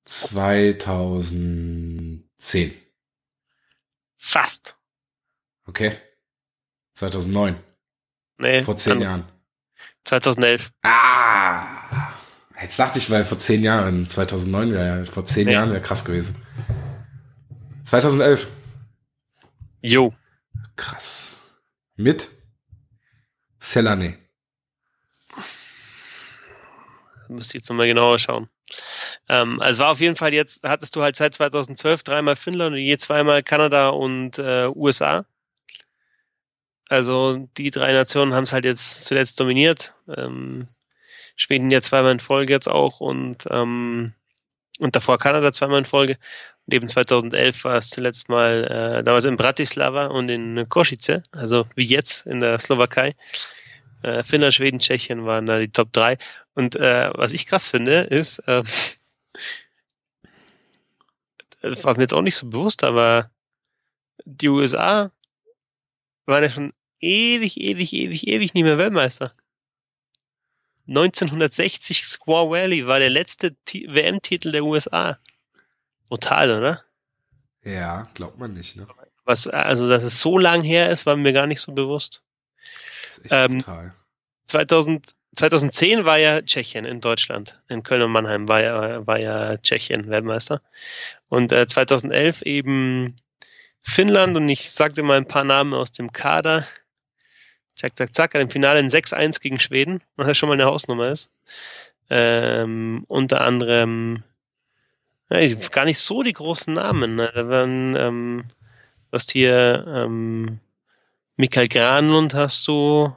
2010. Fast. Okay. 2009. Nee. Vor zehn Jahren. 2011. Ah! Jetzt dachte ich, weil vor zehn Jahren, 2009 wäre ja, vor zehn nee. Jahren wäre krass gewesen. 2011. Jo. Krass. Mit Selane. Müsste ich jetzt nochmal genauer schauen. Ähm, also war auf jeden Fall jetzt, hattest du halt seit 2012 dreimal Finnland und je zweimal Kanada und äh, USA. Also die drei Nationen haben es halt jetzt zuletzt dominiert. Ähm, Schweden ja zweimal in Folge jetzt auch und, ähm, und davor Kanada zweimal in Folge. Und eben 2011 war es zuletzt mal äh, damals in Bratislava und in Košice, also wie jetzt in der Slowakei. Äh, Finnland, Schweden, Tschechien waren da die Top 3. Und äh, was ich krass finde, ist, äh, *laughs* war mir jetzt auch nicht so bewusst, aber die USA waren ja schon ewig, ewig, ewig, ewig nicht mehr Weltmeister. 1960 Squaw Valley war der letzte WM-Titel der USA. Brutal, oder? Ja, glaubt man nicht, ne? Was, also, dass es so lang her ist, war mir gar nicht so bewusst. Das ist echt ähm, brutal. 2000, 2010 war ja Tschechien in Deutschland. In Köln und Mannheim war ja, war ja Tschechien Weltmeister. Und äh, 2011 eben Finnland und ich sagte mal ein paar Namen aus dem Kader. Zack, zack, zack, im Finale ein 6-1 gegen Schweden, was ja schon mal eine Hausnummer ist. Ähm, unter anderem ja, gar nicht so die großen Namen. Ne? Da waren, ähm, hast hier ähm, Mikael Granlund hast du,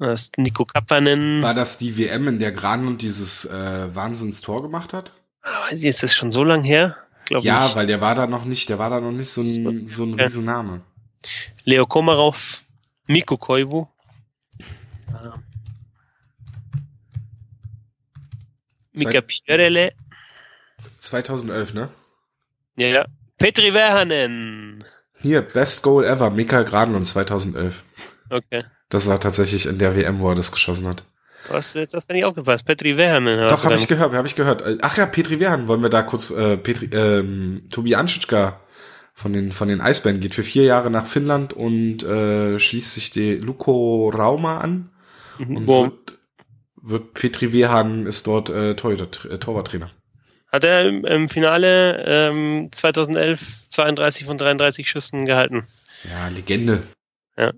hast Nico Kappanen. War das die WM, in der Granlund dieses äh, Wahnsinnstor gemacht hat? Ah, weiß ich, ist das schon so lang her? Glaub ja, nicht. weil der war da noch nicht, der war da noch nicht so ein, so ein ja. Riesenname. Leo Komarov, Mikko Koivu. Ah. Mika Pierele. 2011, ne? Ja, ja. Petri Verhanen. Hier, Best Goal ever, Mikael Granlund 2011. Okay. Das war tatsächlich in der WM, wo er das geschossen hat. Was, jetzt hast du nicht aufgepasst. Petri Verhanen. Doch, habe ich gehört, habe ich gehört. Ach ja, Petri Verhanen, wollen wir da kurz, äh, Petri, ähm, Tobi Anschitschka von den, von den Eisbären geht für vier Jahre nach Finnland und äh, schließt sich die Luko Rauma an. Mhm. Und wird, wird Petri Verhanen ist dort äh, Torwarttrainer. Hat er im, im Finale ähm, 2011 32 von 33 Schüssen gehalten. Ja, Legende. Ja.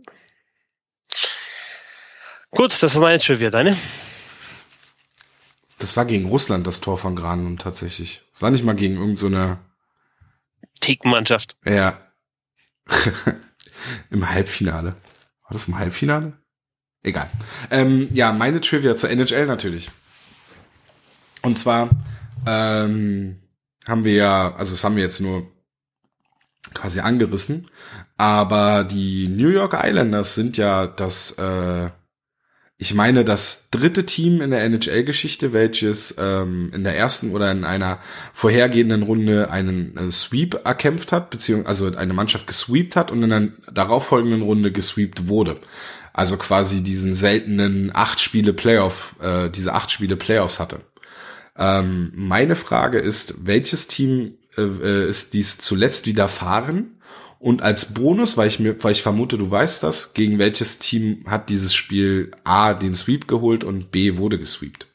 Gut, das war meine Trivia. Deine? Das war gegen Russland, das Tor von Granlund tatsächlich. Es war nicht mal gegen irgendeine so Tickmannschaft. Ja. *laughs* Im Halbfinale. War das im Halbfinale? Egal. Ähm, ja, meine Trivia zur NHL natürlich. Und zwar ähm, haben wir ja, also das haben wir jetzt nur quasi angerissen, aber die New York Islanders sind ja das, äh, ich meine, das dritte Team in der NHL-Geschichte, welches ähm, in der ersten oder in einer vorhergehenden Runde einen äh, Sweep erkämpft hat, beziehungsweise also eine Mannschaft gesweept hat und in der darauffolgenden Runde gesweept wurde. Also quasi diesen seltenen acht Spiele Playoff, äh, diese acht Spiele Playoffs hatte. Ähm, meine Frage ist, welches Team äh, äh, ist dies zuletzt widerfahren? Und als Bonus, weil ich mir, weil ich vermute, du weißt das, gegen welches Team hat dieses Spiel A den Sweep geholt und B wurde gesweept?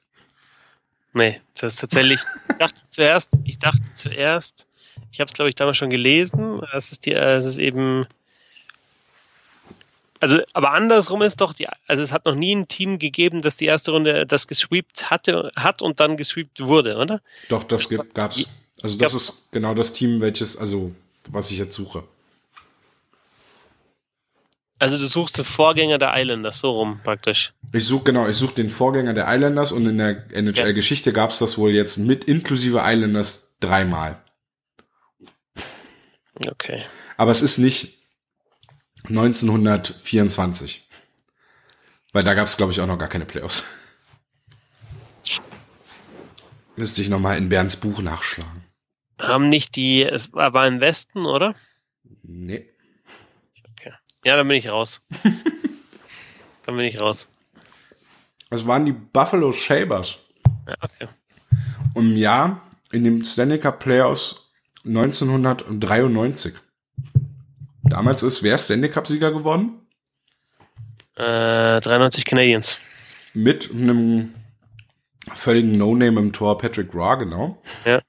Nee, das ist tatsächlich, ich dachte zuerst, ich dachte zuerst, ich habe es glaube ich damals schon gelesen, es ist die, es ist eben also, aber andersrum ist doch die, also es hat noch nie ein Team gegeben, das die erste Runde das gesweept hatte, hat und dann gesweept wurde, oder? Doch, das, das gibt, gab's. Also das ist genau das Team, welches, also was ich jetzt suche. Also du suchst den Vorgänger der Islanders, so rum praktisch. Ich suche genau, ich suche den Vorgänger der Islanders und in der NHL-Geschichte ja. gab es das wohl jetzt mit inklusive Islanders dreimal. Okay. Aber es ist nicht 1924. Weil da gab es, glaube ich, auch noch gar keine Playoffs. *laughs* Müsste ich nochmal in Bernds Buch nachschlagen. Haben nicht die, es war im Westen, oder? Nee. Ja, dann bin ich raus. *laughs* dann bin ich raus. Das waren die Buffalo Sabres. Ja, okay. Und im Jahr in dem Stanley Cup Playoffs 1993. Damals ist wer Stanley Cup-Sieger geworden? Äh, 93 Canadiens. Mit einem völligen No-Name im Tor Patrick Raw, genau. Ja.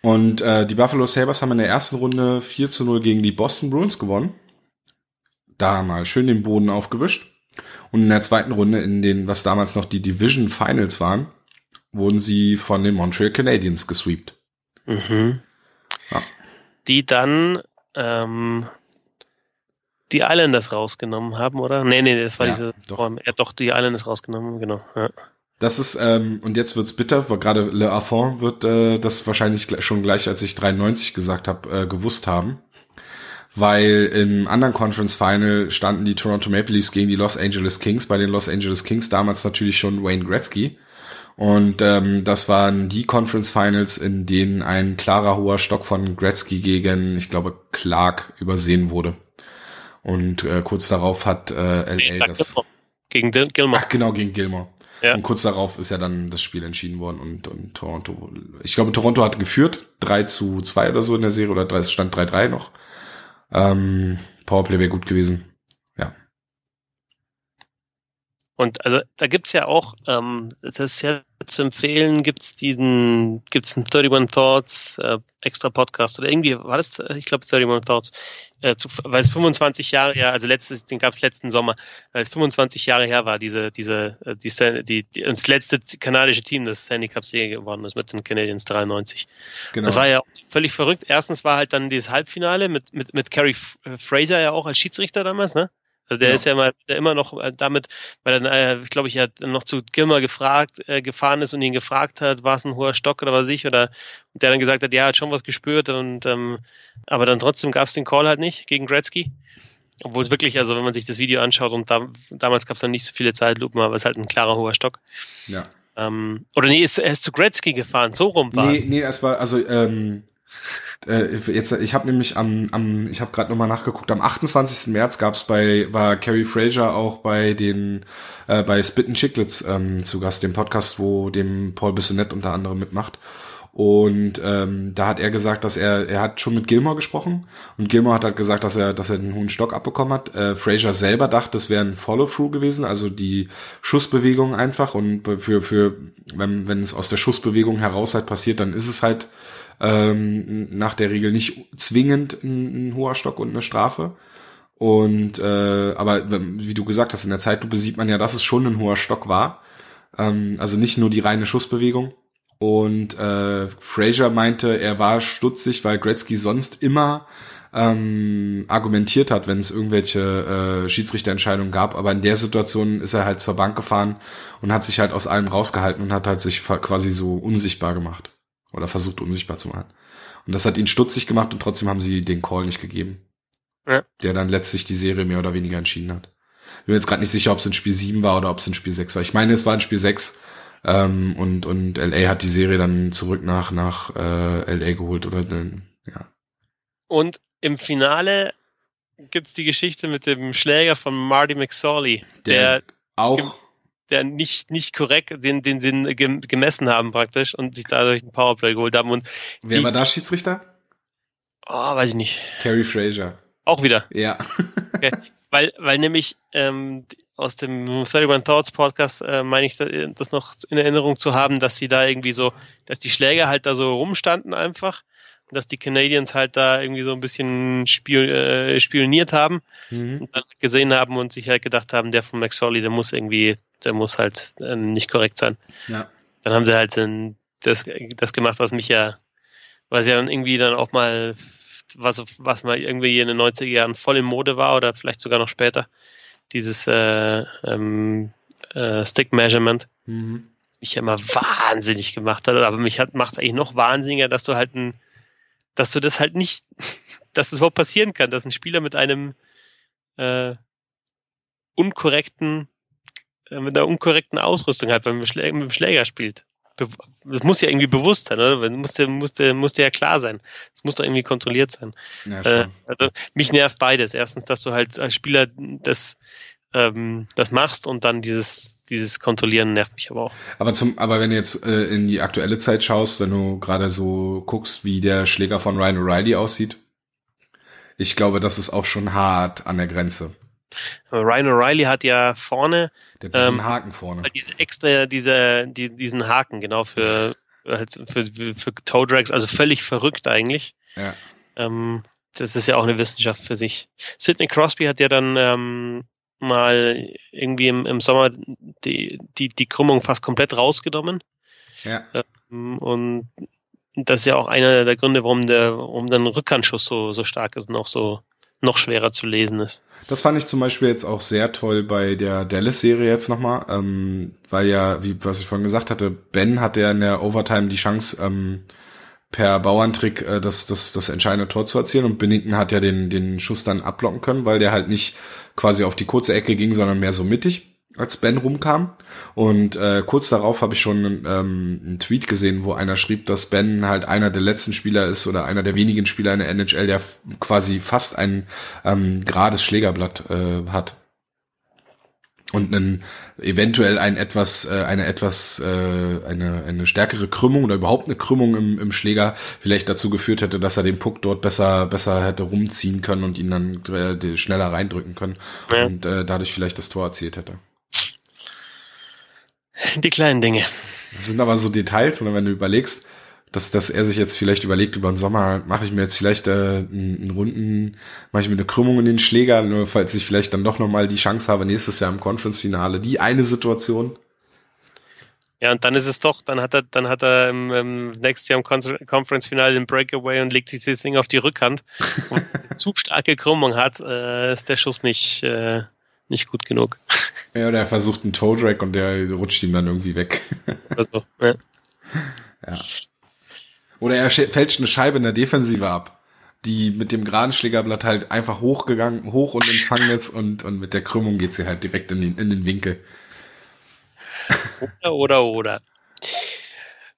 Und äh, die Buffalo Sabres haben in der ersten Runde 4 zu 0 gegen die Boston Bruins gewonnen. Da mal schön den Boden aufgewischt. Und in der zweiten Runde, in den, was damals noch die Division Finals waren, wurden sie von den Montreal Canadiens gesweept. Mhm. Ja. Die dann ähm, die Islanders rausgenommen haben, oder? Nee, nee, das war ja, diese doch. Er doch die Islanders rausgenommen, genau. Ja. Das ist, ähm, und jetzt wird's bitter, weil gerade Le Affont wird äh, das wahrscheinlich schon gleich, als ich 93 gesagt habe, äh, gewusst haben. Weil im anderen Conference Final standen die Toronto Maple Leafs gegen die Los Angeles Kings, bei den Los Angeles Kings damals natürlich schon Wayne Gretzky. Und ähm, das waren die Conference Finals, in denen ein klarer hoher Stock von Gretzky gegen, ich glaube, Clark übersehen wurde. Und äh, kurz darauf hat äh, LA das. Gegen Gilmore. Ach genau, gegen Gilmore. Ja. Und kurz darauf ist ja dann das Spiel entschieden worden und, und Toronto. Ich glaube, Toronto hat geführt, 3 zu 2 oder so in der Serie, oder 3, es stand 3-3 noch. Ähm, Powerplay wäre gut gewesen. Und also da gibt's ja auch, ähm, das ist ja zu empfehlen, gibt's diesen, gibt's einen 31 Thoughts äh, extra Podcast oder irgendwie, war das, ich glaube 31 Thoughts, äh, zu, weil es 25 Jahre ja, also letztes, den gab's letzten Sommer, weil es 25 Jahre her war, diese, diese, äh, die, die, die das letzte kanadische Team, das Sandy Cup Sieger geworden ist mit den Canadiens 93. Genau. Das war ja völlig verrückt. Erstens war halt dann dieses Halbfinale mit, mit, mit Carrie Fraser ja auch als Schiedsrichter damals, ne? Also der genau. ist ja mal der immer noch äh, damit, weil dann, äh, glaube ich, ja noch zu Gilmer gefragt, äh, gefahren ist und ihn gefragt hat, war es ein hoher Stock oder was ich, oder und der dann gesagt hat, ja, hat schon was gespürt und ähm, aber dann trotzdem gab es den Call halt nicht gegen Gretzky. Obwohl es wirklich, also wenn man sich das Video anschaut und da, damals gab es dann nicht so viele Zeitlupen, aber es ist halt ein klarer hoher Stock. Ja. Ähm, oder nee, ist, er ist zu Gretzky gefahren, so rum war Nee, nee, es war, also ähm, äh, jetzt, ich habe nämlich am, am ich habe gerade nochmal nachgeguckt, am 28. März gab's bei, war Carrie Fraser auch bei den, äh, bei Spit and Chicklets ähm, zu Gast, dem Podcast, wo dem Paul Bissonette unter anderem mitmacht. Und ähm, da hat er gesagt, dass er, er hat schon mit Gilmore gesprochen und Gilmore hat halt gesagt, dass er, dass er den hohen Stock abbekommen hat. Äh, Fraser selber dachte, das wäre ein Follow-through gewesen, also die Schussbewegung einfach. Und für, für, wenn, wenn es aus der Schussbewegung heraus halt passiert, dann ist es halt ähm, nach der Regel nicht zwingend ein, ein hoher Stock und eine Strafe. Und äh, aber wie du gesagt hast, in der Zeitlupe sieht man ja, dass es schon ein hoher Stock war. Ähm, also nicht nur die reine Schussbewegung. Und äh, Fraser meinte, er war stutzig, weil Gretzky sonst immer ähm, argumentiert hat, wenn es irgendwelche äh, Schiedsrichterentscheidungen gab. Aber in der Situation ist er halt zur Bank gefahren und hat sich halt aus allem rausgehalten und hat halt sich quasi so unsichtbar gemacht. Oder versucht unsichtbar zu machen. Und das hat ihn stutzig gemacht und trotzdem haben sie den Call nicht gegeben. Ja. Der dann letztlich die Serie mehr oder weniger entschieden hat. Ich bin jetzt gerade nicht sicher, ob es in Spiel 7 war oder ob es in Spiel 6 war. Ich meine, es war in Spiel 6 ähm, und, und LA hat die Serie dann zurück nach, nach äh, LA geholt oder dann, ja. Und im Finale gibt's die Geschichte mit dem Schläger von Marty McSorley, der, der auch der nicht, nicht korrekt den, den Sinn gemessen haben praktisch und sich dadurch ein Powerplay geholt haben. Und Wer die, war da Schiedsrichter? Oh, weiß ich nicht. Carrie Fraser. Auch wieder. Ja. *laughs* okay. Weil, weil nämlich ähm, aus dem 31 Thoughts Podcast äh, meine ich das noch in Erinnerung zu haben, dass sie da irgendwie so, dass die Schläger halt da so rumstanden einfach dass die Canadiens halt da irgendwie so ein bisschen spiel, äh, spioniert haben mhm. und dann gesehen haben und sich halt gedacht haben, der von McSorley, der muss irgendwie der muss halt äh, nicht korrekt sein. Ja. Dann haben sie halt äh, das, das gemacht, was mich ja, was ja dann irgendwie dann auch mal, was, was mal irgendwie in den 90er Jahren voll in Mode war oder vielleicht sogar noch später, dieses äh, ähm, äh, Stick Measurement. Mhm. Mich ja immer wahnsinnig gemacht hat, aber mich hat macht es eigentlich noch wahnsinniger, dass du halt ein, dass du das halt nicht, *laughs* dass es überhaupt passieren kann, dass ein Spieler mit einem äh, unkorrekten äh, mit einer unkorrekten Ausrüstung halt beim Schläger, mit dem Schläger spielt. Das muss ja irgendwie bewusst sein, oder? Das muss dir, muss dir, muss dir ja klar sein. Das muss doch irgendwie kontrolliert sein. Ja, äh, also mich nervt beides. Erstens, dass du halt als Spieler das, ähm, das machst und dann dieses, dieses Kontrollieren nervt mich aber auch. Aber zum, aber wenn du jetzt äh, in die aktuelle Zeit schaust, wenn du gerade so guckst, wie der Schläger von Ryan O'Reilly aussieht, ich glaube, das ist auch schon hart an der Grenze. Ryan O'Reilly hat ja vorne der hat diesen ähm, Haken vorne. Diese extra, diese, die, diesen Haken, genau, für, halt für, für, für Toe Drags, also völlig verrückt eigentlich. Ja. Ähm, das ist ja auch eine Wissenschaft für sich. Sidney Crosby hat ja dann ähm, mal irgendwie im, im Sommer die, die, die Krümmung fast komplett rausgenommen. Ja. Ähm, und das ist ja auch einer der Gründe, warum der, warum der Rückhandschuss so, so stark ist und auch so, noch schwerer zu lesen ist. Das fand ich zum Beispiel jetzt auch sehr toll bei der Dallas-Serie jetzt nochmal, ähm, weil ja, wie was ich vorhin gesagt hatte, Ben hatte ja in der Overtime die Chance, ähm, per Bauerntrick äh, das, das, das entscheidende Tor zu erzielen und Bennington hat ja den, den Schuss dann abblocken können, weil der halt nicht quasi auf die kurze Ecke ging, sondern mehr so mittig. als Ben rumkam. Und äh, kurz darauf habe ich schon ähm, einen Tweet gesehen, wo einer schrieb, dass Ben halt einer der letzten Spieler ist oder einer der wenigen Spieler in der NHL, der quasi fast ein ähm, gerades Schlägerblatt äh, hat und einen, eventuell ein etwas äh, eine etwas äh, eine eine stärkere Krümmung oder überhaupt eine Krümmung im, im Schläger vielleicht dazu geführt hätte, dass er den Puck dort besser besser hätte rumziehen können und ihn dann äh, schneller reindrücken können ja. und äh, dadurch vielleicht das Tor erzielt hätte. Das sind die kleinen Dinge. Das sind aber so Details, und wenn du überlegst, dass, dass er sich jetzt vielleicht überlegt, über den Sommer mache ich mir jetzt vielleicht äh, einen, einen Runden, mache ich mir eine Krümmung in den Schläger, nur falls ich vielleicht dann doch nochmal die Chance habe, nächstes Jahr im Conference-Finale. Die eine Situation. Ja, und dann ist es doch, dann hat er, dann hat er im, im nächstes Jahr im Conference-Finale den Breakaway und legt sich das Ding auf die Rückhand. *laughs* Und zu starke Krümmung hat, äh, ist der Schuss nicht, äh, nicht gut genug. *laughs* Ja, oder er versucht einen Toe Drag und der rutscht ihm dann irgendwie weg. Also, ja. ja. Oder er fälscht eine Scheibe in der Defensive ab, die mit dem geraden Schlägerblatt halt einfach hochgegangen, hoch und ins Fangnetz und, und mit der Krümmung geht sie halt direkt in den, in den Winkel. Oder, oder, oder.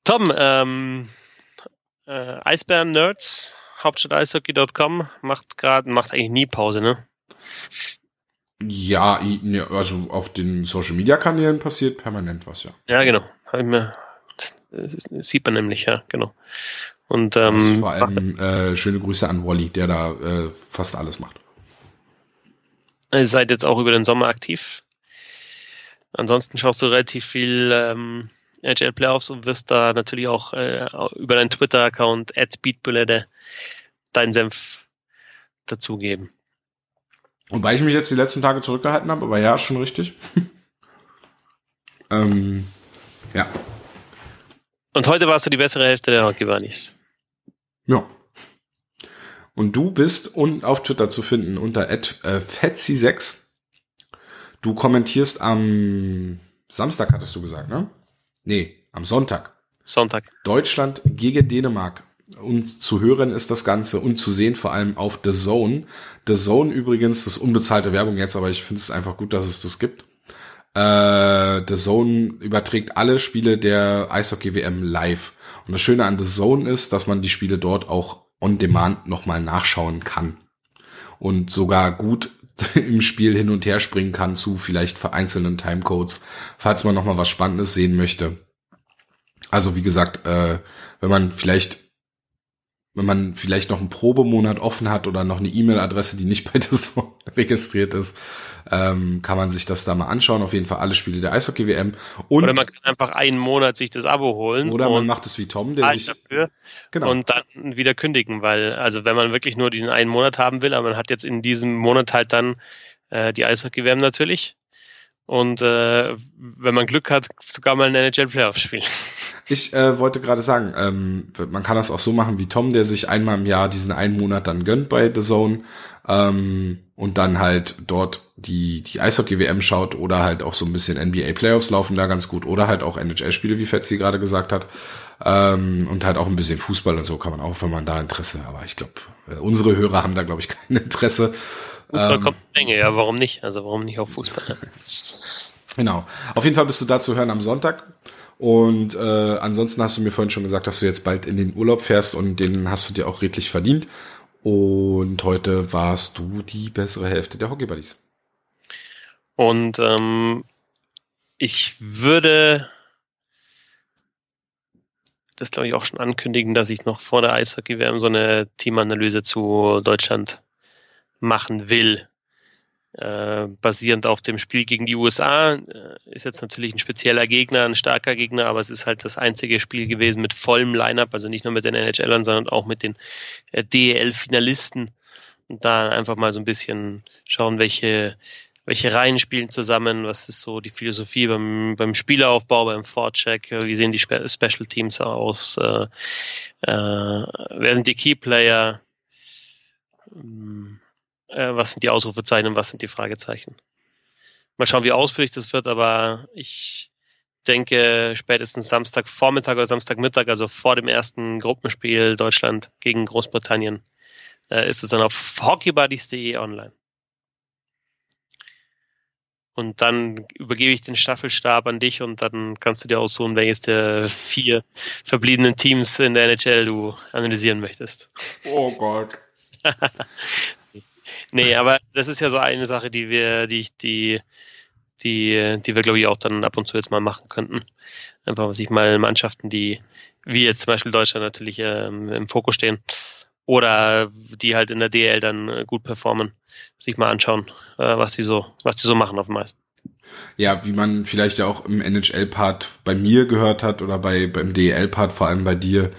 Tom, ähm, äh, Eisbären Nerds, Hauptstadt-Eishockey.com macht gerade, macht eigentlich nie Pause, ne? Ja, also auf den Social Media Kanälen passiert permanent was, ja. Ja, genau. Hab ich mir sieht man nämlich, ja, genau. Und ähm, vor allem äh, schöne Grüße an Wally, der da äh, fast alles macht. Ihr seid jetzt auch über den Sommer aktiv. Ansonsten schaust du relativ viel ähm, NHL Playoffs und wirst da natürlich auch äh, über deinen Twitter-Account @speedbulette deinen Senf dazugeben. Wobei ich mich jetzt die letzten Tage zurückgehalten habe, aber ja, ist schon richtig. *laughs* ähm, ja, und heute warst du die bessere Hälfte der Hockey-Bunnies. Ja. Und du bist un auf Twitter zu finden unter äh, Fetzi6. Du kommentierst am Samstag, hattest du gesagt, ne? Nee, am Sonntag. Sonntag. Deutschland gegen Dänemark. Und zu hören ist das Ganze und zu sehen vor allem auf The Zone. The Zone übrigens, das ist unbezahlte Werbung jetzt, aber ich finde es einfach gut, dass es das gibt. Äh, The Zone überträgt alle Spiele der Eishockey WM live. Und das Schöne an The Zone ist, dass man die Spiele dort auch on demand nochmal nachschauen kann. Und sogar gut *laughs* im Spiel hin und her springen kann zu vielleicht vereinzelten Timecodes, falls man nochmal was Spannendes sehen möchte. Also wie gesagt, äh, wenn man vielleicht wenn man vielleicht noch einen Probemonat offen hat oder noch eine E-Mail-Adresse, die nicht bei das *laughs* registriert ist, ähm, kann man sich das da mal anschauen. Auf jeden Fall alle Spiele der Eishockey-WM. Oder man kann einfach einen Monat sich das Abo holen. Oder man macht es wie Tom, der sich dafür genau. und dann wieder kündigen, weil also wenn man wirklich nur den einen Monat haben will, aber man hat jetzt in diesem Monat halt dann äh, die Eishockey-WM natürlich. Und äh, wenn man Glück hat, sogar mal ein NHL Playoff spielen. *laughs* Ich äh, wollte gerade sagen, ähm, man kann das auch so machen wie Tom, der sich einmal im Jahr diesen einen Monat dann gönnt bei The Zone ähm, und dann halt dort die, die Eishockey-WM schaut oder halt auch so ein bisschen NBA-Playoffs laufen da ganz gut oder halt auch NHL-Spiele, wie Fetzi gerade gesagt hat. Ähm, und halt auch ein bisschen Fußball und so kann man auch, wenn man da Interesse hat. Aber ich glaube, äh, unsere Hörer haben da, glaube ich, kein Interesse. Fußball ähm, kommt eine Menge, ja, warum nicht? Also warum nicht auch Fußball? Genau. Auf jeden Fall bist du da zu hören am Sonntag. Und äh, ansonsten hast du mir vorhin schon gesagt, dass du jetzt bald in den Urlaub fährst und den hast du dir auch redlich verdient. Und heute warst du die bessere Hälfte der Hockey Buddies. Und ähm, ich würde das glaube ich auch schon ankündigen, dass ich noch vor der Eishockey-WM so eine Teamanalyse zu Deutschland machen will äh, basierend auf dem Spiel gegen die USA. Äh, ist jetzt natürlich ein spezieller Gegner, ein starker Gegner, aber es ist halt das einzige Spiel gewesen mit vollem Lineup, also nicht nur mit den NHLern, sondern auch mit den äh, DEL-Finalisten. Und da einfach mal so ein bisschen schauen, welche, welche Reihen spielen zusammen, was ist so die Philosophie beim, beim Spieleraufbau, beim Vorcheck, wie sehen die Spe Special Teams aus, äh, äh, wer sind die Keyplayer, ähm, äh, was sind die Ausrufezeichen und was sind die Fragezeichen. Mal schauen, wie ausführlich das wird, aber ich denke, spätestens Samstagvormittag oder Samstagmittag, also vor dem ersten Gruppenspiel Deutschland gegen Großbritannien, äh, ist es dann auf hockeybuddies.de online. Und dann übergebe ich den Staffelstab an dich und dann kannst du dir aussuchen, welches der vier verbliebenen Teams in der NHL du analysieren möchtest. Oh Gott. *laughs* nee, aber das ist ja so eine Sache, die wir, die ich, die, die, die wir, glaube ich, auch dann ab und zu jetzt mal machen könnten. Einfach sich mal Mannschaften, die, wie jetzt zum Beispiel Deutschland natürlich ähm, im Fokus stehen, oder die halt in der DL dann äh, gut performen, sich mal anschauen, äh, was die so, was die so machen auf dem Eis. Ja, wie man vielleicht ja auch im NHL-Part bei mir gehört hat oder bei beim DL-Part vor allem bei dir,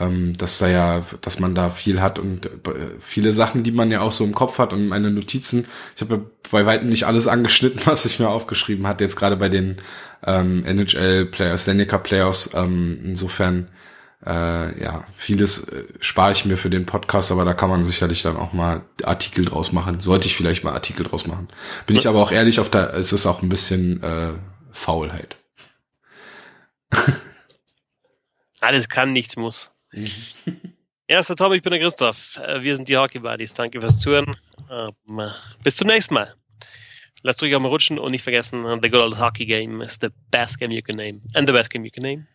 ähm, dass da ja, dass man da viel hat und äh, viele Sachen, die man ja auch so im Kopf hat und meine Notizen. Ich habe ja bei weitem nicht alles angeschnitten, *laughs* was ich mir aufgeschrieben hatte, jetzt gerade bei den ähm, NHL Playoffs, Stanley Cup Playoffs. Ähm, insofern äh, ja, vieles äh, spare ich mir für den Podcast, aber da kann man sicherlich dann auch mal Artikel draus machen. Sollte ich vielleicht mal Artikel draus machen. Bin ich aber auch ehrlich, auf der, es ist auch ein bisschen äh, Faulheit. *laughs* Alles kann, nichts muss. *laughs* Erster Tom, ich bin der Christoph. Äh, wir sind die Hockey Buddies. Danke fürs Zuhören. Ähm, bis zum nächsten Mal. Lasst euch auch mal rutschen und nicht vergessen, the good old hockey game is the best game you can name. And the best game you can name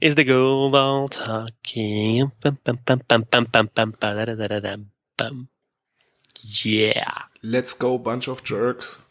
is the good old hockey. Yeah. Let's go, bunch of jerks.